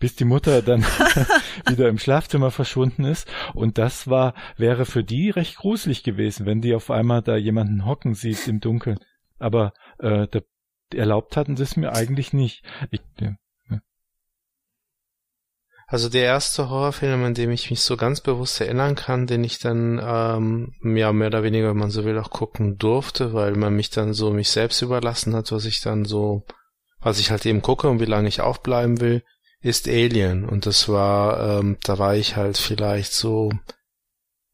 bis die Mutter dann wieder im Schlafzimmer verschwunden ist. Und das war, wäre für die recht gruselig gewesen, wenn die auf einmal da jemanden hocken sieht im Dunkeln. Aber äh, da, erlaubt hatten sie es mir eigentlich nicht. Ich, ja. Also der erste Horrorfilm, an dem ich mich so ganz bewusst erinnern kann, den ich dann ähm, ja mehr oder weniger, wenn man so will, auch gucken durfte, weil man mich dann so mich selbst überlassen hat, was ich dann so, was ich halt eben gucke und wie lange ich aufbleiben will, ist Alien. Und das war, ähm, da war ich halt vielleicht so,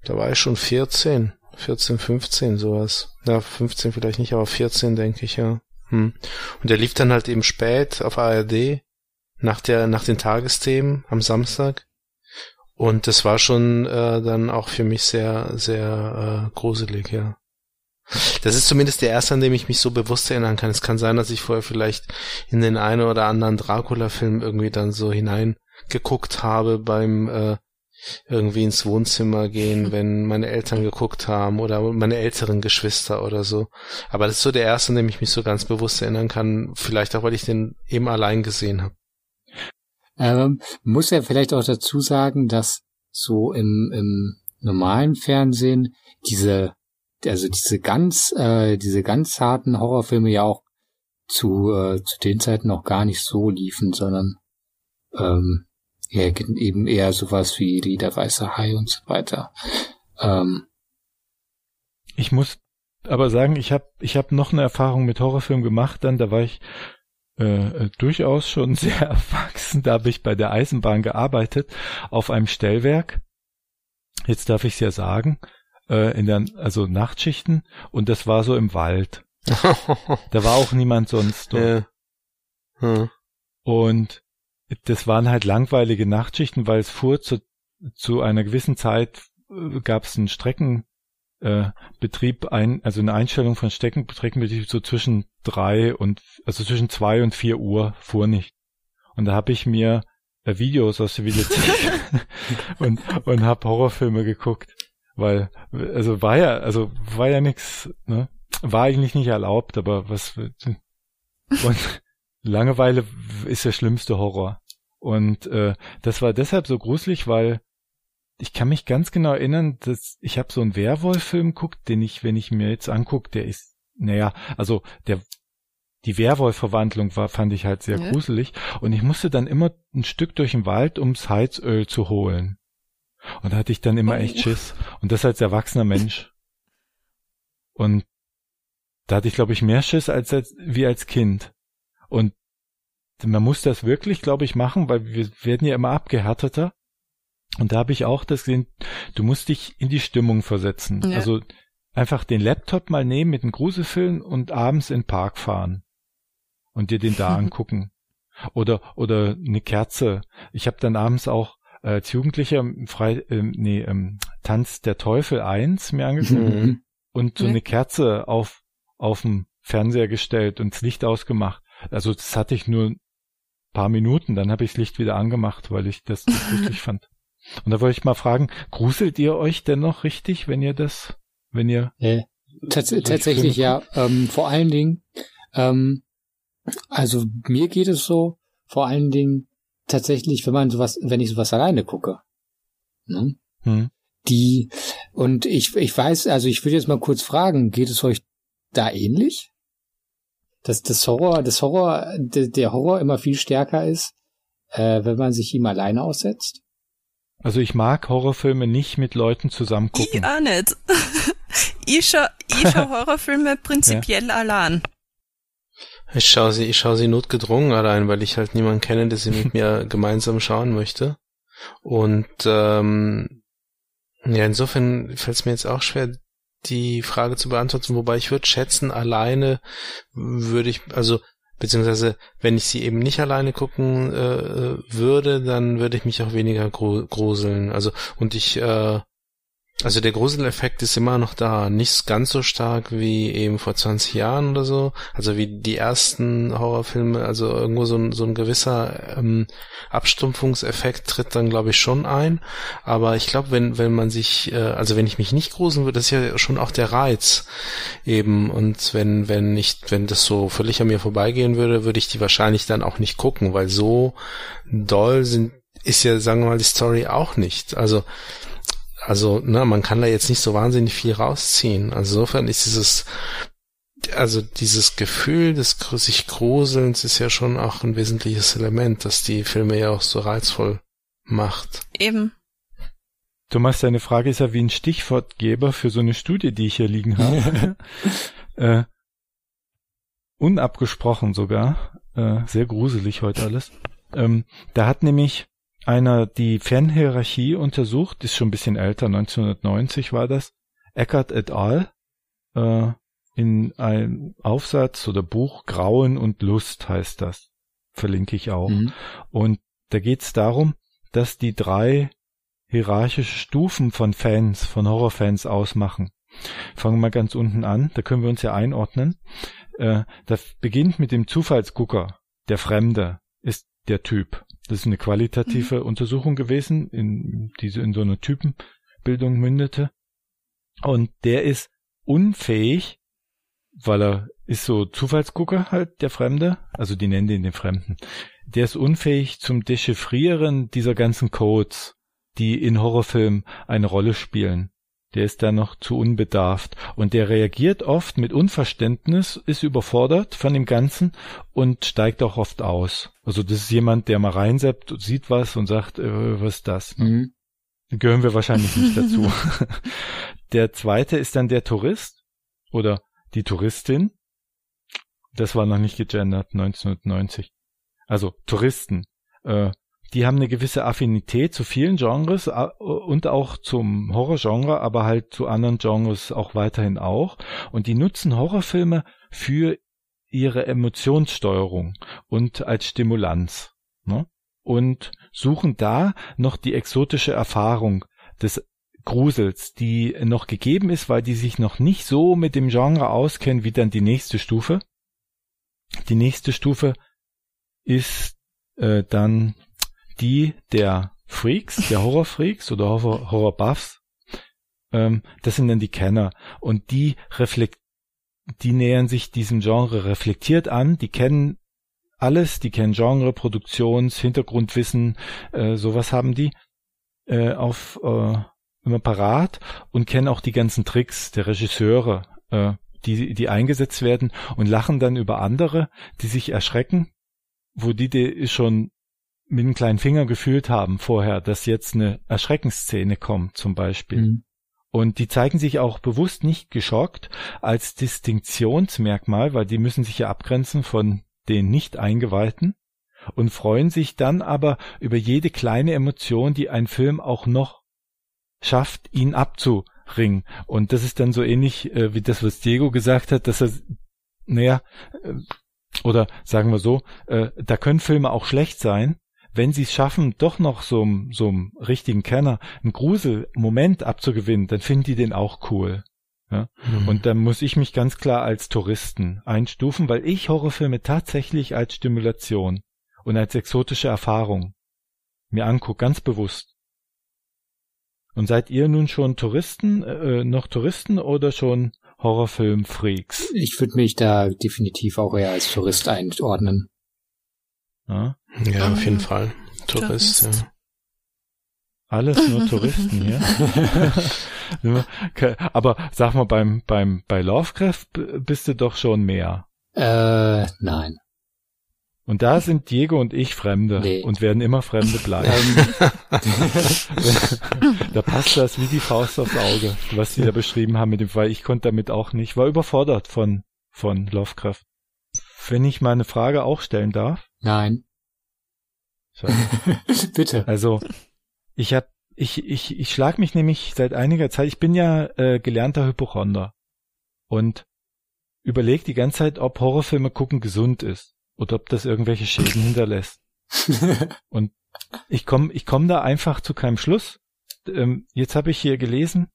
da war ich schon 14 14, 15, sowas. Ja, 15 vielleicht nicht, aber 14 denke ich, ja. Hm. Und der lief dann halt eben spät auf ARD, nach der, nach den Tagesthemen am Samstag. Und das war schon äh, dann auch für mich sehr, sehr äh, gruselig, ja. Das ist zumindest der erste, an dem ich mich so bewusst erinnern kann. Es kann sein, dass ich vorher vielleicht in den einen oder anderen Dracula-Film irgendwie dann so hineingeguckt habe beim äh, irgendwie ins Wohnzimmer gehen, wenn meine Eltern geguckt haben oder meine älteren Geschwister oder so. Aber das ist so der erste, an dem ich mich so ganz bewusst erinnern kann. Vielleicht auch, weil ich den eben allein gesehen habe. Ähm, muss ja vielleicht auch dazu sagen, dass so im, im normalen Fernsehen diese, also diese ganz, äh, diese ganz harten Horrorfilme ja auch zu, äh, zu den Zeiten noch gar nicht so liefen, sondern ähm, ja, eben eher sowas wie die der weiße Hai und so weiter. Ähm, Ich muss aber sagen, ich habe ich hab noch eine Erfahrung mit Horrorfilmen gemacht, dann da war ich äh, äh, durchaus schon sehr erwachsen. Da habe ich bei der Eisenbahn gearbeitet auf einem Stellwerk. Jetzt darf ich es ja sagen, äh, in der also Nachtschichten und das war so im Wald. Da war auch niemand sonst dort. ja. Hm. Und das waren halt langweilige Nachtschichten, weil es fuhr zu, zu einer gewissen Zeit äh, gab es einen Streckenbetrieb, äh, ein, also eine Einstellung von Streckenbetrieb so zwischen drei und also zwischen zwei und vier Uhr fuhr nicht. Und da habe ich mir äh, Videos aus der Videothek und und habe Horrorfilme geguckt, weil also war ja also war ja nix, ne? War eigentlich nicht erlaubt, aber was und Langeweile ist der schlimmste Horror. Und äh, das war deshalb so gruselig, weil ich kann mich ganz genau erinnern, dass ich habe so einen Werwolf-Film geguckt, den ich, wenn ich mir jetzt angucke, der ist, naja, also der die Werwolf-Verwandlung war, fand ich halt sehr Ja. gruselig. Und ich musste dann immer ein Stück durch den Wald, ums Heizöl zu holen. Und da hatte ich dann immer Oh. echt Schiss. Und das als erwachsener Mensch. Und da hatte ich, glaube ich, mehr Schiss als, als wie als Kind. Und man muss das wirklich, glaube ich, machen, weil wir werden ja immer abgehärteter. Und da habe ich auch das gesehen, du musst dich in die Stimmung versetzen. Ja. Also einfach den Laptop mal nehmen mit einem Gruselfilm und abends in den Park fahren und dir den da angucken. Oder oder eine Kerze. Ich habe dann abends auch als Jugendlicher frei, ähm, nee, ähm, Tanz der Teufel 1 mir angeguckt Mhm. und so eine Kerze auf auf dem Fernseher gestellt und das Licht ausgemacht. Also das hatte ich nur ein paar Minuten, dann habe ich das Licht wieder angemacht, weil ich das nicht gruselig fand. Und da wollte ich mal fragen, gruselt ihr euch denn noch richtig, wenn ihr das, wenn ihr Äh, tats tatsächlich ja. Ähm, vor allen Dingen, ähm, also mir geht es so, vor allen Dingen tatsächlich, wenn man sowas, wenn ich sowas alleine gucke. Ne? hm, Die und ich ich weiß, also ich will jetzt mal kurz fragen, geht es euch da ähnlich? Dass das Horror, das Horror, de, der Horror immer viel stärker ist, äh, wenn man sich ihm alleine aussetzt? Also ich mag Horrorfilme nicht mit Leuten zusammen Ich gucken. auch nicht. ich schau, ich schau Horrorfilme prinzipiell allein. Ich schaue sie, ich schaue sie notgedrungen allein, weil ich halt niemanden kenne, der sie mit mir gemeinsam schauen möchte. Und ähm, ja, insofern fällt es mir jetzt auch schwer, die Frage zu beantworten, wobei ich würde schätzen, alleine würde ich, also beziehungsweise wenn ich sie eben nicht alleine gucken äh, würde, dann würde ich mich auch weniger gru gruseln. Also und ich äh, also der Gruseleffekt ist immer noch da, nicht ganz so stark wie eben vor 20 Jahren oder so, also wie die ersten Horrorfilme, also irgendwo so ein, so ein gewisser ähm, Abstumpfungseffekt tritt dann glaube ich schon ein, aber ich glaube, wenn wenn man sich, äh, also wenn ich mich nicht gruseln würde, das ist ja schon auch der Reiz eben. Und wenn wenn nicht, wenn das so völlig an mir vorbeigehen würde, würde ich die wahrscheinlich dann auch nicht gucken, weil so doll sind ist ja, sagen wir mal, die Story auch nicht. Also also, ne, man kann da jetzt nicht so wahnsinnig viel rausziehen. Also insofern ist dieses, also dieses Gefühl des sich Gruselns ist ja schon auch ein wesentliches Element, das die Filme ja auch so reizvoll macht. Eben. Thomas, deine Frage ist ja wie ein Stichwortgeber für so eine Studie, die ich hier liegen habe. äh, unabgesprochen sogar. Äh, sehr gruselig heute alles. Ähm, da hat nämlich einer die Fanhierarchie untersucht, ist schon ein bisschen älter, 1990 war das, Eckert et al. Äh, in einem Aufsatz oder Buch Grauen und Lust heißt das. Verlinke ich auch. Mhm. Und da geht es darum, dass die drei hierarchische Stufen von Fans, von Horrorfans ausmachen. Fangen wir mal ganz unten an, da können wir uns ja einordnen. Äh, das beginnt mit dem Zufallsgucker. Der Fremde ist der Typ. Das ist eine qualitative Untersuchung gewesen, in, die in so einer Typenbildung mündete. Und der ist unfähig, weil er ist so Zufallsgucker halt, der Fremde, also die nennen den den Fremden. Der ist unfähig zum Dechiffrieren dieser ganzen Codes, die in Horrorfilmen eine Rolle spielen. Der ist da noch zu unbedarft und der reagiert oft mit Unverständnis, ist überfordert von dem Ganzen und steigt auch oft aus. Also das ist jemand, der mal reinseppt, sieht was und sagt, äh, was ist das? Mhm. Gehören wir wahrscheinlich nicht dazu. der zweite ist dann der Tourist oder die Touristin. Das war noch nicht gegendert, 1990. Also Touristen. Äh, die haben eine gewisse Affinität zu vielen Genres und auch zum Horrorgenre, aber halt zu anderen Genres auch weiterhin auch. Und die nutzen Horrorfilme für ihre Emotionssteuerung und als Stimulanz. Ne? Und suchen da noch die exotische Erfahrung des Grusels, die noch gegeben ist, weil die sich noch nicht so mit dem Genre auskennen wie dann die nächste Stufe. Die nächste Stufe ist äh, dann die der Freaks, der Horrorfreaks oder Horror, Horrorbuffs. Ähm, das sind dann die Kenner und die reflekt, die nähern sich diesem Genre reflektiert an, die kennen alles, die kennen Genre, Produktions, Hintergrundwissen, äh, sowas haben die äh, auf äh, immer parat und kennen auch die ganzen Tricks der Regisseure, äh, die, die eingesetzt werden und lachen dann über andere, die sich erschrecken, wo die, die schon mit einem kleinen Finger gefühlt haben vorher, dass jetzt eine Erschreckensszene kommt zum Beispiel. Mhm. Und die zeigen sich auch bewusst nicht geschockt als Distinktionsmerkmal, weil die müssen sich ja abgrenzen von den Nicht-Eingeweihten und freuen sich dann aber über jede kleine Emotion, die ein Film auch noch schafft, ihn abzuringen. Und das ist dann so ähnlich äh, wie das, was Diego gesagt hat, dass er, naja, äh, oder sagen wir so, äh, da können Filme auch schlecht sein, wenn sie es schaffen, doch noch so, so einem richtigen Kenner einen Gruselmoment abzugewinnen, dann finden die den auch cool. Ja? Mhm. Und dann muss ich mich ganz klar als Touristen einstufen, weil ich Horrorfilme tatsächlich als Stimulation und als exotische Erfahrung mir angucke, ganz bewusst. Und seid ihr nun schon Touristen, äh, noch Touristen oder schon Horrorfilm-Freaks? Ich würde mich da definitiv auch eher als Tourist einordnen. Ja? Ja, auf jeden Ah, Fall. Tourist, Tourist. ja. Alles nur Touristen hier. Okay, Aber sag mal, beim, beim, bei Lovecraft b- bist du doch schon mehr. Äh, nein. Und da sind Diego und ich Fremde Nee. und werden immer Fremde bleiben. Ähm, da passt das wie die Faust aufs Auge, was sie da beschrieben haben mit dem, weil ich konnte damit auch nicht, war überfordert von, von Lovecraft. Wenn ich mal eine Frage auch stellen darf. nein. Bitte. Also, ich hab, ich, ich, ich schlag mich nämlich seit einiger Zeit, ich bin ja äh, gelernter Hypochonder und überleg die ganze Zeit, ob Horrorfilme gucken gesund ist oder ob das irgendwelche Schäden hinterlässt. Und ich komme ich komm da einfach zu keinem Schluss. Ähm, jetzt habe ich hier gelesen,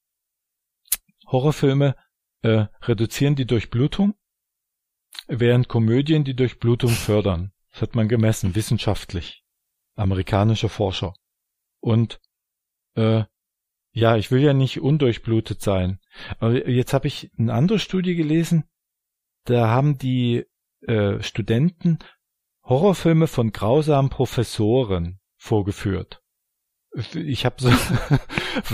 Horrorfilme äh, reduzieren die Durchblutung, während Komödien die Durchblutung fördern. Das hat man gemessen, wissenschaftlich. Amerikanische Forscher. Und äh, ja, ich will ja nicht undurchblutet sein. Aber jetzt habe ich eine andere Studie gelesen, da haben die äh, Studenten Horrorfilme von grausamen Professoren vorgeführt. Ich habe so,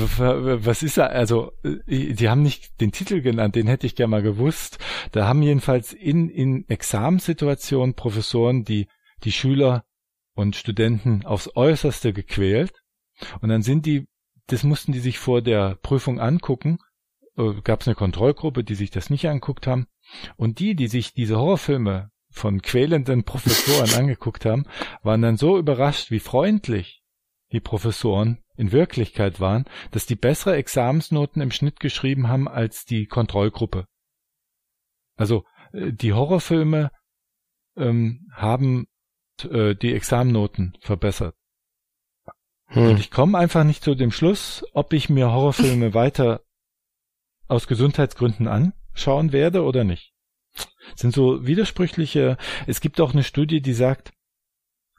was ist da, also, die haben nicht den Titel genannt, den hätte ich gerne mal gewusst. Da haben jedenfalls in, in Examensituationen Professoren die, die Schüler und Studenten aufs Äußerste gequält. Und dann sind die, das mussten die sich vor der Prüfung angucken. Gab es eine Kontrollgruppe, die sich das nicht anguckt haben. Und die, die sich diese Horrorfilme von quälenden Professoren angeguckt haben, waren dann so überrascht, wie freundlich die Professoren in Wirklichkeit waren, dass die bessere Examensnoten im Schnitt geschrieben haben als die Kontrollgruppe. Also äh, die Horrorfilme ähm, haben äh, die Examennoten verbessert. Hm. Und ich komme einfach nicht zu dem Schluss, ob ich mir Horrorfilme weiter aus Gesundheitsgründen anschauen werde oder nicht. Das sind so widersprüchliche. Es gibt auch eine Studie, die sagt,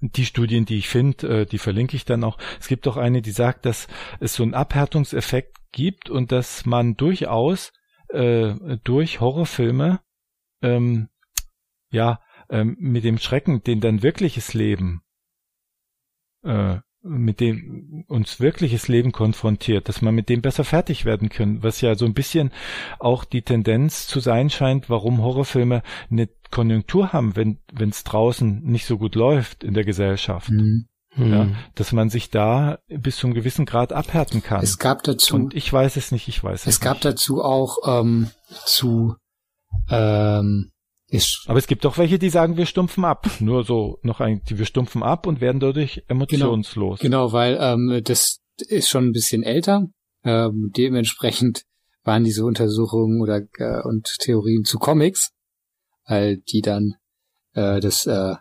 die Studien, die ich finde, äh, die verlinke ich dann auch. Es gibt auch eine, die sagt, dass es so einen Abhärtungseffekt gibt und dass man durchaus äh, durch Horrorfilme ähm, ja ähm, mit dem Schrecken, den dann wirkliches Leben äh, mit dem uns wirkliches Leben konfrontiert, dass man mit dem besser fertig werden können, was ja so ein bisschen auch die Tendenz zu sein scheint, warum Horrorfilme eine Konjunktur haben, wenn es draußen nicht so gut läuft in der Gesellschaft. Mhm. Ja, Hm. dass man sich da bis zu einem gewissen Grad abhärten kann. Es gab dazu, Und ich weiß es nicht, ich weiß es, es gab nicht. dazu auch ähm, zu ähm, ist, Aber es gibt doch welche, die sagen, wir stumpfen ab. Nur so noch ein, die wir stumpfen ab und werden dadurch emotionslos. Genau, weil ähm, das ist schon ein bisschen älter. Ähm, dementsprechend waren diese Untersuchungen oder äh, und Theorien zu Comics, weil die dann äh, das äh,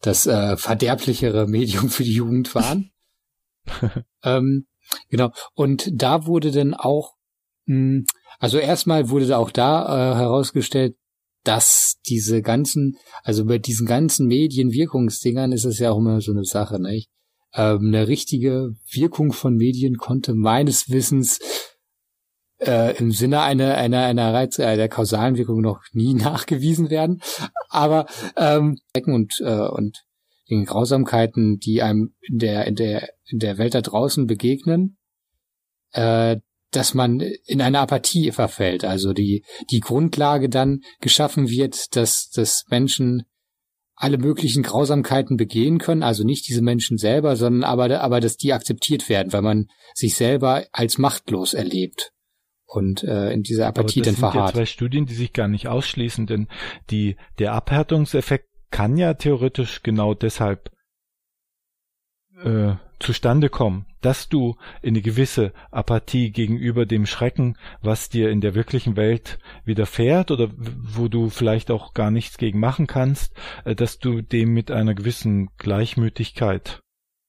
das äh, verderblichere Medium für die Jugend waren. ähm, genau. Und da wurde dann auch, mh, also erstmal wurde da auch da äh, herausgestellt, dass diese ganzen, also bei diesen ganzen Medienwirkungsdingern ist es ja auch immer so eine Sache, nicht? Ähm, eine richtige Wirkung von Medien konnte meines Wissens äh, im Sinne einer einer einer Reiz äh, der kausalen Wirkung noch nie nachgewiesen werden, aber ähm, und äh, und den Grausamkeiten, die einem in der in der in der Welt da draußen begegnen, äh, dass man in eine Apathie verfällt, also die die Grundlage dann geschaffen wird, dass dass Menschen alle möglichen Grausamkeiten begehen können, also nicht diese Menschen selber, sondern aber aber dass die akzeptiert werden, weil man sich selber als machtlos erlebt und äh, in dieser Aber Apathie das dann sind ja verharrt. zwei Studien, die sich gar nicht ausschließen, denn die, der Abhärtungseffekt kann ja theoretisch genau deshalb äh, zustande kommen, dass du in eine gewisse Apathie gegenüber dem Schrecken, was dir in der wirklichen Welt widerfährt oder wo du vielleicht auch gar nichts gegen machen kannst, äh, dass du dem mit einer gewissen Gleichmütigkeit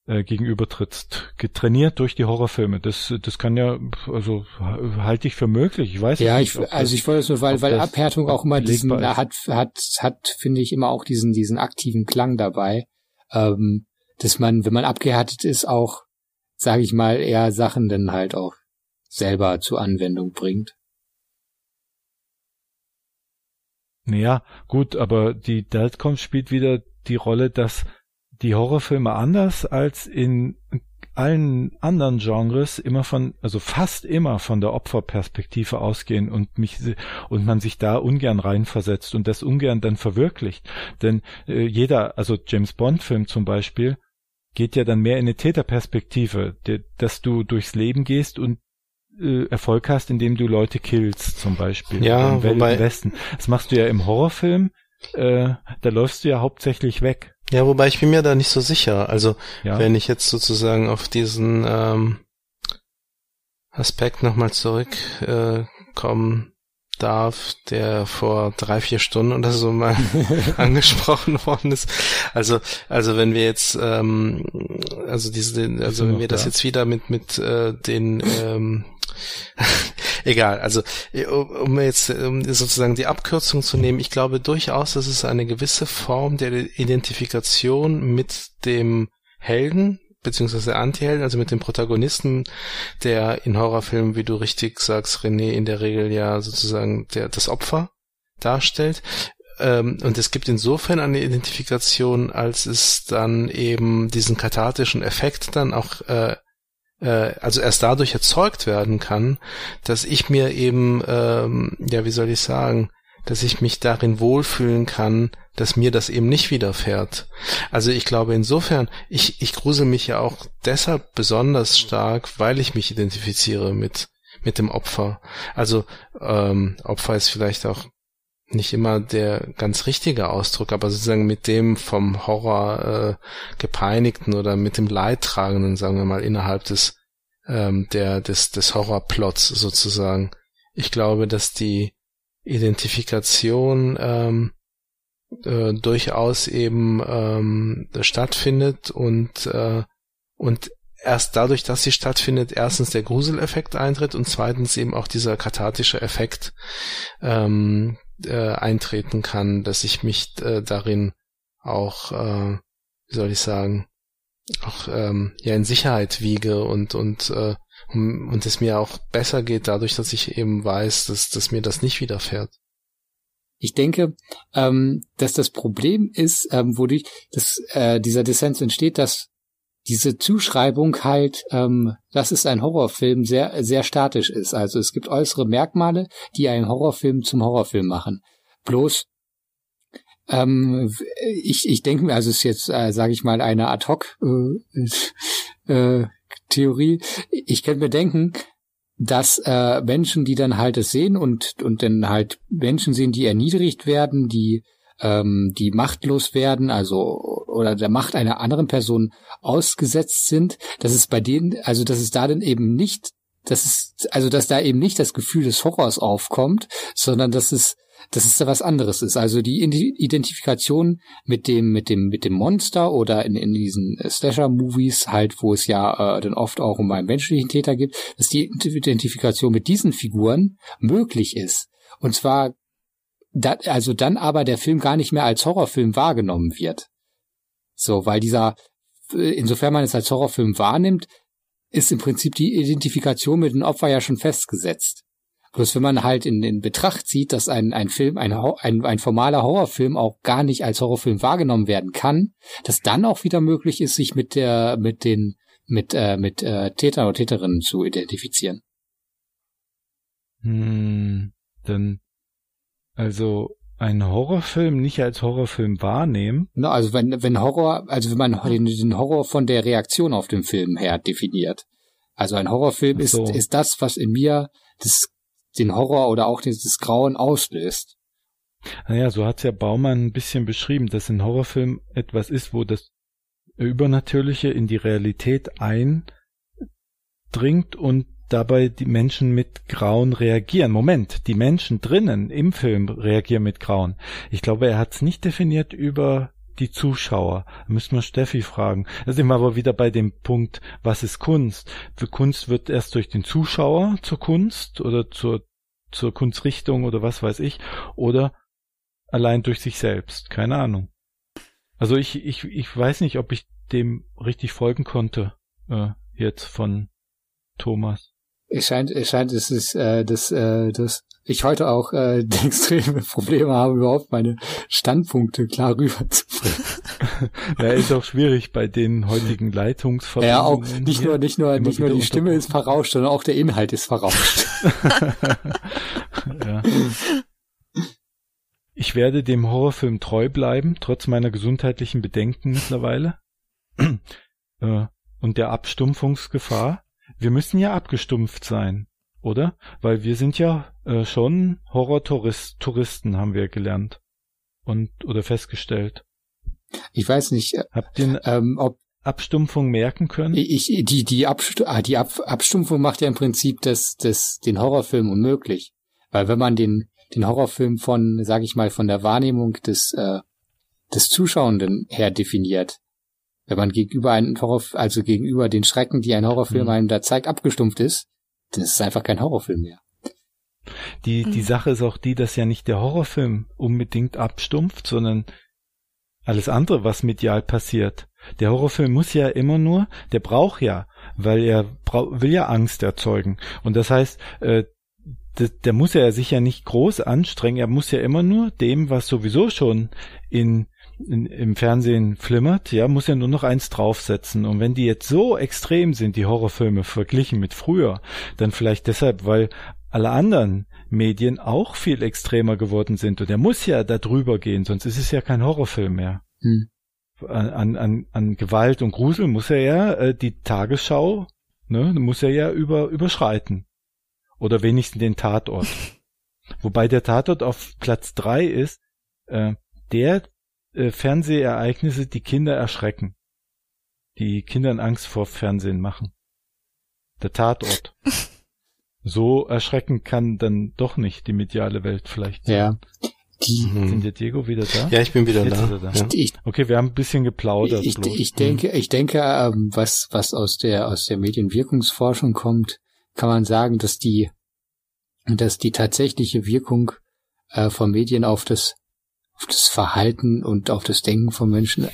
äh, gegenübertrittst, getrainiert durch die Horrorfilme. Das, das kann ja, also halte ich für möglich. Ich weiß Ja, nicht, ich, ob also ich wollte es nur, weil, weil Abhärtung auch immer diesen, ist. hat, hat, hat, finde ich, immer auch diesen, diesen aktiven Klang dabei, ähm, dass man, wenn man abgehärtet ist, auch, sage ich mal, eher Sachen dann halt auch selber zur Anwendung bringt. Naja, gut, aber die Deltcom spielt wieder die Rolle, dass die Horrorfilme anders als in allen anderen Genres immer von, also fast immer von der Opferperspektive ausgehen und mich und man sich da ungern reinversetzt und das ungern dann verwirklicht. Denn äh, jeder, also James Bond Film zum Beispiel, geht ja dann mehr in eine Täterperspektive, dass du durchs Leben gehst und äh, Erfolg hast, indem du Leute killst, zum Beispiel. Ja, Im wobei- Westen. Das machst du ja im Horrorfilm, äh, da läufst du ja hauptsächlich weg. Ja, wobei ich bin mir da nicht so sicher. Also Ja. wenn ich jetzt sozusagen auf diesen ähm, Aspekt nochmal zurückkommen äh, darf, der vor drei, vier Stunden oder so mal angesprochen worden ist. Also, also wenn wir jetzt, ähm, also diese, also wenn wir das da? jetzt wieder mit mit äh, den ähm, egal, also äh, um um jetzt um sozusagen die Abkürzung zu nehmen, ich glaube durchaus, dass es eine gewisse Form der Identifikation mit dem Helden beziehungsweise Antihelden, also mit dem Protagonisten, der in Horrorfilmen, wie du richtig sagst, René, in der Regel ja sozusagen der das Opfer darstellt. Ähm, und es gibt insofern eine Identifikation, als es dann eben diesen kathartischen Effekt dann auch äh, äh, also erst dadurch erzeugt werden kann, dass ich mir eben, ähm, ja, wie soll ich sagen, dass ich mich darin wohlfühlen kann, dass mir das eben nicht widerfährt. Also ich glaube insofern, ich, ich grusel mich ja auch deshalb besonders stark, weil ich mich identifiziere mit, mit dem Opfer. Also ähm, Opfer ist vielleicht auch nicht immer der ganz richtige Ausdruck, aber sozusagen mit dem vom Horror äh, gepeinigten oder mit dem Leidtragenden, sagen wir mal, innerhalb des ähm, der des, des Horrorplots sozusagen. Ich glaube, dass die Identifikation ähm, äh, durchaus eben ähm, stattfindet und äh, und erst dadurch, dass sie stattfindet, erstens der Gruseleffekt eintritt und zweitens eben auch dieser kathartische Effekt ähm, äh, eintreten kann, dass ich mich äh, darin auch, äh, wie soll ich sagen, auch ähm, ja in Sicherheit wiege und und äh, und es mir auch besser geht dadurch, dass ich eben weiß, dass, dass mir das nicht widerfährt. Ich denke, ähm, dass das Problem ist, ähm, wodurch das, äh, dieser Dissens entsteht, dass diese Zuschreibung halt, ähm, dass es ein Horrorfilm sehr, sehr statisch ist. Also es gibt äußere Merkmale, die einen Horrorfilm zum Horrorfilm machen. Bloß, ähm, ich, ich denke mir, also es ist jetzt, äh, sage ich mal, eine Ad-Hoc-Theorie. Äh, Theorie. ich könnte mir denken, dass äh, Menschen, die dann halt es sehen und, und dann halt Menschen sehen, die erniedrigt werden, die ähm, die machtlos werden, also oder der Macht einer anderen Person ausgesetzt sind, dass es bei denen, also dass es da dann eben nicht, dass es, also dass da eben nicht das Gefühl des Horrors aufkommt, sondern dass es dass es da was anderes ist. Also die Identifikation mit dem, mit dem, mit dem Monster oder in, in diesen Slasher-Movies halt, wo es ja äh, dann oft auch um einen menschlichen Täter gibt, dass die Identifikation mit diesen Figuren möglich ist. Und zwar da, also dann aber der Film gar nicht mehr als Horrorfilm wahrgenommen wird. So, weil dieser, insofern man es als Horrorfilm wahrnimmt, ist im Prinzip die Identifikation mit dem Opfer ja schon festgesetzt. Bloß wenn man halt in, in Betracht zieht, dass ein, ein Film, ein, ein, ein formaler Horrorfilm auch gar nicht als Horrorfilm wahrgenommen werden kann, dass dann auch wieder möglich ist, sich mit der, mit den, mit, äh, mit äh, Täter oder Täterinnen zu identifizieren. Hm, dann also einen Horrorfilm nicht als Horrorfilm wahrnehmen. Na, also wenn, wenn Horror, also wenn man den, den Horror von der Reaktion auf den Film her definiert. Also ein Horrorfilm so. ist, ist das, was in mir das, den Horror oder auch dieses Grauen auslöst. Naja, so hat's ja Baumann ein bisschen beschrieben, dass ein Horrorfilm etwas ist, wo das Übernatürliche in die Realität eindringt und dabei die Menschen mit Grauen reagieren. Moment, die Menschen drinnen im Film reagieren mit Grauen. Ich glaube, er hat es nicht definiert über die Zuschauer. Da müssen wir Steffi fragen. Da sind wir aber wieder bei dem Punkt, was ist Kunst? Für Kunst wird erst durch den Zuschauer zur Kunst oder zur, zur Kunstrichtung oder was weiß ich, oder allein durch sich selbst. Keine Ahnung. Also ich, ich, ich weiß nicht, ob ich dem richtig folgen konnte, äh, jetzt von Thomas es scheint, es scheint, es ist, äh, dass, äh, dass ich heute auch äh, extreme Probleme habe, überhaupt meine Standpunkte klar rüberzubringen. ja, ist auch schwierig bei den heutigen Leitungsverbindungen. Ja, auch nicht nur, nicht nur, nicht nur die Stimme ist verrauscht, sondern auch der Inhalt ist verrauscht. ja. Ich werde dem Horrorfilm treu bleiben, trotz meiner gesundheitlichen Bedenken mittlerweile. Äh, und der Abstumpfungsgefahr. Wir müssen ja abgestumpft sein, oder? Weil wir sind ja äh, schon Horror-Touristen, haben wir gelernt und oder festgestellt. Ich weiß nicht, äh, habt ihr ähm, ob Abstumpfung merken können? Ich, die die, Abst ah, die Ab Abstumpfung macht ja im Prinzip das, das den Horrorfilm unmöglich, weil wenn man den den Horrorfilm von, sag ich mal, von der Wahrnehmung des äh, des Zuschauenden her definiert, wenn man gegenüber einen Horror, also gegenüber den Schrecken, die ein Horrorfilm mhm. einem da zeigt, abgestumpft ist, dann ist einfach kein Horrorfilm mehr. Die, die mhm. Sache ist auch die, dass ja nicht der Horrorfilm unbedingt abstumpft, sondern alles andere, was medial passiert. Der Horrorfilm muss ja immer nur, der braucht ja, weil er will ja Angst erzeugen. Und das heißt, äh, der, der muss ja sich ja nicht groß anstrengen, er muss ja immer nur dem, was sowieso schon in in, im Fernsehen flimmert, ja, muss ja nur noch eins draufsetzen. Und wenn die jetzt so extrem sind, die Horrorfilme verglichen mit früher, dann vielleicht deshalb, weil alle anderen Medien auch viel extremer geworden sind. Und er muss ja da drüber gehen, sonst ist es ja kein Horrorfilm mehr. Hm. An, an, an Gewalt und Grusel muss er ja äh, die Tagesschau, ne, muss er ja über, überschreiten. Oder wenigstens den Tatort. Wobei der Tatort auf Platz drei ist, äh, der äh, Fernsehereignisse, die Kinder erschrecken. Die Kindern Angst vor Fernsehen machen. der Tatort. so erschreckend kann dann doch nicht die mediale Welt vielleicht. Ja. Die, Sind Mhm. der Diego wieder da? Ja, ich bin wieder Jetzt da. ist er da. Ich, Okay, wir haben ein bisschen geplaudert. ich, bloß. ich denke, ich denke, ähm, was, was aus der, aus der Medienwirkungsforschung kommt, kann man sagen, dass die, dass die tatsächliche Wirkung äh, von Medien auf das, auf das Verhalten und auf das Denken von Menschen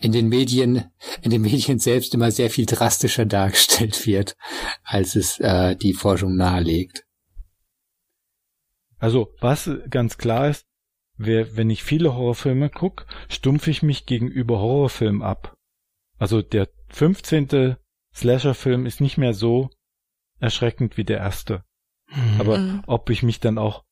in den Medien, in den Medien selbst immer sehr viel drastischer dargestellt wird, als es äh, die Forschung nahelegt. Also, was ganz klar ist, wer, wenn ich viele Horrorfilme gucke, stumpfe ich mich gegenüber Horrorfilmen ab. Also der 15. Slasher-Film ist nicht mehr so erschreckend wie der erste. Mhm. Aber ob ich mich dann auch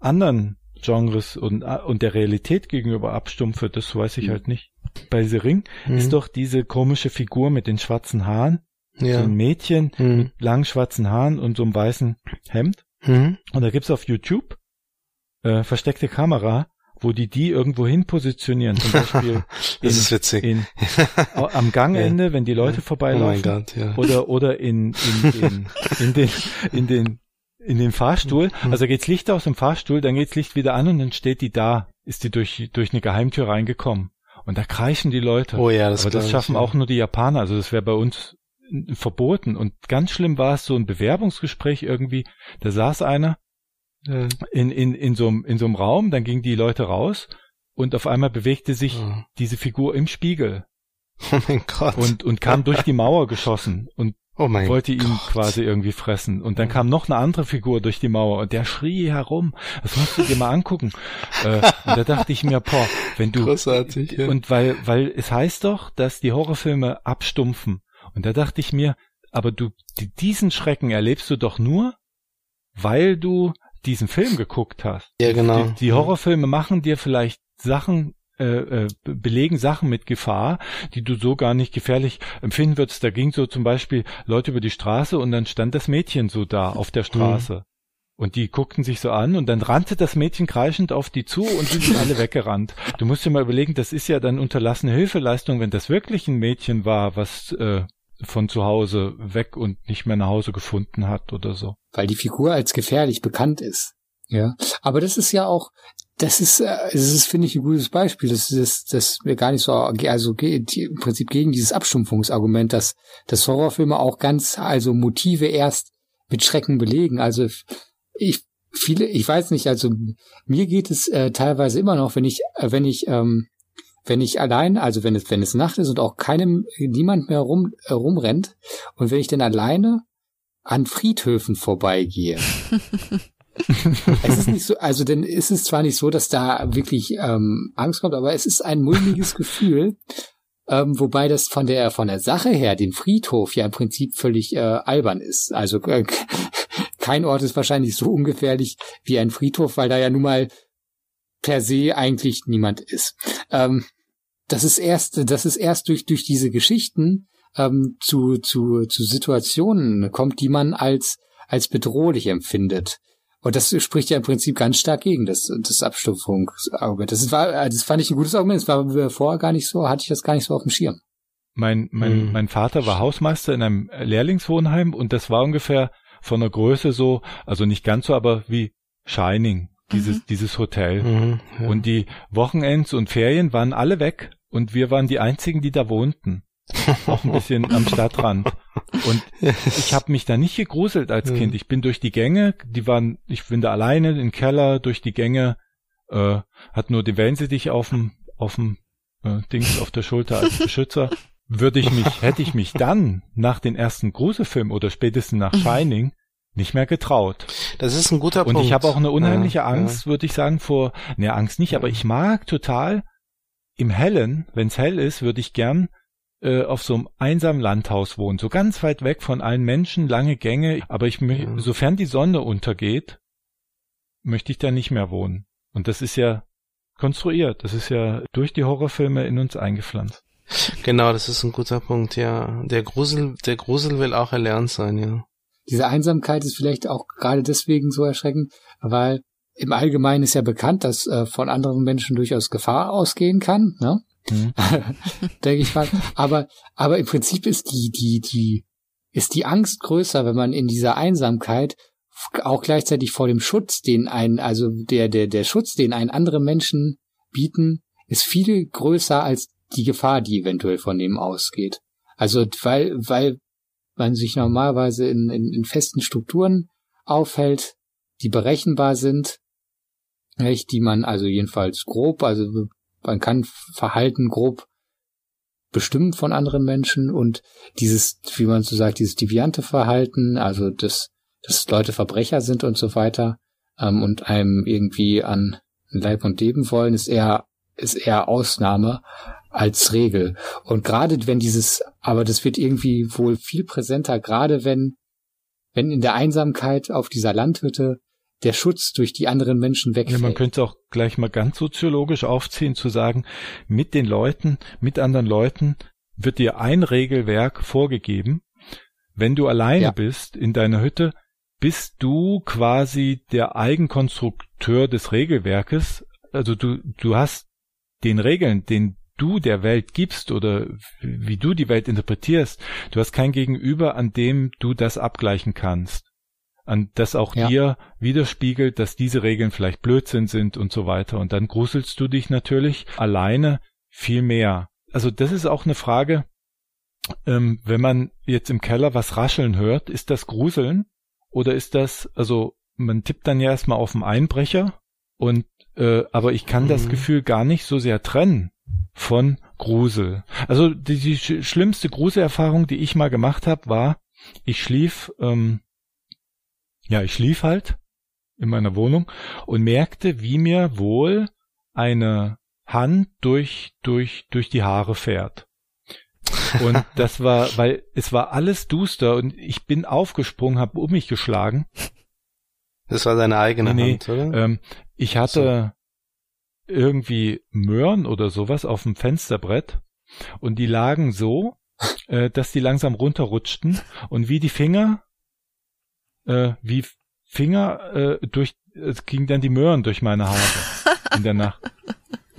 anderen Genres und, und der Realität gegenüber abstumpfe, das weiß ich Mhm. halt nicht. Bei The Ring Mhm. ist doch diese komische Figur mit den schwarzen Haaren, so ja. ein Mädchen Mhm. mit langen schwarzen Haaren und so einem weißen Hemd. Mhm. Und da gibt's auf YouTube äh, versteckte Kamera, wo die die irgendwo hin positionieren. Zum Beispiel Das ist witzig. in, am Gangende, wenn die Leute oh mein vorbeilaufen. Gott, ja. Oder, oder in, in, in, in den, in den, in den Fahrstuhl. Mhm. Also geht's Licht aus dem Fahrstuhl, dann geht's Licht wieder an und dann steht die da. Ist die durch, durch eine Geheimtür reingekommen. Und da kreischen die Leute. Oh ja, das Aber das glaub ich, schaffen ja. auch nur die Japaner. Also das wäre bei uns verboten. Und ganz schlimm war es so ein Bewerbungsgespräch irgendwie. Da saß einer Ja. in, in, in so einem, in so einem Raum, dann gingen die Leute raus und auf einmal bewegte sich Oh. diese Figur im Spiegel oh mein Gott. und, und kam durch die Mauer geschossen und oh mein wollte ihn Gott. quasi irgendwie fressen. Und dann kam noch eine andere Figur durch die Mauer und der schrie herum. Das musst du dir mal angucken. äh, und da dachte ich mir, boah, wenn du, Großartig, ja. und weil, weil es heißt doch, dass die Horrorfilme abstumpfen. Und da dachte ich mir, aber du, die, diesen Schrecken erlebst du doch nur, weil du diesen Film geguckt hast. Ja, genau. Die, die Horrorfilme machen dir vielleicht Sachen, äh, äh, be- belegen Sachen mit Gefahr, die du so gar nicht gefährlich empfinden würdest. Da ging so zum Beispiel Leute über die Straße und dann stand das Mädchen so da auf der Straße. Und die guckten sich so an und dann rannte das Mädchen kreischend auf die zu und die sind alle weggerannt. Du musst dir mal überlegen, das ist ja dann unterlassene Hilfeleistung, wenn das wirklich ein Mädchen war, was äh, von zu Hause weg und nicht mehr nach Hause gefunden hat oder so. weil die Figur als gefährlich bekannt ist. Ja, aber das ist ja auch, das ist, äh, das ist finde ich ein gutes Beispiel. Das ist, das wir gar nicht so, also im Prinzip gegen dieses Abstumpfungsargument, dass, dass Horrorfilme auch ganz, also Motive erst mit Schrecken belegen. Also ich viele, ich weiß nicht, also mir geht es äh, teilweise immer noch, wenn ich, äh, wenn ich, ähm, wenn ich allein, also wenn es, wenn es Nacht ist und auch keinem, niemand mehr rum, äh, rumrennt und wenn ich dann alleine an Friedhöfen vorbeigehe. es ist nicht so, also denn ist es zwar nicht so, dass da wirklich ähm, Angst kommt, aber es ist ein mulmiges Gefühl, ähm, wobei das von der von der Sache her, den Friedhof ja im Prinzip völlig äh, albern ist. Also äh, kein Ort ist wahrscheinlich so ungefährlich wie ein Friedhof, weil da ja nun mal per se eigentlich niemand ist. Ähm, das ist erst, das ist erst durch durch diese Geschichten ähm, zu zu zu Situationen kommt, die man als als bedrohlich empfindet. Und das spricht ja im Prinzip ganz stark gegen das, das Abstumpfungsargument. Das war, das fand ich ein gutes Argument. Das war mir vorher gar nicht so, hatte ich das gar nicht so auf dem Schirm. Mein, mein, Mhm. mein Vater war Hausmeister in einem Lehrlingswohnheim und das war ungefähr von der Größe so, also nicht ganz so, aber wie Shining, dieses, dieses Hotel. Mhm, ja. Und die Wochenends und Ferien waren alle weg und wir waren die einzigen, die da wohnten. Auch ein bisschen am Stadtrand. Und ich habe mich da nicht gegruselt als Mhm. Kind. Ich bin durch die Gänge, die waren, ich bin da alleine im Keller durch die Gänge, äh, hat nur die Wellensittich auf dem, auf dem äh, Dings auf der Schulter als Beschützer. Würde ich mich, hätte ich mich dann nach den ersten Gruselfilm oder spätestens nach Shining nicht mehr getraut. Das ist ein guter Und Punkt. ich habe auch eine unheimliche Ja, Angst, würde ich sagen, vor, ne, Angst nicht, aber ich mag total im Hellen, wenn es hell ist, würde ich gern äh, auf so einem einsamen Landhaus wohnen, so ganz weit weg von allen Menschen, lange Gänge, aber ich, Ja. sofern die Sonne untergeht, möchte ich da nicht mehr wohnen. Und das ist ja konstruiert, das ist ja durch die Horrorfilme in uns eingepflanzt. Genau, das ist ein guter Punkt, ja. Der Grusel, der Grusel will auch erlernt sein, ja. Diese Einsamkeit ist vielleicht auch gerade deswegen so erschreckend, weil im Allgemeinen ist ja bekannt, dass äh, von anderen Menschen durchaus Gefahr ausgehen kann, ne? Hm? denke ich mal. Aber, aber im Prinzip ist die, die, die, ist die Angst größer, wenn man in dieser Einsamkeit auch gleichzeitig vor dem Schutz, den ein, also der, der, der Schutz, den einen andere Menschen bieten, ist viel größer als die Gefahr, die eventuell von dem ausgeht. Also, weil, weil man sich normalerweise in, in, in festen Strukturen aufhält, die berechenbar sind, nicht, die man also jedenfalls grob, also man kann Verhalten grob bestimmen von anderen Menschen und dieses, wie man so sagt, dieses deviante Verhalten, also das, dass Leute Verbrecher sind und so weiter ähm, und einem irgendwie an Leib und Leben wollen, ist eher ist eher Ausnahme als Regel. Und gerade wenn dieses, aber das wird irgendwie wohl viel präsenter, gerade wenn wenn in der Einsamkeit auf dieser Landhütte der Schutz durch die anderen Menschen wegfällt. Ja, man könnte auch gleich mal ganz soziologisch aufziehen, zu sagen, mit den Leuten, mit anderen Leuten wird dir ein Regelwerk vorgegeben. Wenn du alleine Ja. bist in deiner Hütte, bist du quasi der Eigenkonstrukteur des Regelwerkes. Also du, du hast den Regeln, den du der Welt gibst oder wie du die Welt interpretierst, du hast kein Gegenüber, an dem du das abgleichen kannst. An das auch Ja. dir widerspiegelt, dass diese Regeln vielleicht Blödsinn sind und so weiter. Und dann gruselst du dich natürlich alleine viel mehr. Also das ist auch eine Frage, ähm, wenn man jetzt im Keller was rascheln hört, ist das Gruseln oder ist das, also man tippt dann ja erstmal auf den Einbrecher und äh, aber ich kann das Mhm. Gefühl gar nicht so sehr trennen von Grusel. Also die, die sch schlimmste Gruselerfahrung, die ich mal gemacht habe, war, ich schlief, ähm, ja, ich schlief halt in meiner Wohnung und merkte, wie mir wohl eine Hand durch durch durch die Haare fährt. Und das war, weil es war alles duster und ich bin aufgesprungen, habe um mich geschlagen. Das war deine eigene Nee, Hand, oder? Ähm, ich hatte irgendwie Möhren oder sowas auf dem Fensterbrett und die lagen so, äh, dass die langsam runterrutschten und wie die Finger, äh, wie Finger äh, durch, es ging dann die Möhren durch meine Haare in der Nacht.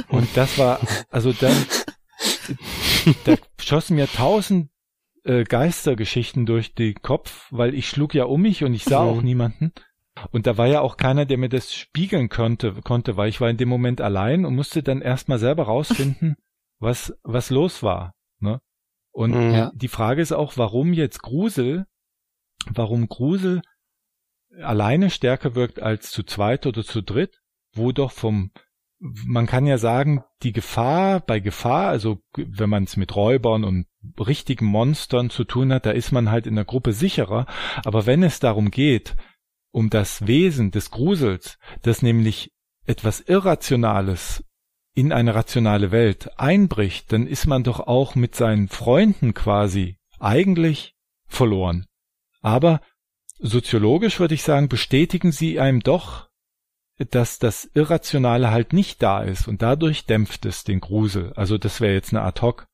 Und das war, also dann, da schossen mir tausend äh, Geistergeschichten durch den Kopf, weil ich schlug ja um mich und ich sah Mhm. auch niemanden. Und da war ja auch keiner, der mir das spiegeln konnte, konnte, weil ich war in dem Moment allein und musste dann erstmal selber rausfinden, was, was los war. Ne? Und Mhm. Ja. die Frage ist auch, warum jetzt Grusel, warum Grusel alleine stärker wirkt als zu zweit oder zu dritt, wo doch vom, man kann ja sagen, die Gefahr bei Gefahr, also wenn man es mit Räubern und richtigen Monstern zu tun hat, da ist man halt in der Gruppe sicherer. Aber wenn es darum geht, um das Wesen des Grusels, das nämlich etwas Irrationales in eine rationale Welt einbricht, dann ist man doch auch mit seinen Freunden quasi eigentlich verloren. Aber soziologisch würde ich sagen, bestätigen sie einem doch, dass das Irrationale halt nicht da ist und dadurch dämpft es den Grusel. Also das wäre jetzt eine ad-hoc,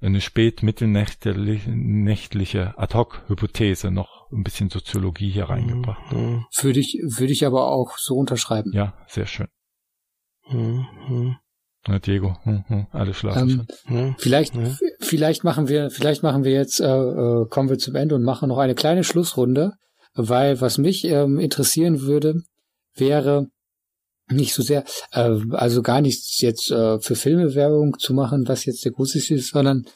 eine spät-mittelnächtliche ad-hoc-Hypothese, noch ein bisschen Soziologie hier reingebracht. Mhm. Würde ich, würde ich aber auch so unterschreiben. Ja, sehr schön. Mhm. Mhm. Na, Diego, hm, hm, alle schlafen Ähm, Mhm. Vielleicht, Ja. f- vielleicht machen wir, vielleicht machen wir jetzt, äh, äh, kommen wir zum Ende und machen noch eine kleine Schlussrunde, weil was mich ähm, interessieren würde, wäre nicht so sehr, äh, also gar nichts jetzt äh, für Filme Werbung zu machen, was jetzt der gruseligste ist, sondern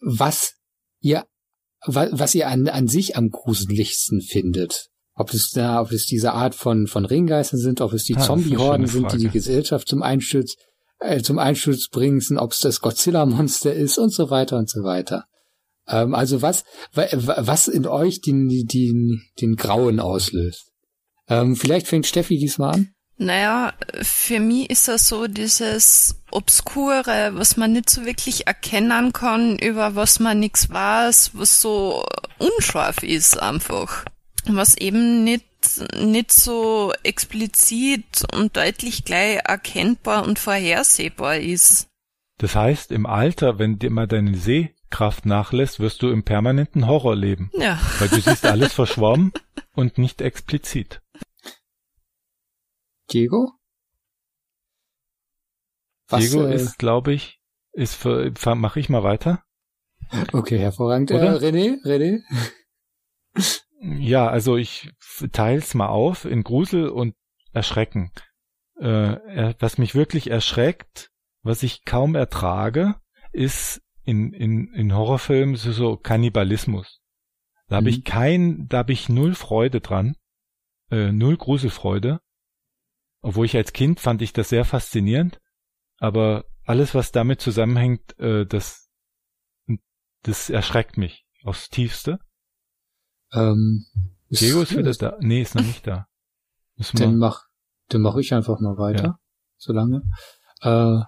was ihr, wa, was ihr an, an sich am gruseligsten findet. Ob es da, ob es diese Art von, von Ringgeistern sind, ob es die Ah, Zombie-Horden sind, die die. Gesellschaft zum Einsturz äh, zum Einsturz bringen, ob es das Godzilla-Monster ist und so weiter und so weiter. Ähm, also was, wa- wa- was in euch den, den, den Grauen auslöst. Ähm, vielleicht fängt Steffi diesmal an. Naja, für mich ist das so dieses Obskure, was man nicht so wirklich erkennen kann, über was man nichts weiß, was so unscharf ist einfach. Was eben nicht, nicht so explizit und deutlich gleich erkennbar und vorhersehbar ist. Das heißt, im Alter, wenn dir mal deine Sehkraft nachlässt, wirst du im permanenten Horror leben. Ja. Weil du siehst alles verschwommen und nicht explizit. Diego? Was, Diego äh, ist, glaube ich, ist für, mache ich mal weiter. okay, hervorragend. Äh, Oder? René, René? Ja, also ich teils mal auf in Grusel und Erschrecken. Äh, was mich wirklich erschreckt, was ich kaum ertrage, ist in, in, in Horrorfilmen so, so Kannibalismus. Da habe Mhm. ich kein, da habe ich null Freude dran, äh, null Gruselfreude. Obwohl ich als Kind fand ich das sehr faszinierend, aber alles, was damit zusammenhängt, äh, das, das erschreckt mich aufs Tiefste. Ähm, ist- Diego ist wieder da. Nee, ist noch nicht da. Müssen Dann mach, dann mach ich einfach mal weiter, Ja. solange. Äh,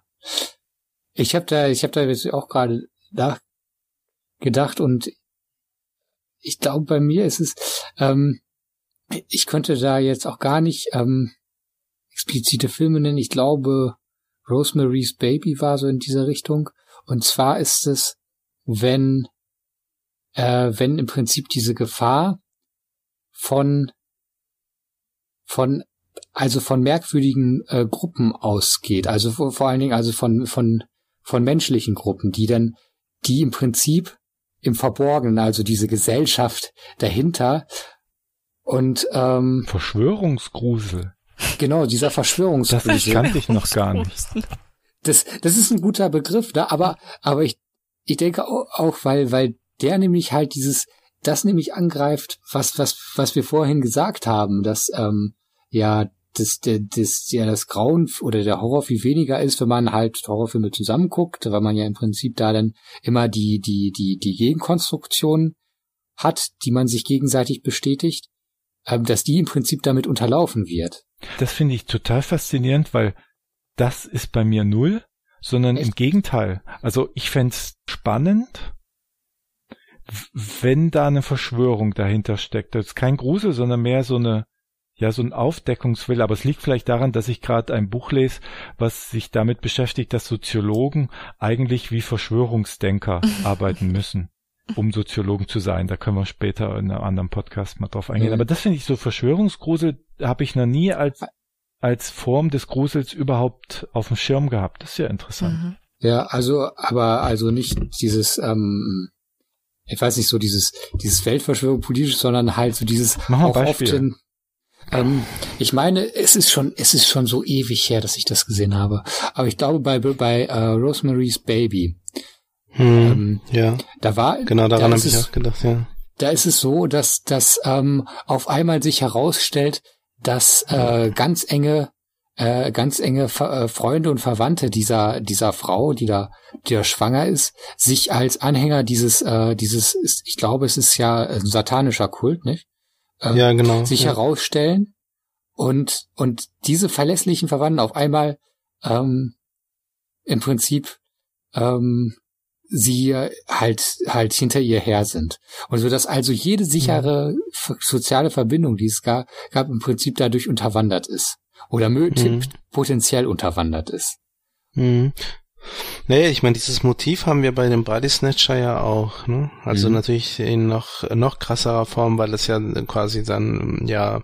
ich habe da, ich habe da jetzt auch gerade nachgedacht und ich glaube, bei mir ist es, ähm, ich könnte da jetzt auch gar nicht ähm, explizite Filme nennen. Ich glaube, Rosemary's Baby war so in dieser Richtung. Und zwar ist es, wenn, äh, wenn im Prinzip diese Gefahr von von also von merkwürdigen äh, Gruppen ausgeht, also vor, vor allen Dingen also von von von menschlichen Gruppen, die dann die im Prinzip im Verborgenen, also diese Gesellschaft dahinter und ähm, Verschwörungsgrusel. genau dieser Das Verschwörungsgrusel. kannte ich noch gar nicht. das, das ist ein guter Begriff, ne? aber, aber ich, ich denke au- auch, weil, weil der nämlich halt dieses, das nämlich angreift, was, was, was wir vorhin gesagt haben, dass, ähm, ja, das, der, das, ja, das Grauen oder der Horror viel weniger ist, wenn man halt Horrorfilme zusammenguckt, weil man ja im Prinzip da dann immer die, die, die, die Gegenkonstruktion hat, die man sich gegenseitig bestätigt, ähm, dass die im Prinzip damit unterlaufen wird. Das finde ich total faszinierend, weil das ist bei mir null, sondern im Echt? Gegenteil. Also ich fänd's spannend, w- wenn da eine Verschwörung dahinter steckt. Das ist kein Grusel, sondern mehr so eine, ja, so ein Aufdeckungswille. Aber es liegt vielleicht daran, dass ich gerade ein Buch lese, was sich damit beschäftigt, dass Soziologen eigentlich wie Verschwörungsdenker arbeiten müssen, um Soziologen zu sein. Da können wir später in einem anderen Podcast mal drauf eingehen. Mhm. Aber das finde ich so Verschwörungsgrusel habe ich noch nie als als Form des Grusels überhaupt auf dem Schirm gehabt. Das ist ja interessant. Mhm. Ja, also, aber also nicht dieses, ähm, ich weiß nicht, so dieses, dieses Weltverschwörung politisch, sondern halt so dieses Mach mal ein auch oft Beispiel. in, ähm, ich meine, es ist schon, es ist schon so ewig her, dass ich das gesehen habe. Aber ich glaube, bei, bei äh, Rosemary's Baby, Hm, ähm, ja, da war, genau da daran habe ist ich auch gedacht, ja. da ist es so, dass, dass ähm, auf einmal sich herausstellt, dass äh, ganz enge äh, ganz enge Ver äh, Freunde und Verwandte dieser dieser Frau, die da die da schwanger ist, sich als Anhänger dieses äh, dieses ist, ich glaube, es ist ja ein satanischer Kult, nicht? Ähm, Ja, genau. sich ja. herausstellen und und diese verlässlichen Verwandten auf einmal ähm, im Prinzip ähm, sie halt halt hinter ihr her sind und so dass also jede sichere f- soziale Verbindung, die es gab, gab im Prinzip dadurch unterwandert ist oder Mhm. potenziell unterwandert ist. Mhm. Naja, ich meine, dieses Motiv haben wir bei dem Body Snatcher ja auch, ne? Also Mhm. natürlich in noch, noch krasserer Form, weil es ja quasi dann, ja,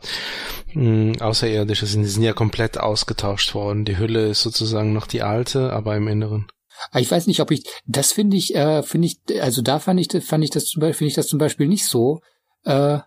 mh, Außerirdische sind. Die sind ja komplett ausgetauscht worden. Die Hülle ist sozusagen noch die alte, aber im Inneren. Aber ich weiß nicht, ob ich das finde ich äh, finde ich also da fand ich fand ich das zum Beispiel finde ich das zum Beispiel nicht so äh,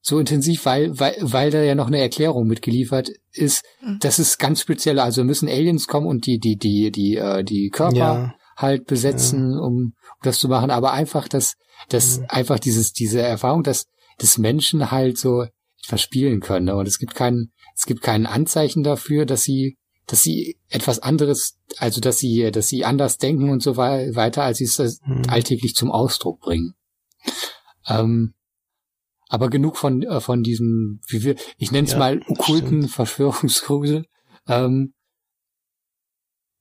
so intensiv, weil weil weil da ja noch eine Erklärung mitgeliefert ist. Mhm. Das ist ganz speziell. Also müssen Aliens kommen und die die die die äh, die Körper Ja. halt besetzen, um, um das zu machen. Aber einfach das das Mhm. einfach dieses diese Erfahrung, dass dass Menschen halt so etwas spielen können. ne? Und es gibt keinen es gibt kein Anzeichen dafür, dass sie dass sie etwas anderes, also dass sie, dass sie anders denken und so wei- weiter, als sie es äh, Mhm. alltäglich zum Ausdruck bringen. Ähm, aber genug von äh, von diesem, wie wir, ich nenne es Ja, mal okkulten. Verschwörungsgrusel. Ähm,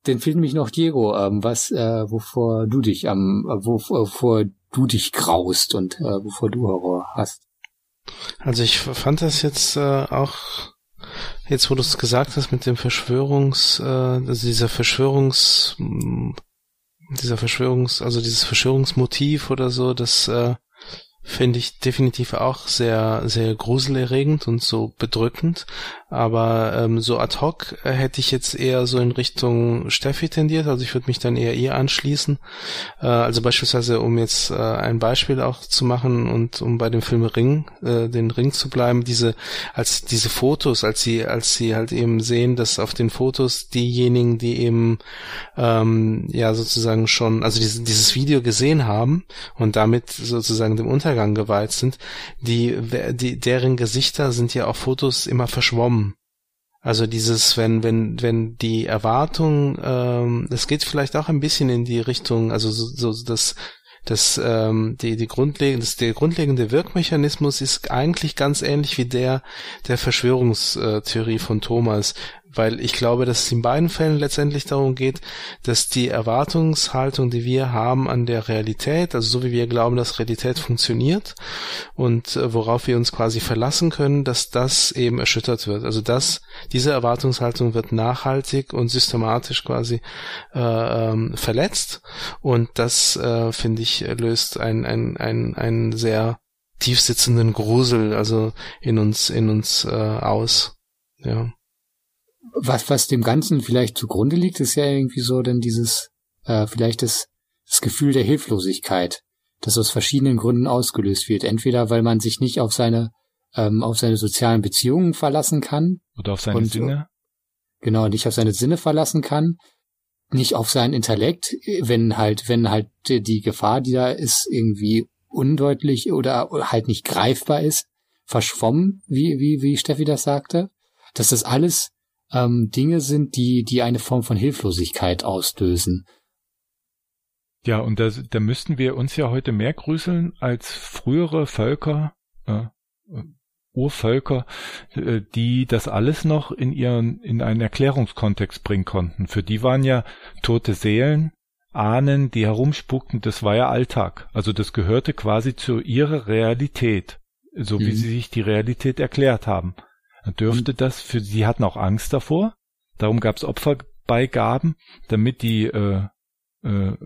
den fehlt mich noch Diego, ähm, was, äh, wovor du dich am, äh, wo, wovor du dich graust und äh, wovor du Horror hast. Also ich fand das jetzt äh, auch, jetzt wo du es gesagt hast mit dem Verschwörungs, äh, also dieser Verschwörungs, dieser Verschwörungs, also dieses Verschwörungsmotiv oder so, das äh, finde ich definitiv auch sehr, sehr gruselerregend und so bedrückend. Aber ähm, so ad hoc äh, hätte ich jetzt eher so in Richtung Steffi tendiert, also ich würde mich dann eher ihr anschließen. Äh, also beispielsweise, um jetzt äh, ein Beispiel auch zu machen und um bei dem Film Ring, äh, den Ring zu bleiben, diese, als diese Fotos, als sie, als sie halt eben sehen, dass auf den Fotos diejenigen, die eben ähm, ja sozusagen schon, also dieses, dieses Video gesehen haben und damit sozusagen dem Untergang geweiht sind, die, die, deren Gesichter sind ja auf Fotos immer verschwommen also dieses, wenn, wenn, wenn die Erwartung, ähm, es geht vielleicht auch ein bisschen in die Richtung, also so, so das, das, ähm, die, die grundlegende, das, der grundlegende Wirkmechanismus ist eigentlich ganz ähnlich wie der der Verschwörungstheorie von Thomas weil ich glaube, dass es in beiden Fällen letztendlich darum geht, dass die Erwartungshaltung, die wir haben an der Realität, also so wie wir glauben, dass Realität funktioniert und äh, worauf wir uns quasi verlassen können, dass das eben erschüttert wird. Also dass diese Erwartungshaltung wird nachhaltig und systematisch quasi äh, ähm, verletzt und das äh, finde ich löst ein ein ein ein sehr tiefsitzenden Grusel also in uns in uns äh, aus. Ja was, was dem Ganzen vielleicht zugrunde liegt, ist ja irgendwie so dann dieses, äh, vielleicht das, das Gefühl der Hilflosigkeit, das aus verschiedenen Gründen ausgelöst wird. Entweder weil man sich nicht auf seine, ähm, auf seine sozialen Beziehungen verlassen kann. Oder auf seine und, Sinne. Genau, nicht auf seine Sinne verlassen kann. Nicht auf seinen Intellekt, wenn halt, wenn halt die Gefahr, die da ist, irgendwie undeutlich oder halt nicht greifbar ist, verschwommen, wie, wie, wie Steffi das sagte. Dass das alles ähm, Dinge sind, die, die eine Form von Hilflosigkeit auslösen. Ja, und da, da müssten wir uns ja heute mehr grüßeln als frühere Völker, äh, Urvölker, äh, die das alles noch in ihren, in einen Erklärungskontext bringen konnten. Für die waren ja tote Seelen, Ahnen, die herumspukten, das war ja Alltag. Also das gehörte quasi zu ihrer Realität, so wie mhm. sie sich die Realität erklärt haben dürfte das für sie hatten auch Angst davor. Darum gab es Opferbeigaben, damit die äh, äh,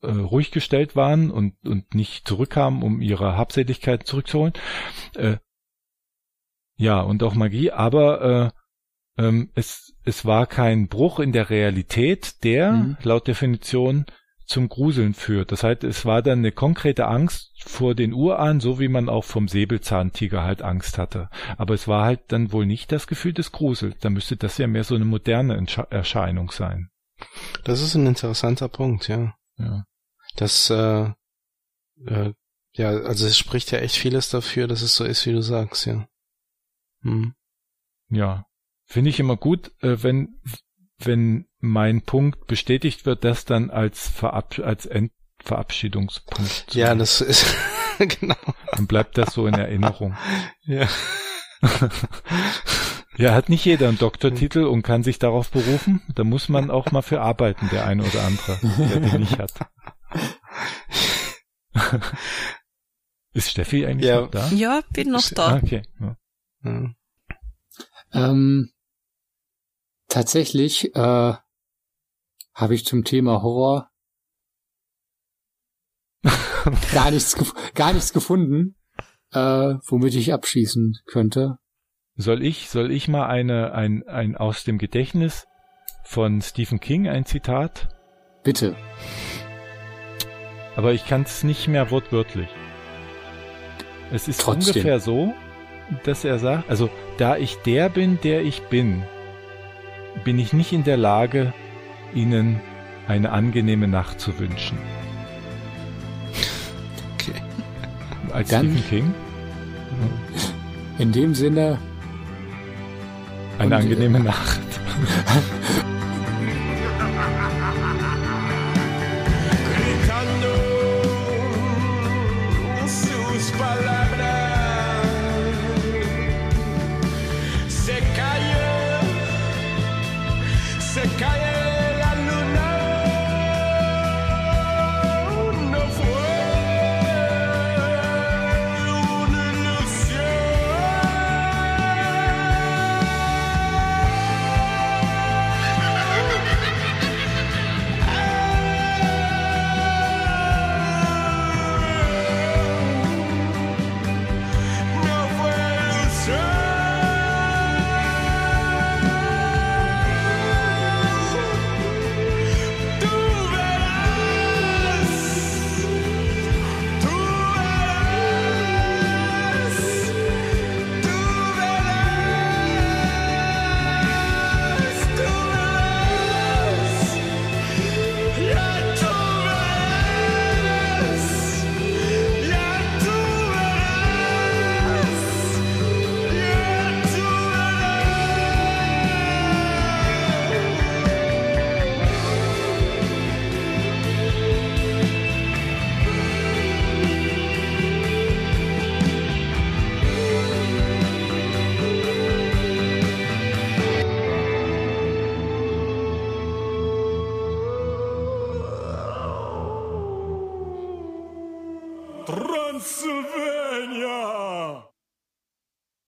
äh, ruhig gestellt waren und, und nicht zurückkamen, um ihre Habseligkeit zurückzuholen. Äh, ja, und auch Magie, aber äh, ähm, es, es war kein Bruch in der Realität, der mhm. laut Definition zum Gruseln führt. Das heißt, es war dann eine konkrete Angst vor den Urahnen, so wie man auch vom Säbelzahntiger halt Angst hatte. Aber es war halt dann wohl nicht das Gefühl des Grusels. Da müsste das ja mehr so eine moderne Erscheinung sein. Das ist ein interessanter Punkt, ja. Ja. Das, äh, äh, ja, also es spricht ja echt vieles dafür, dass es so ist, wie du sagst, ja. Hm. Ja. Finde ich immer gut, äh, wenn wenn mein Punkt bestätigt wird, das dann als, Verab als Endverabschiedungspunkt. Ja, das ist genau. Dann bleibt das so in Erinnerung. Ja. ja, hat nicht jeder einen Doktortitel und kann sich darauf berufen. Da muss man auch mal für arbeiten, der eine oder andere, der den nicht hat. Ist Steffi eigentlich ja. noch da? Ja, bin noch da. Ah, okay. Ja. Ähm, tatsächlich äh, habe ich zum Thema Horror gar nichts gar nichts gefunden, äh, womit ich abschießen könnte. Soll ich soll ich mal eine ein ein aus dem Gedächtnis von Stephen King ein Zitat? Bitte. Aber ich kann es nicht mehr wortwörtlich. Es ist Trotzdem. ungefähr so, dass er sagt, also da ich der bin, der ich bin, bin ich nicht in der Lage, Ihnen eine angenehme Nacht zu wünschen. Okay. Als Dann- Stephen King. In dem Sinne, Eine äh, angenehme Nacht.